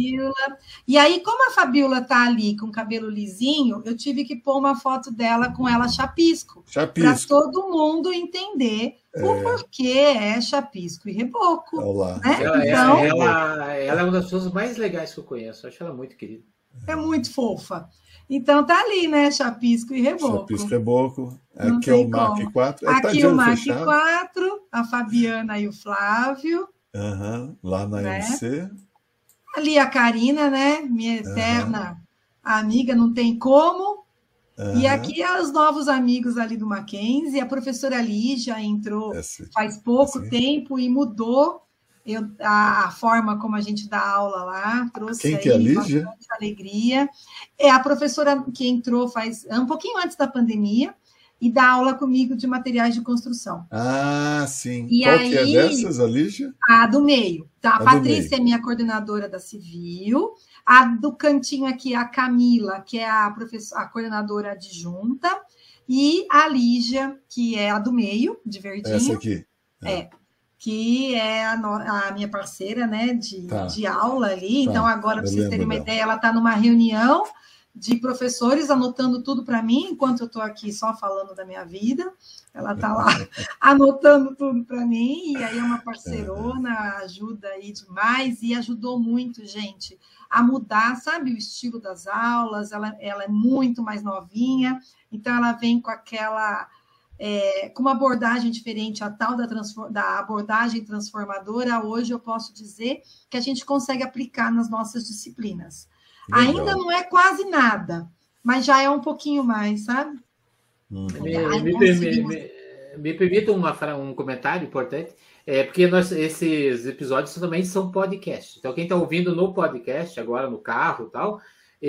E aí, como a Fabiola tá ali com o cabelo lisinho, eu tive que pôr uma foto dela com ela chapisco. Para Chapisco. todo mundo entender o porquê é chapisco e reboco. Olha lá. Né? ela, Então, ela, ela, ela é uma das pessoas mais legais que eu conheço. Eu acho ela muito querida. é muito fofa. Então tá ali, né? Chapisco e reboco. Chapisco Reboco. Não Aqui é o tem Mac como. 4. É, tá Aqui o olho Mac fechado. 4, a Fabiana e o Flávio. Aham, Lá na Né? MC. Ali a Karina, né? Minha eterna amiga, não tem como. E Aham. aqui é os novos amigos ali do Mackenzie. A professora Lígia entrou Esse- faz pouco tempo e mudou eu- a, a forma como a gente dá aula lá. Trouxe Quem aí que é a Lígia? bastante alegria. É a professora que entrou faz um pouquinho antes da pandemia e dá aula comigo de materiais de construção. Ah, sim. E Qual que é aí- dessas, a Lígia? A do meio, tá? A A Patrícia é minha coordenadora da Civil. A do cantinho aqui é a Camila, que é a, professora, a coordenadora adjunta. E a Lígia, que é a do meio, de verdinho. Essa aqui. É, que é a, no- a minha parceira, né, de, Tá. de aula ali. Tá, Então, agora, para vocês terem uma ideia, ela está numa reunião de professores anotando tudo para mim, enquanto eu estou aqui só falando da minha vida. Ela está lá (laughs) anotando tudo para mim, e aí é uma parceirona, ajuda aí demais, e ajudou muito, gente, a mudar, sabe, o estilo das aulas. Ela, ela é muito mais novinha, então ela vem com aquela é, com uma abordagem diferente, a tal da, da abordagem transformadora, hoje eu posso dizer que a gente consegue aplicar nas nossas disciplinas. Legal. Ainda não é quase nada, mas já é um pouquinho mais, sabe? Uhum. Me, Ai, me, conseguimos. me, me permita uma, um comentário importante. É porque nós, esses episódios também são podcast. Então, quem está ouvindo no podcast, agora no carro e tal,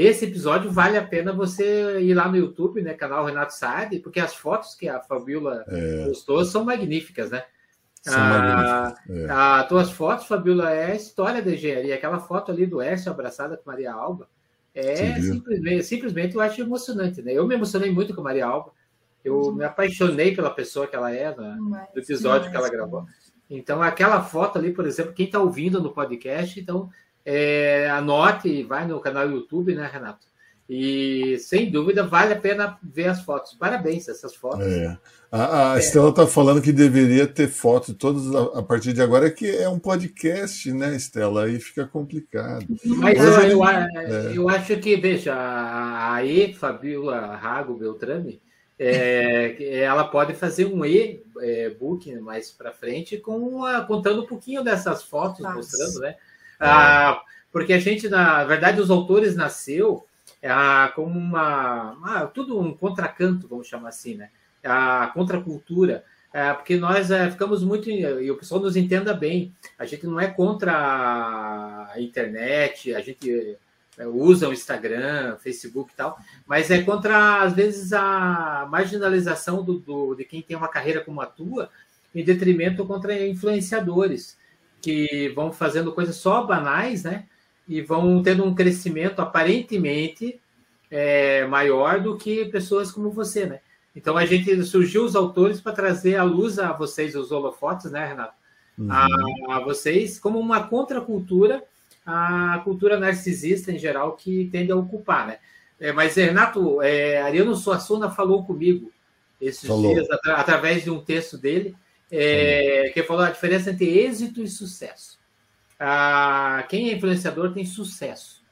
esse episódio vale a pena você ir lá no YouTube, né? Canal Renato Saad, porque as fotos que a Fabiola É. postou são magníficas, né? Ah, é. As tuas fotos, Fabiola, é a história da engenharia. Aquela foto ali do Écio abraçada com Maria Alba é simplesmente, simplesmente eu acho emocionante, né? Eu me emocionei muito com Maria Alba. Eu me apaixonei pela pessoa que ela é, né? do episódio que ela gravou. Então, aquela foto ali, por exemplo, quem está ouvindo no podcast, então é, anote e vai no canal YouTube, né, Renato? E sem dúvida vale a pena ver as fotos. Parabéns, essas fotos. É. A, a é. Estela está falando que deveria ter fotos todas a, a, partir de agora, que é um podcast, né, Estela? Aí fica complicado. Mas eu, eu, é. eu, acho que, veja, a Fabiola Rago Beltrame, é, ela pode fazer um e-book mais para frente com contando um pouquinho dessas fotos, Nossa. mostrando, né? Ah, porque a gente, na verdade, os autores nasceu ah, como uma, tudo um contracanto, vamos chamar assim, né? A contracultura, é, porque nós é, ficamos muito, e o pessoal nos entenda bem, a gente não é contra a internet, a gente é, usa o Instagram, Facebook e tal, mas é contra, às vezes, a marginalização do, do, de quem tem uma carreira como a tua, em detrimento contra influenciadores, que vão fazendo coisas só banais, né? E vão tendo um crescimento aparentemente é, maior do que pessoas como você, né? Então a gente surgiu os autores para trazer à luz a vocês os holofotes, né, Renato? Uhum. A, a vocês como uma contracultura a cultura narcisista em geral que tende a ocupar, né? É, mas, Renato, é, Ariano Suassuna falou comigo esses falou. dias, atra através de um texto dele, é, que falou a diferença entre êxito e sucesso. Ah, quem é influenciador tem sucesso,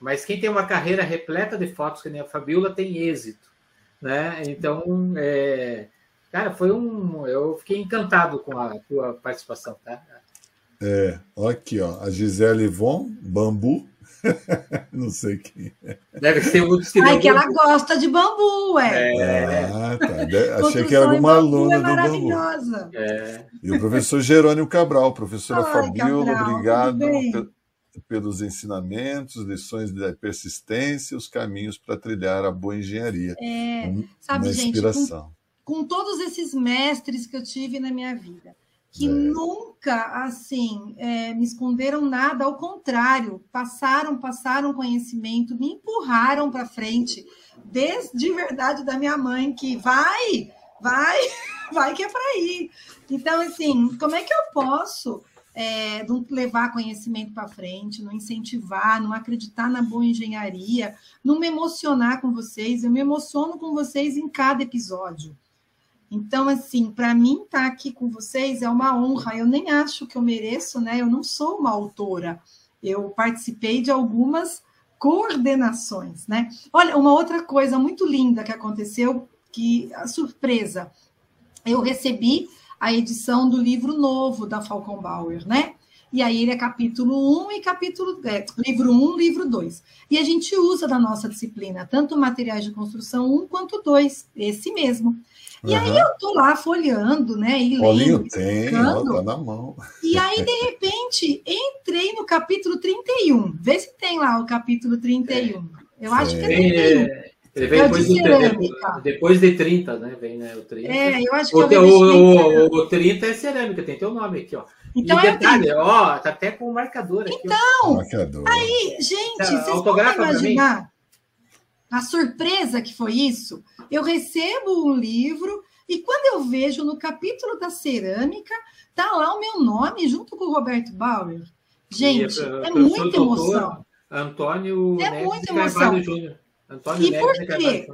mas quem tem uma carreira repleta de fotos, que nem a Fabiola, tem êxito. Né? Então, é, cara, foi um. Eu fiquei encantado com a tua participação, tá? É, aqui, ó, a Gisele Von, Bambu. (laughs) Não sei quem é. Deve ser um dos que Ai, que ela gosta de bambu, ué. É. Ah, tá. Achei que era alguma aluna é do bambu. É. E o professor Jerônimo Cabral, professora Ai, Fabiola, Cabral, obrigado pelos ensinamentos, lições de persistência, os caminhos para trilhar a boa engenharia. É, sabe, uma inspiração. Gente, com, com todos esses mestres que eu tive na minha vida que é. nunca, assim, é, me esconderam nada, ao contrário, passaram, passaram conhecimento, me empurraram para frente, desde verdade da minha mãe, que vai, vai, (laughs) vai que é para ir. Então, assim, como é que eu posso é, não levar conhecimento para frente, não incentivar, não acreditar na boa engenharia, não me emocionar com vocês? Eu me emociono com vocês em cada episódio. Então, assim, para mim estar tá aqui com vocês é uma honra. Eu nem acho que eu mereço, né? Eu não sou uma autora. Eu participei de algumas coordenações, né? Olha, uma outra coisa muito linda que aconteceu, que a surpresa, eu recebi a edição do livro novo da Falcon Bauer, né? E aí ele é capítulo 1 e capítulo é, livro 1, livro 2. E a gente usa da nossa disciplina tanto materiais de construção 1 quanto 2, esse mesmo. E uhum. aí eu tô lá folheando, né? E Olhinho lendo, tem, tá na mão. E aí, de repente, entrei no capítulo 31. Vê se tem lá o capítulo 31. Eu acho que é 31. Ele vem depois, de, cerâmica. depois de 30, né? Vem né, o 30. É, eu acho que o, o, o, o 30 é cerâmica, tem teu nome aqui, ó. Então, e detalhe, ó, tá até com o marcador aqui. Então, marcador. aí, gente, tá, vocês podem imaginar a surpresa que foi isso? Eu recebo um livro e quando eu vejo no capítulo da cerâmica, tá lá o meu nome junto com o Roberto Bauer. Gente, é, é muita emoção. Antônio é Neves muita emoção. Júnior. Antônio e Neves por quê?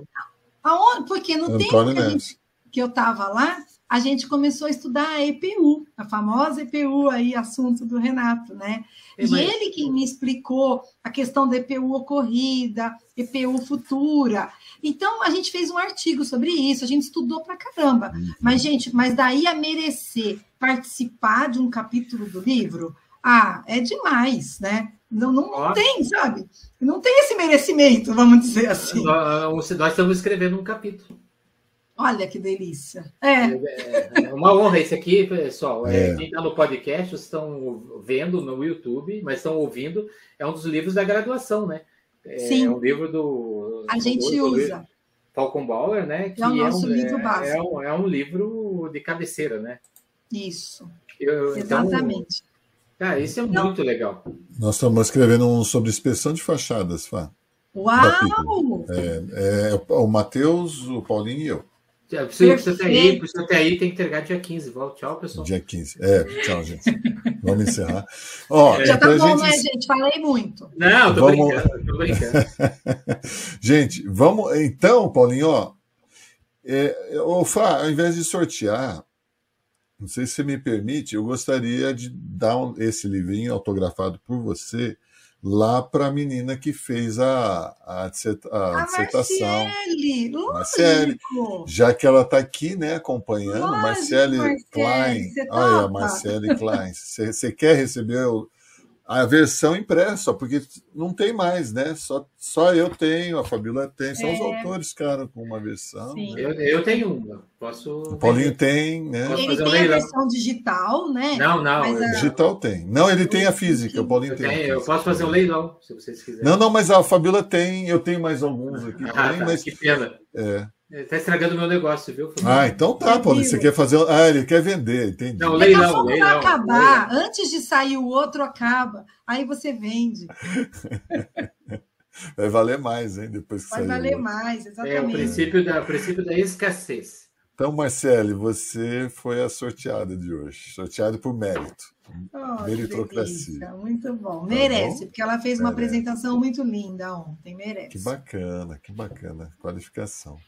Aonde? Porque no Antônio tempo que, a gente, que eu estava lá, a gente começou a estudar a EPU, a famosa EPU aí, assunto do Renato, né? E, e ele que me explicou a questão da EPU ocorrida, EPU futura. Então, a gente fez um artigo sobre isso, a gente estudou pra caramba. Uhum. Mas, gente, mas daí a merecer participar de um capítulo do livro, ah, é demais, né? Não, não, não tem, sabe? Não tem esse merecimento, vamos dizer assim. Nós, nós estamos escrevendo um capítulo. Olha que delícia. É. é. é uma honra esse aqui, pessoal. É. É, quem está no podcast, estão vendo no YouTube, mas estão ouvindo. É um dos livros da graduação, né? É, Sim. É um livro do. A gente do, usa. Falcon Bauer, né? Que é o nosso um, livro é, básico. É um, é um livro de cabeceira, né? Isso. Eu, então, Exatamente. ah, isso é muito legal. Nós estamos escrevendo um sobre inspeção de fachadas, Fá. Uau! É, é, o Matheus, o Paulinho e eu. É, Precisa você ter aí, precisa ter aí, tem que entregar dia 15. Volta, tchau, pessoal. Dia 15. É, tchau, gente. Vamos encerrar. Ó, Já tá pra bom, gente- né, gente? Falei muito. Não, tô Vamos- brincando, tô brincando. (laughs) Gente, vamos. Então, Paulinho, ó. É, ô, Fá, ao invés de sortear, não sei se você me permite, eu gostaria de dar um- esse livrinho autografado por você lá para a menina que fez a, a, a A dissertação. Marciele, Marciele. Já que ela está aqui, né, acompanhando, Lógico, Marcele Klein. Olha, topa? Marcele Klein. Você você quer receber o- a versão impressa? Porque não tem mais, né? Só, só eu tenho, a Fabíola tem. São os É. autores, cara, com uma versão. Sim. né? Eu, eu tenho uma. Posso. O Paulinho tem, né? Ele um tem a leilão? versão digital, né? Não, não. Mas eu, a- Digital tem. Não, ele tem a física, o Paulinho eu, tem. tenho, eu posso fazer um leilão, se vocês quiserem. Não, não, mas a Fabíola tem, eu tenho mais alguns aqui (laughs) Ah, também, tá, mas. que pena. É. Tá estragando o meu negócio, viu? Ah, então tá, Paulinho. Você quer fazer. Ah, ele quer vender, entendi. Não, leilão, quando leilão, acabar, antes de sair o outro, acaba. Aí você vende. (laughs) Vai valer mais, hein? Depois que Vai sair. o valer outro. mais, É o exatamente. princípio da, o princípio da escassez. Então, Marcele, você foi a sorteada de hoje. Sorteada por mérito. Oh, Meritocracia. Muito bom. Tá Merece, bom? porque ela fez uma Merece. apresentação muito linda ontem. Merece. Que bacana, que bacana. Qualificação.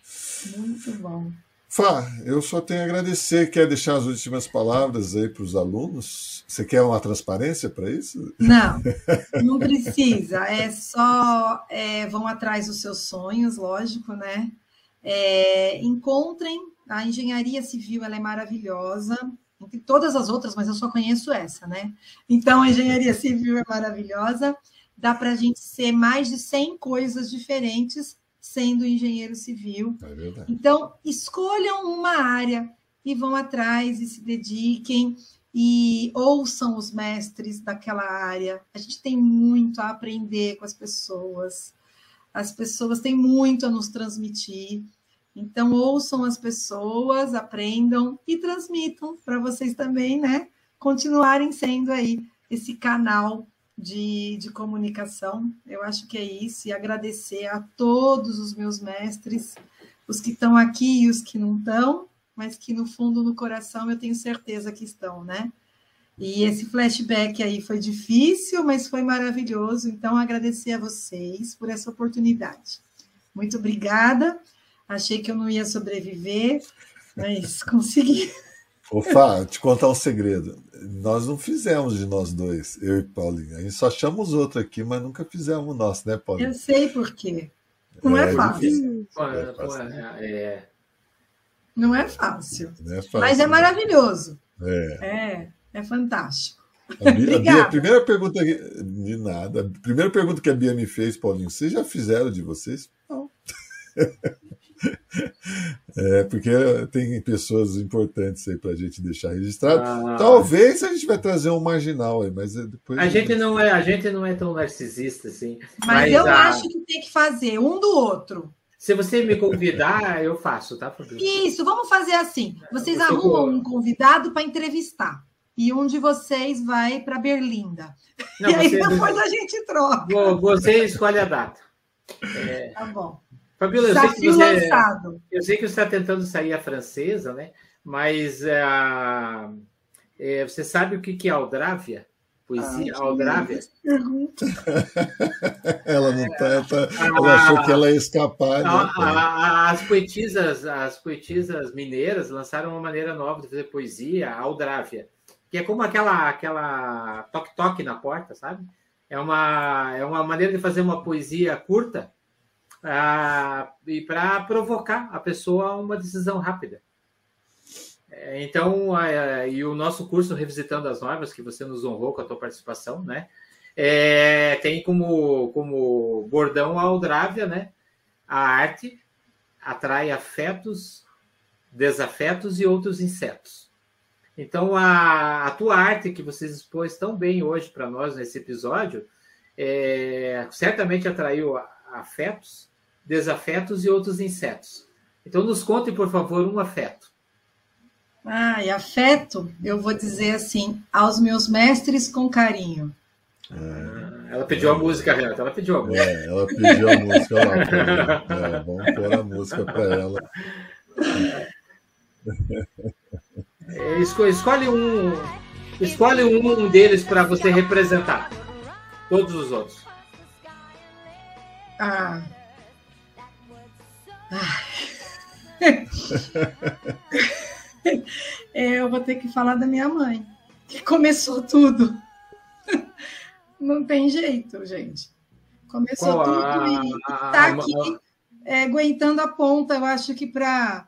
Muito bom. Fá, eu só tenho a agradecer. Quer deixar as últimas palavras aí para os alunos? Você quer uma transparência para isso? Não, (laughs) não precisa. É só é, vão atrás dos seus sonhos, lógico, né? É, encontrem a engenharia civil, ela é maravilhosa. Entre todas as outras, mas eu só conheço essa, né? Então, a engenharia civil é maravilhosa. Dá para a gente ser mais de 100 coisas diferentes sendo engenheiro civil. É verdade. Então, escolham uma área e vão atrás e se dediquem e ouçam os mestres daquela área. A gente tem muito a aprender com as pessoas. As pessoas têm muito a nos transmitir. Então, ouçam as pessoas, aprendam e transmitam para vocês também, né? Continuarem sendo aí esse canal de, de comunicação. Eu acho que é isso. E agradecer a todos os meus mestres, os que estão aqui e os que não estão, mas que no fundo, no coração, eu tenho certeza que estão, né? E esse flashback aí foi difícil, mas foi maravilhoso. Então, agradecer a vocês por essa oportunidade. Muito obrigada. Achei que eu não ia sobreviver, mas (laughs) consegui. Ô, Fá, te contar um segredo. Nós não fizemos de nós dois, eu e Paulinho. A gente só chamamos outro aqui, mas nunca fizemos o nosso, né, Paulinho? Eu sei por quê. Não é, É, fácil. difícil. Pô, É, fácil. é, Não é fácil. Não é fácil, Mas é né? maravilhoso. É. É, é fantástico. A, Bia, a, Bia, primeira pergunta que, de nada. A primeira pergunta que a Bia me fez, Paulinho, vocês já fizeram de vocês? (laughs) É, porque tem pessoas importantes aí pra gente deixar registrado. Ah, Talvez a gente vai trazer um marginal aí, mas é depois. a gente não é, a gente não é tão narcisista assim. Mas, Mas eu a- acho que tem que fazer um do outro. Se você me convidar, eu faço, tá, Fabrício? Isso, vamos fazer assim. Vocês arrumam com- um convidado para entrevistar. E um de vocês vai para Berlinda. Não, e aí você, (laughs) depois a gente troca. Vo- você escolhe a data. Tá bom. Fabíola, eu sei que você, lançado. eu sei que você está tentando sair a francesa, né? Mas é, é, você sabe o que que é Aldrávia? Poesia, Ah, Aldrávia? Pergunta. (laughs) Ela não tá, ela tá- ela achou que ela ia escapar. né, A- a- as poetisas, as poetisas mineiras lançaram uma maneira nova de fazer poesia, a Aldrávia, que é como aquela aquela toque toque na porta, sabe? É uma é uma maneira de fazer uma poesia curta ah, e para provocar a pessoa a uma decisão rápida. É, Então, ah, e o nosso curso Revisitando as Normas, que você nos honrou com a tua participação, né? É, tem como, como bordão a Aldrávia, né? A arte atrai afetos, desafetos e outros insetos. Então, a, a tua arte que vocês expôs tão bem hoje para nós nesse episódio, é, certamente atraiu afetos, desafetos e outros insetos. Então, nos conte, por favor, um afeto. Ah, e afeto, eu vou dizer assim, aos meus mestres com carinho. É. Ela pediu a música, Renata. Ela pediu a música. É, ela pediu a música lá. É, vamos pôr a música para ela. É, escolhe um, escolhe um deles para você representar. Todos os outros. Ah. (laughs) é, eu vou ter que falar da minha mãe, que começou tudo. Não tem jeito, gente. Começou Qual tudo a... e está aqui é, aguentando a ponta, eu acho que para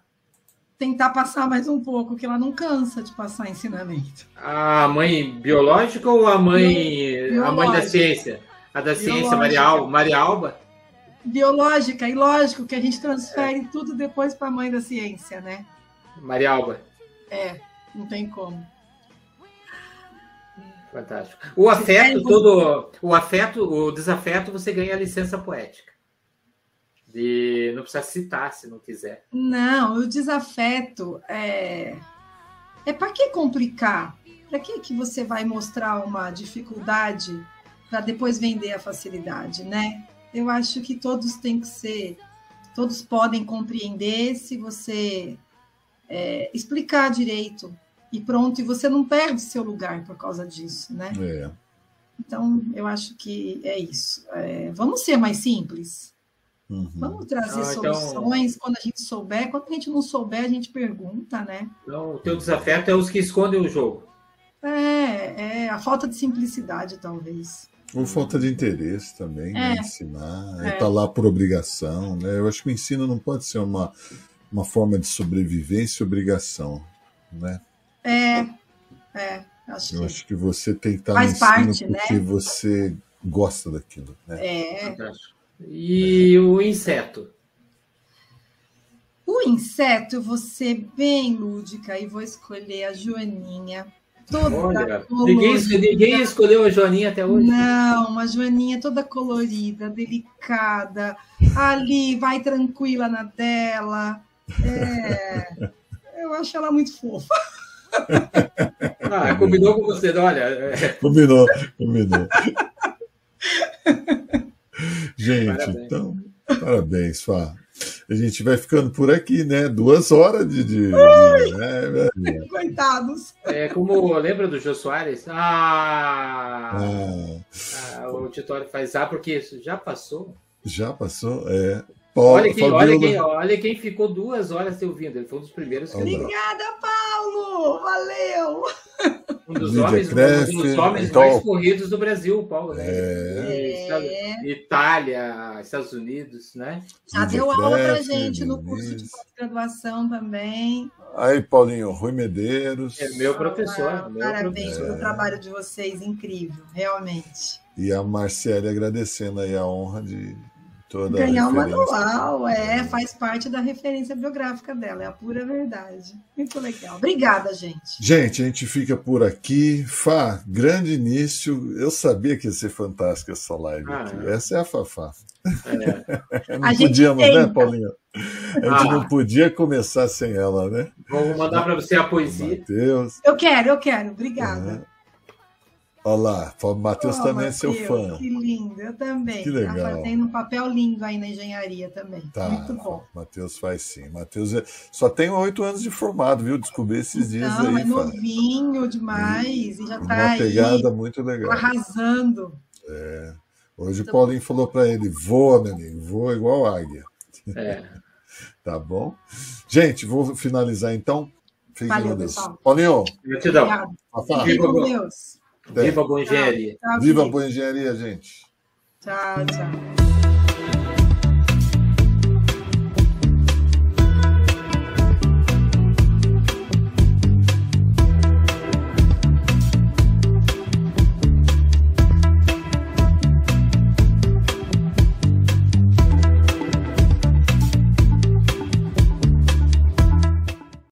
tentar passar mais um pouco, que ela não cansa de passar ensinamento. A mãe biológica ou a mãe, biológica. a mãe da ciência? A da biológica. ciência, Maria, Al, Maria Alba? Biológica, e lógico que a gente transfere é. tudo depois para a mãe da ciência, né? Maria Alba. É, não tem como. Fantástico. O afeto, todo, o afeto, o desafeto, você ganha a licença poética. De não precisa citar se não quiser. Não, o desafeto é é para que complicar? Para que que você vai mostrar uma dificuldade para depois vender a facilidade, né? Eu acho que todos têm que ser, todos podem compreender se você é, explicar direito e pronto, e você não perde seu lugar por causa disso, né? É. Então, eu acho que é isso. É, vamos ser mais simples. Uhum. Vamos trazer ah, então... soluções quando a gente souber. Quando a gente não souber, a gente pergunta, né? Então, o teu desafeto é os que escondem o jogo. É, é a falta de simplicidade, talvez. Ou falta de interesse também, né? é. né? Ensinar. É. Tá lá por obrigação, né? Eu acho que o ensino não pode ser uma, uma forma de sobrevivência e obrigação, né? É, é. Acho eu que acho que você tem que estar no ensino parte, porque né? você gosta daquilo. Né? É. E o inseto? O inseto, eu vou ser bem lúdica e vou escolher a Joaninha. Toda Olha, ninguém, ninguém, escolheu a Joaninha até hoje. Não, uma Joaninha toda colorida, delicada, ali, vai tranquila na dela. É, (laughs) eu acho ela muito fofa. Ah, combinou com você, olha. É... Combinou, combinou. (laughs) Gente, parabéns. então, parabéns, Fá. A gente vai ficando por aqui, né? Duas horas de. de, de né? Coitados. É como lembra do Jô Soares? Ah, ah. ah o auditório faz ah, porque isso já passou. Já passou, é. Olha, quem, olha, quem, olha quem ficou duas horas te ouvindo. Ele foi um dos primeiros que Obrigada, Paulo! Valeu! Um dos homens, um dos homens então... mais corridos do Brasil, Paulo. Né? É. é. Itália, Estados Unidos, né? Já deu aula pra gente no curso de pós-graduação também. Aí, Paulinho, Rui Medeiros. É meu professor. Ah, meu parabéns professor. pelo trabalho de vocês, incrível, realmente. E a Marcele agradecendo aí a honra de Toda Ganhar o manual, é, faz parte da referência biográfica dela, é a pura verdade. Muito legal. Obrigada, gente. Gente, a gente fica por aqui. Fá, grande início. Eu sabia que ia ser fantástica essa live ah, aqui. É. Essa é a Fafá. É. (laughs) não a podíamos, né, né, Paulinho? A gente ah. não podia começar sem ela, né? Vou mandar para você a poesia. Mateus. Eu quero, eu quero. Obrigada. Olha lá, o Matheus oh, também Mateus, é seu fã. Que lindo, eu também. Que legal. Tá fazendo um papel lindo aí na engenharia também. Tá, Muito bom. Matheus faz sim. Matheus é... só tem oito anos de formado, viu? Descobri esses dias Não, aí. É novinho demais e, e já está aí. Uma pegada muito legal. Arrasando. É. Hoje muito o Paulinho bom. falou para ele: voa, neném, voa igual águia. É. (laughs) tá bom? Gente, vou finalizar então. Fique Valeu, pessoal. Paulinho. Gratidão. Fique com Deus. Viva a boa engenharia. Viva a boa engenharia, gente. Tchau, tchau.